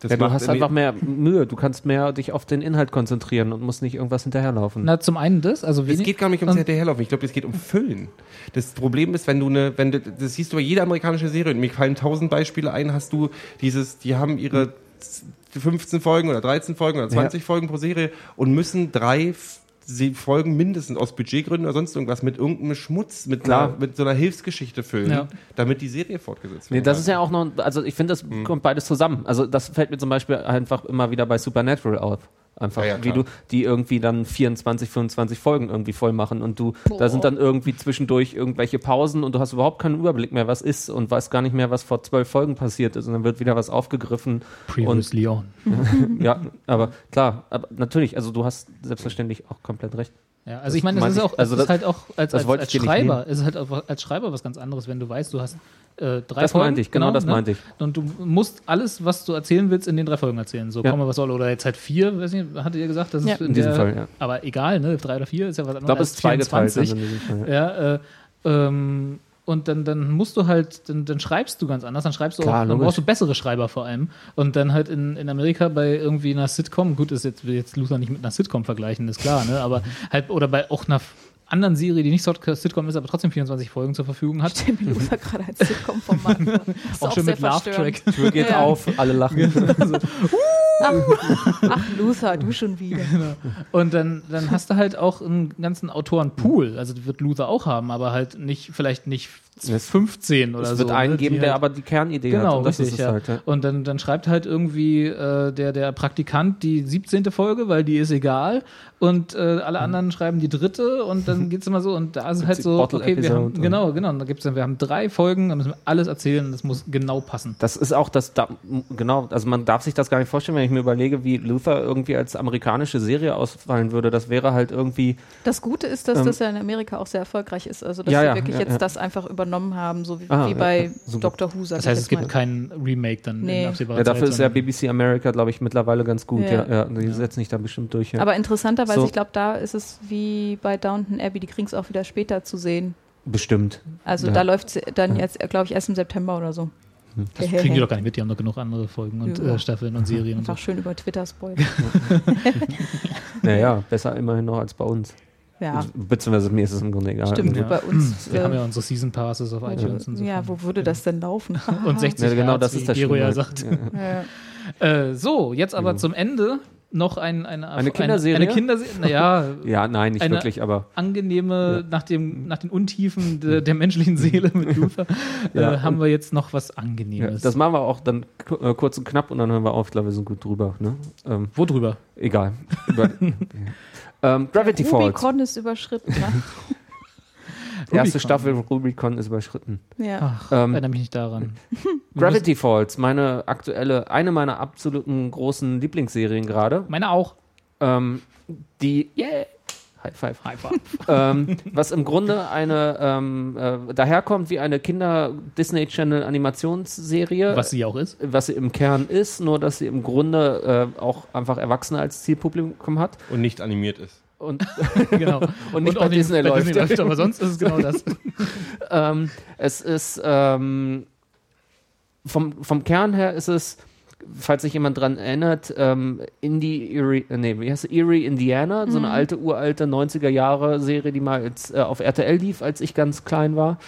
das Ja, du hast einfach mehr Mühe, du kannst mehr dich auf den Inhalt konzentrieren und musst nicht irgendwas hinterherlaufen. Na, zum einen das, also Es geht gar nicht ums Hinterherlaufen. Ich glaube, es geht um Füllen. Das Problem ist, wenn du eine, wenn du, das siehst du bei jeder amerikanische Serie, und mir fallen tausend Beispiele ein, hast du dieses, die haben ihre 15 Folgen oder 13 Folgen oder 20 Folgen pro Serie und müssen drei Se- Folgen mindestens aus Budgetgründen oder sonst irgendwas mit irgendeinem Schmutz, mit, Klar. einer, mit so einer Hilfsgeschichte füllen, Ja. damit die Serie fortgesetzt Nee, wird. das ist ja auch noch, also ich finde, das kommt beides zusammen. Also das fällt mir zum Beispiel einfach immer wieder bei Supernatural auf. Einfach, Ja, ja, wie du die irgendwie dann 24, 25 Folgen irgendwie voll machen und du, da sind dann irgendwie zwischendurch irgendwelche Pausen und du hast überhaupt keinen Überblick mehr, was ist und weißt gar nicht mehr, was vor zwölf Folgen passiert ist und dann wird wieder was aufgegriffen. Previously on. Ja, aber klar, aber natürlich, also du hast selbstverständlich auch komplett recht. Ja, also ich meine, das ist ich- auch, also es ist das- halt auch als, das als, als Schreiber, es ist halt auch als Schreiber was ganz anderes, wenn du weißt, du hast äh, drei Das Folgen. meinte ich, genau das meinte ich. Und du musst alles, was du erzählen willst, in den drei Folgen erzählen. So, Ja. komme was soll. Oder jetzt halt vier, weiß nicht, hattet ihr gesagt? Das Ja. ist In diesem Fall, ja. Aber egal, ne? Drei oder vier ist ja was anderes. Ich glaube, es ist zweigeteilt. 24. in diesem Fall, ja. Ja, äh, ähm, und dann, dann musst du halt, dann, dann schreibst du ganz anders, dann schreibst du Klar, auch, dann logisch. brauchst du bessere Schreiber vor allem. Und dann halt in, in Amerika bei irgendwie einer Sitcom, gut, ist jetzt, will jetzt Luther nicht mit einer Sitcom vergleichen, ist klar, ne? Aber halt, oder bei auch einer anderen Serie, die nicht so Sitcom ist, aber trotzdem 24 Folgen zur Verfügung hat. Luther gerade als Sitcom-Format. Ist Auch schon sehr mit Laugh verstörend. Track. Tür geht Ja. auf, alle lachen. Ach, Luther, du schon wieder. Und dann, dann hast du halt auch einen ganzen Autorenpool. Also das wird Luther auch haben, aber halt nicht, vielleicht nicht Es- 15 oder es so. wird einen ne, geben, der halt, aber die Kernidee hat. Genau, Und das richtig, ist es ja. halt, ja. Und dann, dann schreibt halt irgendwie äh, der, der Praktikant die 17. Folge, weil die ist egal. Und äh, alle anderen schreiben die dritte und dann geht's immer so. Und da ist halt so, okay, wir haben, genau, genau. Und da gibt's dann, wir haben drei Folgen, da müssen wir alles erzählen und das muss genau passen. Das ist auch das, da, genau, also man darf sich das gar nicht vorstellen, wenn ich mir überlege, wie Luther irgendwie als amerikanische Serie ausfallen würde. Das wäre halt irgendwie, Das Gute ist, dass Ähm, das ja in Amerika auch sehr erfolgreich ist. Also, dass Ja, sie ja, wirklich ja, jetzt ja. das einfach übernommen haben, so wie, Ah, wie bei. Dr. Who. sag Das heißt, es gibt mal. kein Remake dann Nee. in absehbarer ja, dafür Zeit. ist ja BBC America, glaube ich, mittlerweile ganz gut. Ja, Ja. ja, die setzen sich da bestimmt durch. Ja. Aber interessanterweise, So. ich glaube, da ist es wie bei Downton Abbey, die kriegen es auch wieder später zu sehen. bestimmt. Also Ja. da läuft es dann jetzt, glaube ich, erst im September oder so. Das kriegen die doch gar nicht mit, die haben doch genug andere Folgen und Ja. äh, Staffeln und Serien und so. Einfach schön über Twitter spoilern. Naja, besser immerhin noch als bei uns. Ja, Beziehungsweise mir ist es im Grunde egal. stimmt. Ja. Bei uns. Wir haben ja Äh, unsere Season Passes auf iTunes und so. ja, wo würde das denn laufen? und 60 Ja, genau, Hertz, das wie ist das Gero ja sagt. Ja. ja. Äh, so, jetzt aber zum Ende noch ein, eine, Eine Kinderserie? Eine, eine Kinderserie, naja, ja, nein, nicht Eine- wirklich, aber angenehme, nach, dem, nach den Untiefen de, der menschlichen Seele mit Luther, Ja, äh, haben wir jetzt noch was ja, Angenehmes. das machen wir auch dann äh, kurz und knapp und dann hören wir auf. Ich glaube, wir sind gut drüber. Ne? Ähm, Wo drüber? egal. Über, ähm, Gravity Falls. Rubicon ist überschritten. Ne? Erste Rubicon. Staffel Rubicon ist überschritten. Ja. Ach, Ähm, erinnere mich nicht daran. Gravity Falls, meine aktuelle, eine meiner absoluten großen Lieblingsserien gerade. Meine auch. Ähm, die, yeah, High Five. High five. ähm, was im Grunde eine ähm, äh, daherkommt wie eine Kinder Disney Channel Animationsserie, Was sie auch ist. was sie im Kern ist, nur dass sie im Grunde äh, auch einfach Erwachsene als Zielpublikum hat Und nicht animiert ist. Und, Genau. und nicht bei Disney läuft. aber sonst ist es genau das. ähm, es ist ähm, vom, vom Kern her ist es, falls sich jemand dran erinnert, ähm, Indie Erie, äh, nee, wie heißt es? Erie, Indiana, so eine alte, uralte 90er Jahre Serie, die mal jetzt, äh, auf RTL lief, als ich ganz klein war.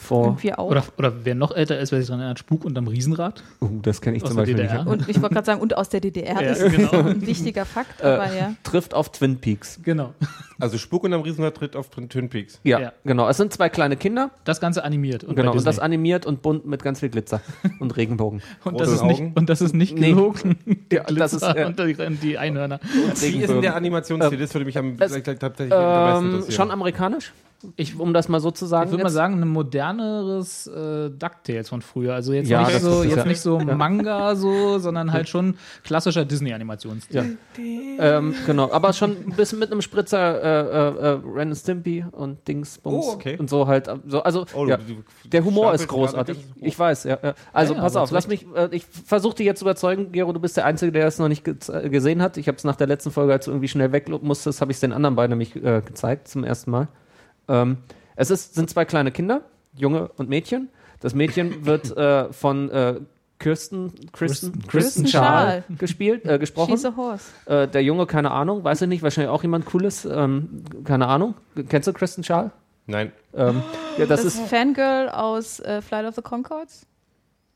Vor. Oder, oder wer noch älter ist, wer sich daran erinnert, Spuk unterm Riesenrad. uh, das kenne ich Aus zum der Beispiel DDR. nicht. Und ich wollte gerade sagen, und aus der DDR Ja, ist genau. ein wichtiger Fakt, aber ja. Trifft auf Twin Peaks. Genau. Also Spuk und am Riesenrad tritt auf Twin Peaks. Ja, Ja. genau. Es sind zwei kleine Kinder, Das Ganze animiert. Und genau, und das animiert und bunt mit ganz viel Glitzer und Regenbogen. und das, ist nicht, und das ist nicht Nee. gelogen. Ja, das ist, äh, und die, Einhörner. Wie ist denn der Animationsstil? Das würde mich am tatsächlich am besten ähm, interessieren. schon amerikanisch, ich, um das mal so zu sagen. Ich würde mal sagen, ein moderneres äh, DuckTales von früher. Also jetzt Ja, nicht das so, jetzt ja. nicht so Manga so, sondern halt schon klassischer Disney-Animationsstil. Ja. ähm, genau, aber schon ein bisschen mit einem Spritzer äh, äh, äh, Ren and Stimpy und Dingsbums Oh, okay. und so halt. So, also Oh, ja. der Humor ist großartig. ganz- Ich weiß, ja. ja. Also pass auf, lass mich. Äh, ich versuche dich jetzt zu überzeugen, Gero. Du bist der Einzige, der es noch nicht ge äh, gesehen hat. Ich habe es nach der letzten Folge, als du irgendwie schnell weg musstest, habe ich es den anderen beiden nämlich äh, gezeigt zum ersten Mal. Ähm, es ist, sind zwei kleine Kinder, Junge und Mädchen. Das Mädchen wird äh, von äh, Kirsten, Kristen, Kristen- Kristen Kristen Schaal Schaal. gespielt, äh, gesprochen. She's a horse. Äh, der Junge, keine Ahnung, weiß ich nicht, wahrscheinlich auch jemand Cooles, ähm, keine Ahnung. Kennst du Kristen Schaal? Nein. Ähm, ja, das, Das, ist, Fangirl aus äh, Flight of the Concords.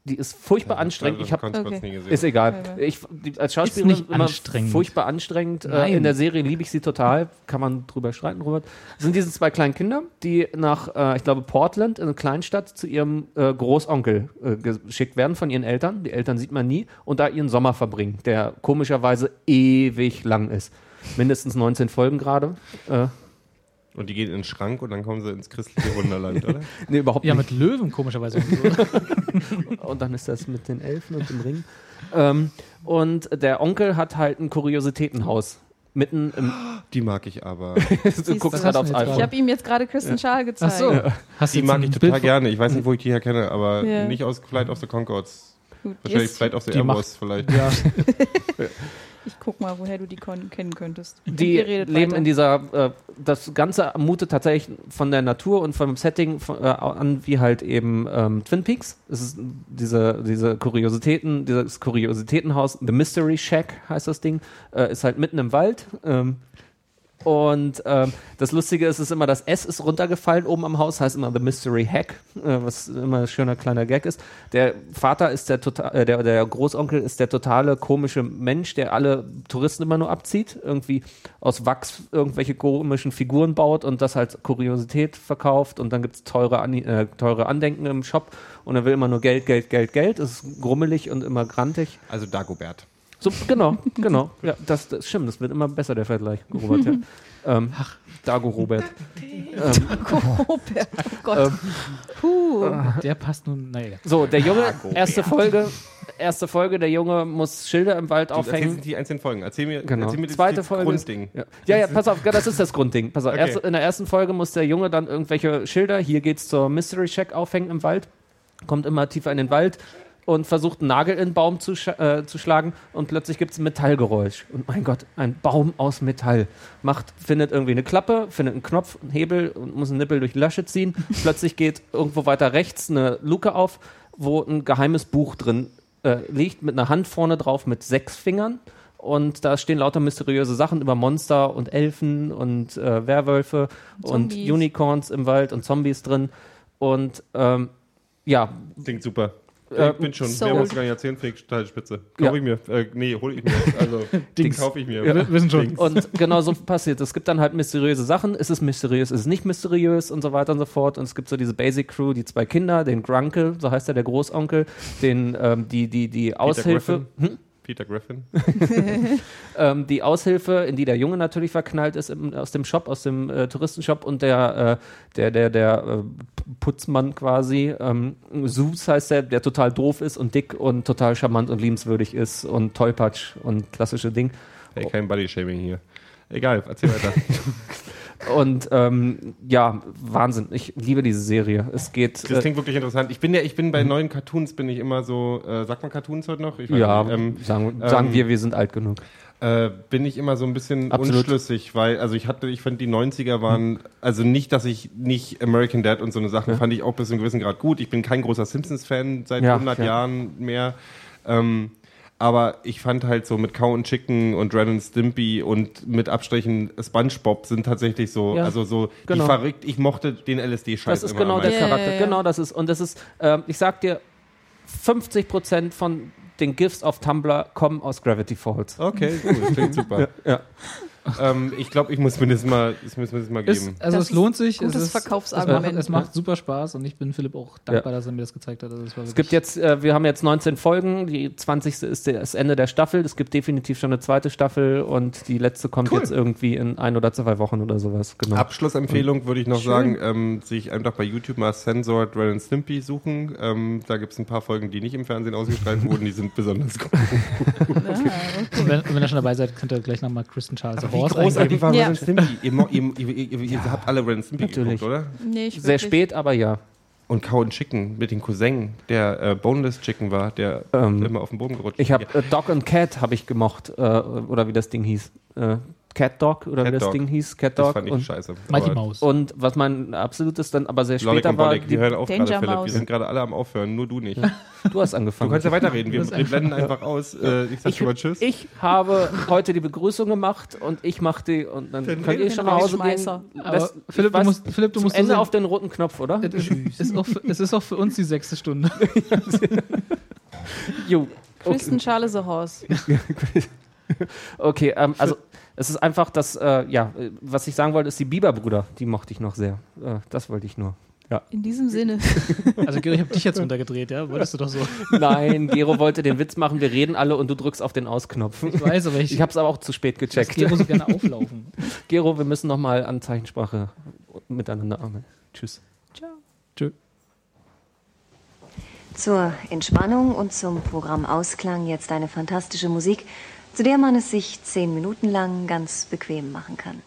Die ist furchtbar anstrengend. Ich habe Konntest Okay. nie gesehen. ist egal. Ich, die, als Schauspielerin nicht immer anstrengend. furchtbar anstrengend. Äh, Nein. in der Serie liebe ich sie total. Kann man drüber streiten, Robert. Es sind diese zwei kleinen Kinder, die nach, äh, ich glaube, Portland, in eine Kleinstadt, zu ihrem äh, Großonkel äh, geschickt werden von ihren Eltern. Die Eltern sieht man nie. Und da ihren Sommer verbringen, der komischerweise ewig lang ist. Mindestens 19 Folgen gerade. Äh, Und die gehen in den Schrank und dann kommen sie ins christliche Wunderland, oder? nee, überhaupt Ja, nicht. mit Löwen komischerweise. und so. Dann ist das mit den Elfen und dem Ring. Ähm, und der Onkel hat halt ein Kuriositätenhaus. Mitten im. Die mag ich aber. du guckst hast aufs iPhone. Ich habe ihm jetzt gerade Kristen Schaal Ach gezeigt. so. Hast du Die mag ich total gerne. Ich weiß nicht, wo ich die her kenne, aber Ja. nicht aus Flight of the Concords. Wahrscheinlich Flight of the Airbus vielleicht. Ja, ich guck mal, woher du die kennen könntest. Die leben weiter. in dieser, äh, das Ganze mutet tatsächlich von der Natur und vom Setting von, äh, an wie halt eben ähm, Twin Peaks. Es ist diese, diese Kuriositäten, dieses Kuriositätenhaus, The Mystery Shack heißt das Ding, äh, ist halt mitten im Wald. Ähm, und ähm, das Lustige ist, ist immer, das S ist runtergefallen oben am Haus, heißt immer The Mystery Hack, äh, was immer ein schöner kleiner Gag ist. Der Vater ist der total, äh, der, der Großonkel ist der totale komische Mensch, der alle Touristen immer nur abzieht, irgendwie aus Wachs irgendwelche komischen Figuren baut und das als Kuriosität verkauft und dann gibt's teure, An äh, teure Andenken im Shop und er will immer nur Geld, Geld, Geld, Geld. Es ist grummelig und immer grantig. Also Dagobert. So, genau, genau. Ja, das, das stimmt, das wird immer besser, der Vergleich, Robert. Ja. Ähm, Dago Robert. Robert, oh Gott. Ähm, Puh. der passt nun, naja. so, der Junge, erste Folge, erste Folge, der Junge muss Schilder im Wald Du aufhängen. nicht die einzelnen Folgen. Erzähl mir, Genau. erzähl mir das, Zweite das Folge. ist- Grundding. Ja. ja, ja, pass auf, das ist das Grundding. Pass auf, Okay. erste, in der ersten Folge muss der Junge dann irgendwelche Schilder, hier geht's zur Mystery Shack aufhängen im Wald, kommt immer tiefer in den Wald und versucht einen Nagel in den Baum zu, sch äh, zu schlagen und plötzlich gibt's ein Metallgeräusch. Und mein Gott, ein Baum aus Metall. Macht, findet irgendwie eine Klappe, findet einen Knopf, einen Hebel und muss einen Nippel durch die Lasche ziehen. plötzlich geht irgendwo weiter rechts eine Luke auf, wo ein geheimes Buch drin äh, liegt, mit einer Hand vorne drauf mit sechs Fingern. Und da stehen lauter mysteriöse Sachen über Monster und Elfen und äh, Werwölfe und Zombies. Unicorns im Wald und Zombies drin. Und ähm, ja, Klingt super. Äh, ich bin schon, sold. mehr muss ich gar nicht erzählen, finde ich total spitze. Ja. Kaufe ich mir. Äh, nee, hole ich mir. Also, Dings. kaufe ich mir. Ja. Wir wissen schon. Dings. Und genau so passiert. Es gibt dann halt mysteriöse Sachen. Ist es mysteriös, ist es nicht mysteriös und so weiter und so fort. Und es gibt so diese Basic Crew, die zwei Kinder, den Grunkel, so heißt er, der Großonkel, den, ähm, die, die, die Aushilfe. Hm? Peter Griffin. ähm, die Aushilfe, in die der Junge natürlich verknallt ist im, aus dem Shop, aus dem äh, Touristenshop und der, äh, der, der, der äh, Putzmann quasi, ähm, Zeus heißt der, der total doof ist und dick und total charmant und liebenswürdig ist und tollpatsch und klassische Ding. Hey, kein Body-Shaming hier. Egal, erzähl weiter. Und ähm, ja, Wahnsinn. Ich liebe diese Serie. Es geht. Das Äh, klingt wirklich interessant. Ich bin ja, ich bin bei neuen Cartoons bin ich immer so, äh, sagt man Cartoons heute noch? Ja, nicht. Ähm, sagen, sagen ähm, wir, wir sind alt genug. äh, bin ich immer so ein bisschen Absolut. unschlüssig, weil, also ich hatte, ich fand die 90er waren, also nicht, dass ich nicht American Dad und so eine Sachen Ja. fand ich auch bis zu einem gewissen Grad gut. Ich bin kein großer Simpsons-Fan seit Ja, 100 ja. Jahren mehr. Ähm, aber ich fand halt so mit Cow and Chicken und Ren and Stimpy und mit Abstrichen SpongeBob sind tatsächlich so, Ja, also so, genau. die verrückt, ich mochte den LSD-Scheiß Das ist immer genau der. Ja, Charakter. ja, ja. Genau das ist. Und das ist, ähm, ich sag dir, 50 Prozent von den GIFs auf Tumblr kommen aus Gravity Falls. Okay, gut, das klingt super. Ja. Ähm, ich glaube, ich muss mir das mal, ich muss mir das mal geben. also Das es lohnt sich. ist gutes es ist, Verkaufsargument. Es macht, es macht super Spaß und ich bin Philipp auch dankbar, dass er mir das gezeigt hat. Also es, war Es gibt jetzt, äh, wir haben jetzt 19 Folgen, die 20. ist das Ende der Staffel. Es gibt definitiv schon eine zweite Staffel und die letzte kommt Cool. jetzt irgendwie in ein oder zwei Wochen oder sowas. Genau. Abschlussempfehlung würde ich noch sagen, ähm, sich einfach bei YouTube mal Censored Ren and Stimpy suchen. Ähm, da gibt es ein paar Folgen, die nicht im Fernsehen ausgestrahlt wurden, die sind besonders gut. Und wenn, und wenn ihr schon dabei seid, könnt ihr gleich nochmal Kristen Charles Wie Horst großartig war Ja. Ren Stimpy? Ihr, ihr, ihr, ihr, ihr habt alle Ren Stimpy geguckt, oder? Nee, ich Sehr wirklich. spät, aber ja. Und Cow and Chicken mit dem Cousin, der äh, Boneless Chicken war, der Ähm, immer auf den Boden gerutscht Ich habe ist. äh, Dog and Cat habe ich gemocht äh, oder wie das Ding hieß. Cat Dog oder Cat wie das Dog. Ding hieß. Cat Das Dog. fand ich und, scheiße. Mighty Mouse. und was mein absolutes dann aber sehr später war, Bollik, die, wir hören auf gerade, Danger Philipp. Mouse. Wir sind gerade alle am Aufhören, nur du nicht. du hast Du angefangen. kannst ja weiterreden. Wir, Das blenden einfach aus. Äh, ich sag ich, schon mal Tschüss. ich habe heute die Begrüßung gemacht und ich mache die und dann Dann könnt ihr reden schon nach Hause gehen. Lässt- Philipp, du musst, Philipp, du musst Ende so auf den roten Knopf, oder? Es ist, auch, für- es ist auch für uns die sechste Stunde. Jo. Kristen Charles a Horse. Okay, ähm, also es ist einfach das, äh, ja, was ich sagen wollte, ist die Biberbrüder. Die mochte ich noch sehr. Äh, das wollte ich nur. Ja. In diesem Sinne. Also Gero, ich habe dich jetzt runtergedreht, ja? Wolltest du doch so. Nein, Gero wollte den Witz machen, wir reden alle und du drückst auf den Ausknopf. Ich weiß, aber ich, Ich habe es aber auch zu spät gecheckt. Gero so gerne auflaufen. Gero, wir müssen nochmal an Zeichensprache miteinander arbeiten. Tschüss. Tschö. Zur Entspannung und zum Programmausklang jetzt eine fantastische Musik, zu der man es sich zehn Minuten lang ganz bequem machen kann.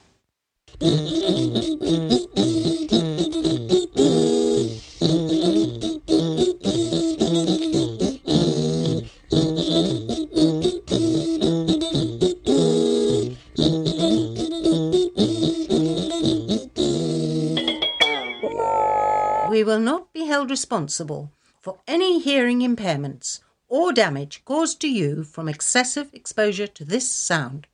We will not be held responsible for any hearing impairments or damage caused to you from excessive exposure to this sound.